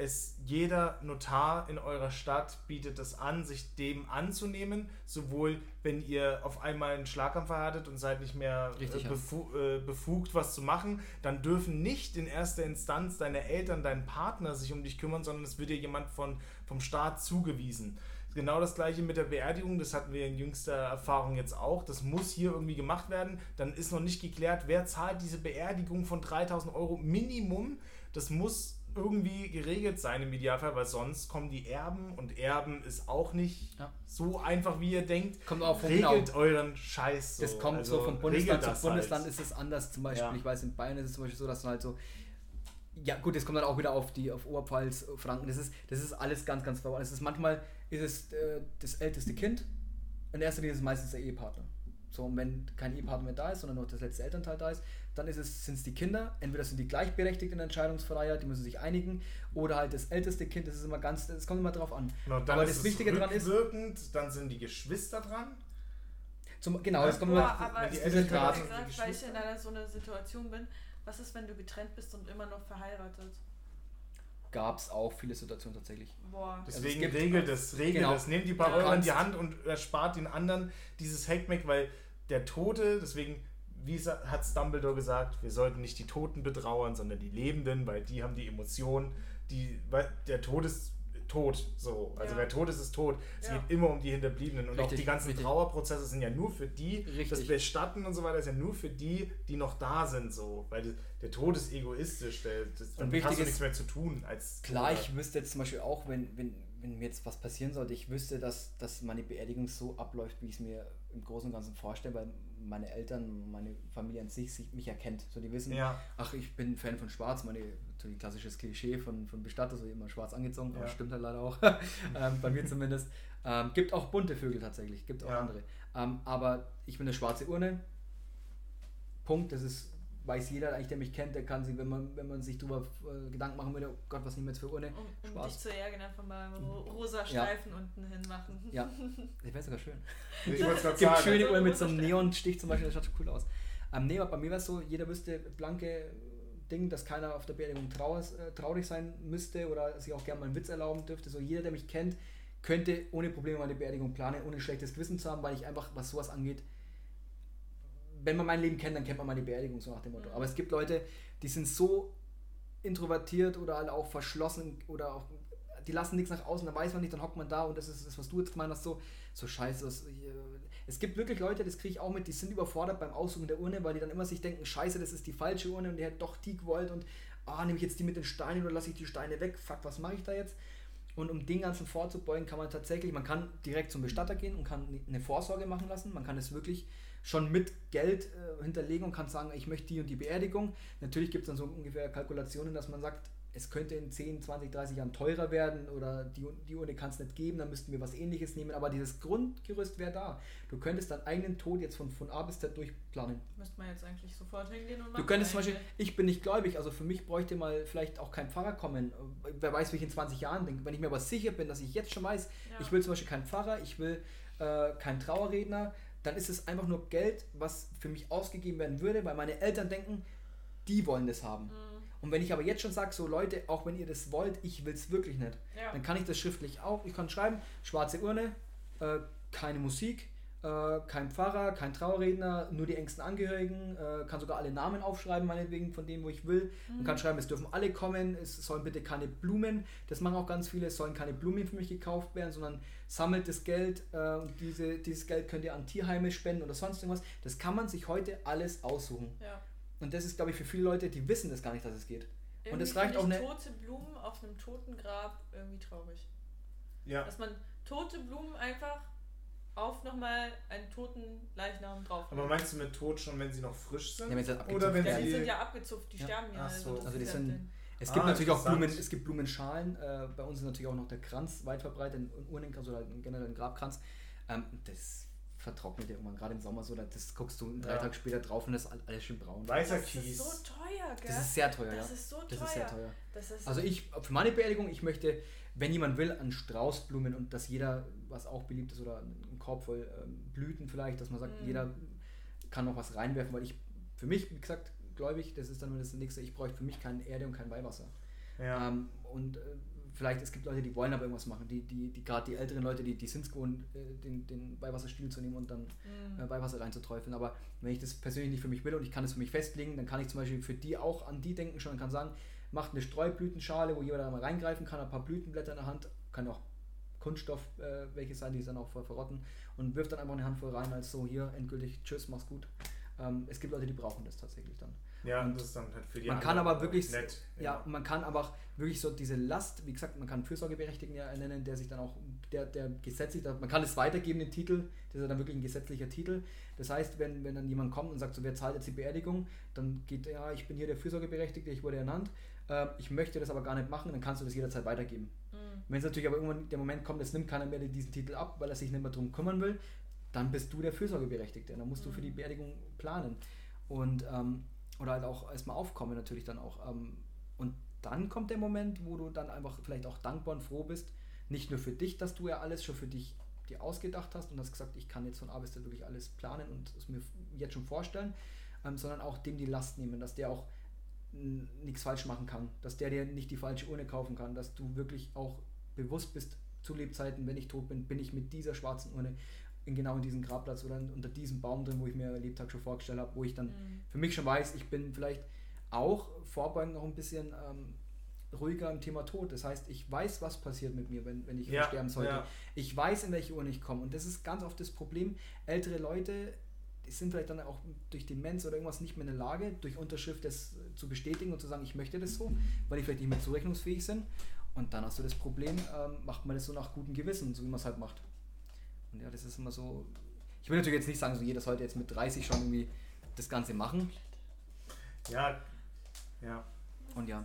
es jeder Notar in eurer Stadt bietet es an, sich dem anzunehmen, sowohl wenn ihr auf einmal einen Schlaganfall hattet und seid nicht mehr äh, Richtig, befu ja. äh, befugt, was zu machen, dann dürfen nicht in erster Instanz deine Eltern, dein Partner sich um dich kümmern, sondern es wird dir jemand von, vom Staat zugewiesen. Genau das gleiche mit der Beerdigung, das hatten wir in jüngster Erfahrung jetzt auch. Das muss hier irgendwie gemacht werden. Dann ist noch nicht geklärt, wer zahlt diese Beerdigung von 3000 Euro Minimum. Das muss irgendwie geregelt sein im Idealfall, weil sonst kommen die Erben und Erben ist auch nicht ja. so einfach, wie ihr denkt. Kommt auch von Regelt genau. euren Scheiß so. Das kommt also so von Bundesland zu Bundesland halt. ist es anders. Zum Beispiel, ja. ich weiß, in Bayern ist es zum Beispiel so, dass du halt so. Ja, gut, das kommt dann auch wieder auf die auf Oberpfalz, Franken. Das ist, das ist alles ganz, ganz verwandt. Es ist manchmal ist es äh, das älteste Kind. In erster Linie ist es meistens der Ehepartner. So, und wenn kein Ehepartner mehr da ist, sondern nur das letzte Elternteil da ist, dann ist es, sind es die Kinder. Entweder sind die gleichberechtigt in der Entscheidungsfreiheit, die müssen sich einigen, oder halt das älteste Kind, das ist immer ganz, das kommt immer drauf an. Genau, Aber das Wichtige daran ist. Dann sind die Geschwister dran. Zum, genau, es kommt immer. Aber die Eltern gesagt, weil ich in einer so einer Situation bin, was ist, wenn du getrennt bist und immer noch verheiratet? Gab es auch viele Situationen tatsächlich. Boah. Deswegen also regelt es, regelt genau. es. Nehmt die paar Euro in die Hand und erspart den anderen dieses Hackmack, weil der Tote, deswegen wie hat Dumbledore gesagt, wir sollten nicht die Toten betrauern, sondern die Lebenden, weil die haben die Emotionen, die, weil der Tod ist tot, so. Also ja. wer tot ist, ist tot. Es ja. geht immer um die Hinterbliebenen und richtig, auch die ganzen richtig. Trauerprozesse sind ja nur für die, richtig. das Bestatten und so weiter ist ja nur für die, die noch da sind, so. Weil die, der Tod ist egoistisch, der, das, und damit hast du nichts mehr zu tun als. Klar, ich wüsste jetzt zum Beispiel auch, wenn, wenn, wenn mir jetzt was passieren sollte, ich wüsste, dass, dass meine Beerdigung so abläuft, wie ich es mir im Großen und Ganzen vorstelle, weil meine Eltern, meine Familie an sich, sich mich erkennt. So, die wissen, ja. ach, ich bin Fan von Schwarz, meine ein klassisches Klischee von, von Bestatter, so immer schwarz angezogen, ja. aber stimmt halt leider auch. ähm, bei mir zumindest. Ähm, gibt auch bunte Vögel tatsächlich, gibt auch ja. andere. Ähm, aber ich bin eine schwarze Urne. Punkt, das ist weiß jeder eigentlich, der mich kennt, der kann sich, wenn man, wenn man sich darüber äh, Gedanken machen würde, oh Gott, was nehmen wir jetzt für Urne? Um, um Spaß. dich zu ärgern, einfach mal rosa Streifen ja. unten hin machen. Ja, das wäre sogar schön. Ich wollte gerade sagen. schöne Urne mit so einem Neonstich zum Beispiel, das schaut cool aus. Ähm, nee, aber bei mir war es so, jeder wüsste, blanke Ding, dass keiner auf der Beerdigung traurig, äh, traurig sein müsste oder sich auch gerne mal einen Witz erlauben dürfte. So jeder, der mich kennt, könnte ohne Probleme meine Beerdigung planen, ohne schlechtes Gewissen zu haben, weil ich einfach, was sowas angeht, wenn man mein Leben kennt, dann kennt man meine Beerdigung, so nach dem Motto. Mhm. Aber es gibt Leute, die sind so introvertiert oder halt auch verschlossen oder auch, die lassen nichts nach außen, da weiß man nicht, dann hockt man da und das ist das, was du jetzt gemeint hast, so, so scheiße. Das, es gibt wirklich Leute, das kriege ich auch mit, die sind überfordert beim Aussuchen der Urne, weil die dann immer sich denken, scheiße, das ist die falsche Urne und der hat doch die gewollt und ah, nehme ich jetzt die mit den Steinen oder lasse ich die Steine weg, fuck, was mache ich da jetzt? Und um den ganzen vorzubeugen, kann man tatsächlich, man kann direkt zum Bestatter gehen und kann eine Vorsorge machen lassen. Man kann es wirklich schon mit Geld äh, hinterlegen und kann sagen, ich möchte die und die Beerdigung. Natürlich gibt es dann so ungefähr Kalkulationen, dass man sagt, es könnte in 10, 20, 30 Jahren teurer werden oder die, die Urne kann es nicht geben, dann müssten wir was ähnliches nehmen. Aber dieses Grundgerüst wäre da. Du könntest deinen eigenen Tod jetzt von, von A bis Z durchplanen. Müsste man jetzt eigentlich sofort hingehen und machen. Du könntest zum Beispiel, ich bin nicht gläubig, also für mich bräuchte mal vielleicht auch kein Pfarrer kommen. Wer weiß, wie ich in 20 Jahren denke. Wenn ich mir aber sicher bin, dass ich jetzt schon weiß, ja. ich will zum Beispiel keinen Pfarrer, ich will äh, keinen Trauerredner, dann ist es einfach nur Geld, was für mich ausgegeben werden würde, weil meine Eltern denken, die wollen das haben. Mhm. Und wenn ich aber jetzt schon sage, so Leute, auch wenn ihr das wollt, ich will es wirklich nicht, ja. dann kann ich das schriftlich auch, ich kann schreiben, schwarze Urne, äh, keine Musik, äh, kein Pfarrer, kein Trauerredner, nur die engsten Angehörigen, äh, kann sogar alle Namen aufschreiben, meinetwegen von dem, wo ich will. Mhm. Und kann schreiben, es dürfen alle kommen, es sollen bitte keine Blumen, das machen auch ganz viele, es sollen keine Blumen für mich gekauft werden, sondern sammelt das Geld äh, und diese, dieses Geld könnt ihr an Tierheime spenden oder sonst irgendwas. Das kann man sich heute alles aussuchen. Ja. Und das ist, glaube ich, für viele Leute, die wissen das gar nicht, dass es geht. Irgendwie und es reicht auch eine. tote Blumen auf einem toten Grab irgendwie traurig. Ja. Dass man tote Blumen einfach auf nochmal einen toten Leichnam drauf. Aber meinst du mit Tod schon, wenn sie noch frisch sind? Ja, wenn sie halt Oder wenn werden. die sie- sind ja abgezupft, die Ja. sterben ja. Ach so. das Also die sind- Es gibt Ah, natürlich auch. Blumen, es gibt Blumenschalen. Äh, bei uns ist natürlich auch noch der Kranz weit verbreitet, ein Urnenkranz oder generell ein Grabkranz. Ähm, das vertrocknet ja irgendwann, gerade im Sommer so. Das guckst du drei Ja. Tage später drauf und das ist alles schön braun. Weißer Das Kies. ist so teuer, gell? Das ist sehr teuer, Das ja. ist so teuer. Das ist sehr teuer. Das ist Also ich, für meine Beerdigung, ich möchte, wenn jemand will, einen Straußblumen und dass jeder, was auch beliebt ist, oder einen Korb voll ähm, Blüten vielleicht, dass man sagt, Mhm. jeder kann noch was reinwerfen, weil ich, für mich, wie gesagt, gläubig, das ist dann nur das nächste, ich bräuchte für mich keine Erde und kein Weihwasser. Ja. Ähm, und äh, vielleicht, es gibt Leute, die wollen aber irgendwas machen, die, die, die gerade die älteren Leute, die, die sind es gewohnt, äh, den, den Weihwasserstiel zu nehmen und dann Mhm. äh, Weihwasser reinzuträufeln. Aber wenn ich das persönlich nicht für mich will und ich kann es für mich festlegen, dann kann ich zum Beispiel für die auch an die denken schon und kann sagen, macht eine Streublütenschale, wo jeder da mal reingreifen kann, ein paar Blütenblätter in der Hand, kann auch Kunststoff äh, welche sein, die es dann auch voll verrotten und wirft dann einfach eine Handvoll rein, als so hier endgültig, tschüss, mach's gut. Ähm, es gibt Leute, die brauchen das tatsächlich dann. ja, und das ist dann halt für die man kann anderen aber wirklich, nett. ja, und man kann aber wirklich so diese Last, wie gesagt, man kann Fürsorgeberechtigten ja nennen, der sich dann auch, der, der gesetzlich, man kann es weitergeben, den Titel, das ist ja dann wirklich ein gesetzlicher Titel. Das heißt, wenn, wenn dann jemand kommt und sagt, so, wer zahlt jetzt die Beerdigung, dann geht, ja, ich bin hier der Fürsorgeberechtigte, ich wurde ernannt, äh, ich möchte das aber gar nicht machen, dann kannst du das jederzeit weitergeben. Mhm. Wenn es natürlich aber irgendwann der Moment kommt, es nimmt keiner mehr diesen Titel ab, weil er sich nicht mehr darum kümmern will, dann bist du der Fürsorgeberechtigte. Dann musst du für die Beerdigung planen. Und, ähm, oder halt auch erstmal aufkommen natürlich dann auch. Ähm, und dann kommt der Moment, wo du dann einfach vielleicht auch dankbar und froh bist, nicht nur für dich, dass du ja alles schon für dich dir ausgedacht hast und hast gesagt, ich kann jetzt von A bis Z wirklich alles planen und es mir jetzt schon vorstellen, ähm, sondern auch dem die Last nehmen, dass der auch nichts falsch machen kann, dass der dir nicht die falsche Urne kaufen kann, dass du wirklich auch bewusst bist zu Lebzeiten, wenn ich tot bin, bin ich mit dieser schwarzen Urne in genau in diesem Grabplatz oder unter diesem Baum drin, wo ich mir Lebtag schon vorgestellt habe, wo ich dann Mhm. für mich schon weiß, ich bin vielleicht auch vorbeugend noch ein bisschen ähm, ruhiger im Thema Tod. Das heißt, ich weiß, was passiert mit mir, wenn, wenn ich Ja, sterben sollte. ja. Ich weiß, in welche Urne ich komme. Und das ist ganz oft das Problem. Ältere Leute sind vielleicht dann auch durch Demenz oder irgendwas nicht mehr in der Lage, durch Unterschrift das äh, zu bestätigen und zu sagen, ich möchte das so, weil die vielleicht nicht mehr zurechnungsfähig sind. Und dann hast du das Problem, ähm, macht man das so nach gutem Gewissen, so wie man es halt macht. Und ja, das ist immer so. Ich will natürlich jetzt nicht sagen, so jeder sollte jetzt mit 30 schon irgendwie das Ganze machen. Ja, ja. Und ja,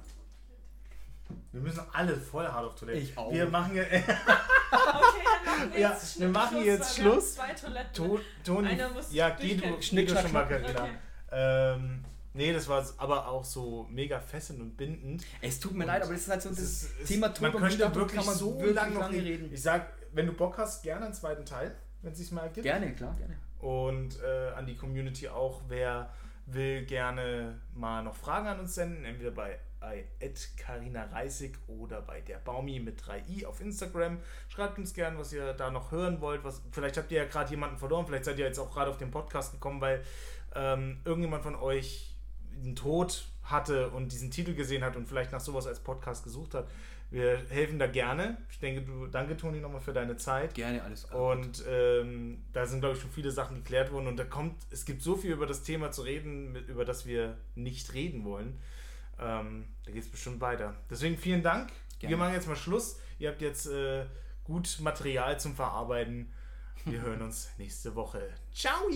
Wir müssen alle voll hart auf Toilette. Ich auch. Wir machen ja. Okay, dann machen wir Ja, jetzt wir machen Schluss, jetzt wir haben Schluss. Zwei Toiletten. To Toni, Einer muss ja, geh du, schnick du schon mal, Carina. Okay. Ähm, nee, das war aber auch so mega fesselnd und bindend. es tut mir Und leid, aber das ist halt so das Thema Tod man und könnte wirklich kann man so wirklich lange noch lange reden. reden. Ich sag, wenn du Bock hast, gerne einen zweiten Teil, wenn es sich mal ergibt. Gerne, klar, gerne. Und äh, an die Community auch, wer will gerne mal noch Fragen an uns senden, entweder bei Carina Reisig oder bei der Baumi mit 3i auf Instagram. Schreibt uns gerne, was ihr da noch hören wollt. Was, vielleicht habt ihr ja gerade jemanden verloren, vielleicht seid ihr jetzt auch gerade auf den Podcast gekommen, weil ähm, irgendjemand von euch den Tod hatte und diesen Titel gesehen hat und vielleicht nach sowas als Podcast gesucht hat. Wir helfen da gerne. Ich denke, du, danke Toni nochmal für deine Zeit. Gerne, alles gut. Und ähm, da sind, glaube ich, schon viele Sachen geklärt worden. Und da kommt, es gibt so viel über das Thema zu reden, über das wir nicht reden wollen. Ähm, da geht es bestimmt weiter. Deswegen vielen Dank. Gerne. Wir machen jetzt mal Schluss. Ihr habt jetzt äh, gut Material zum Verarbeiten. Wir hören uns nächste Woche. Ciao!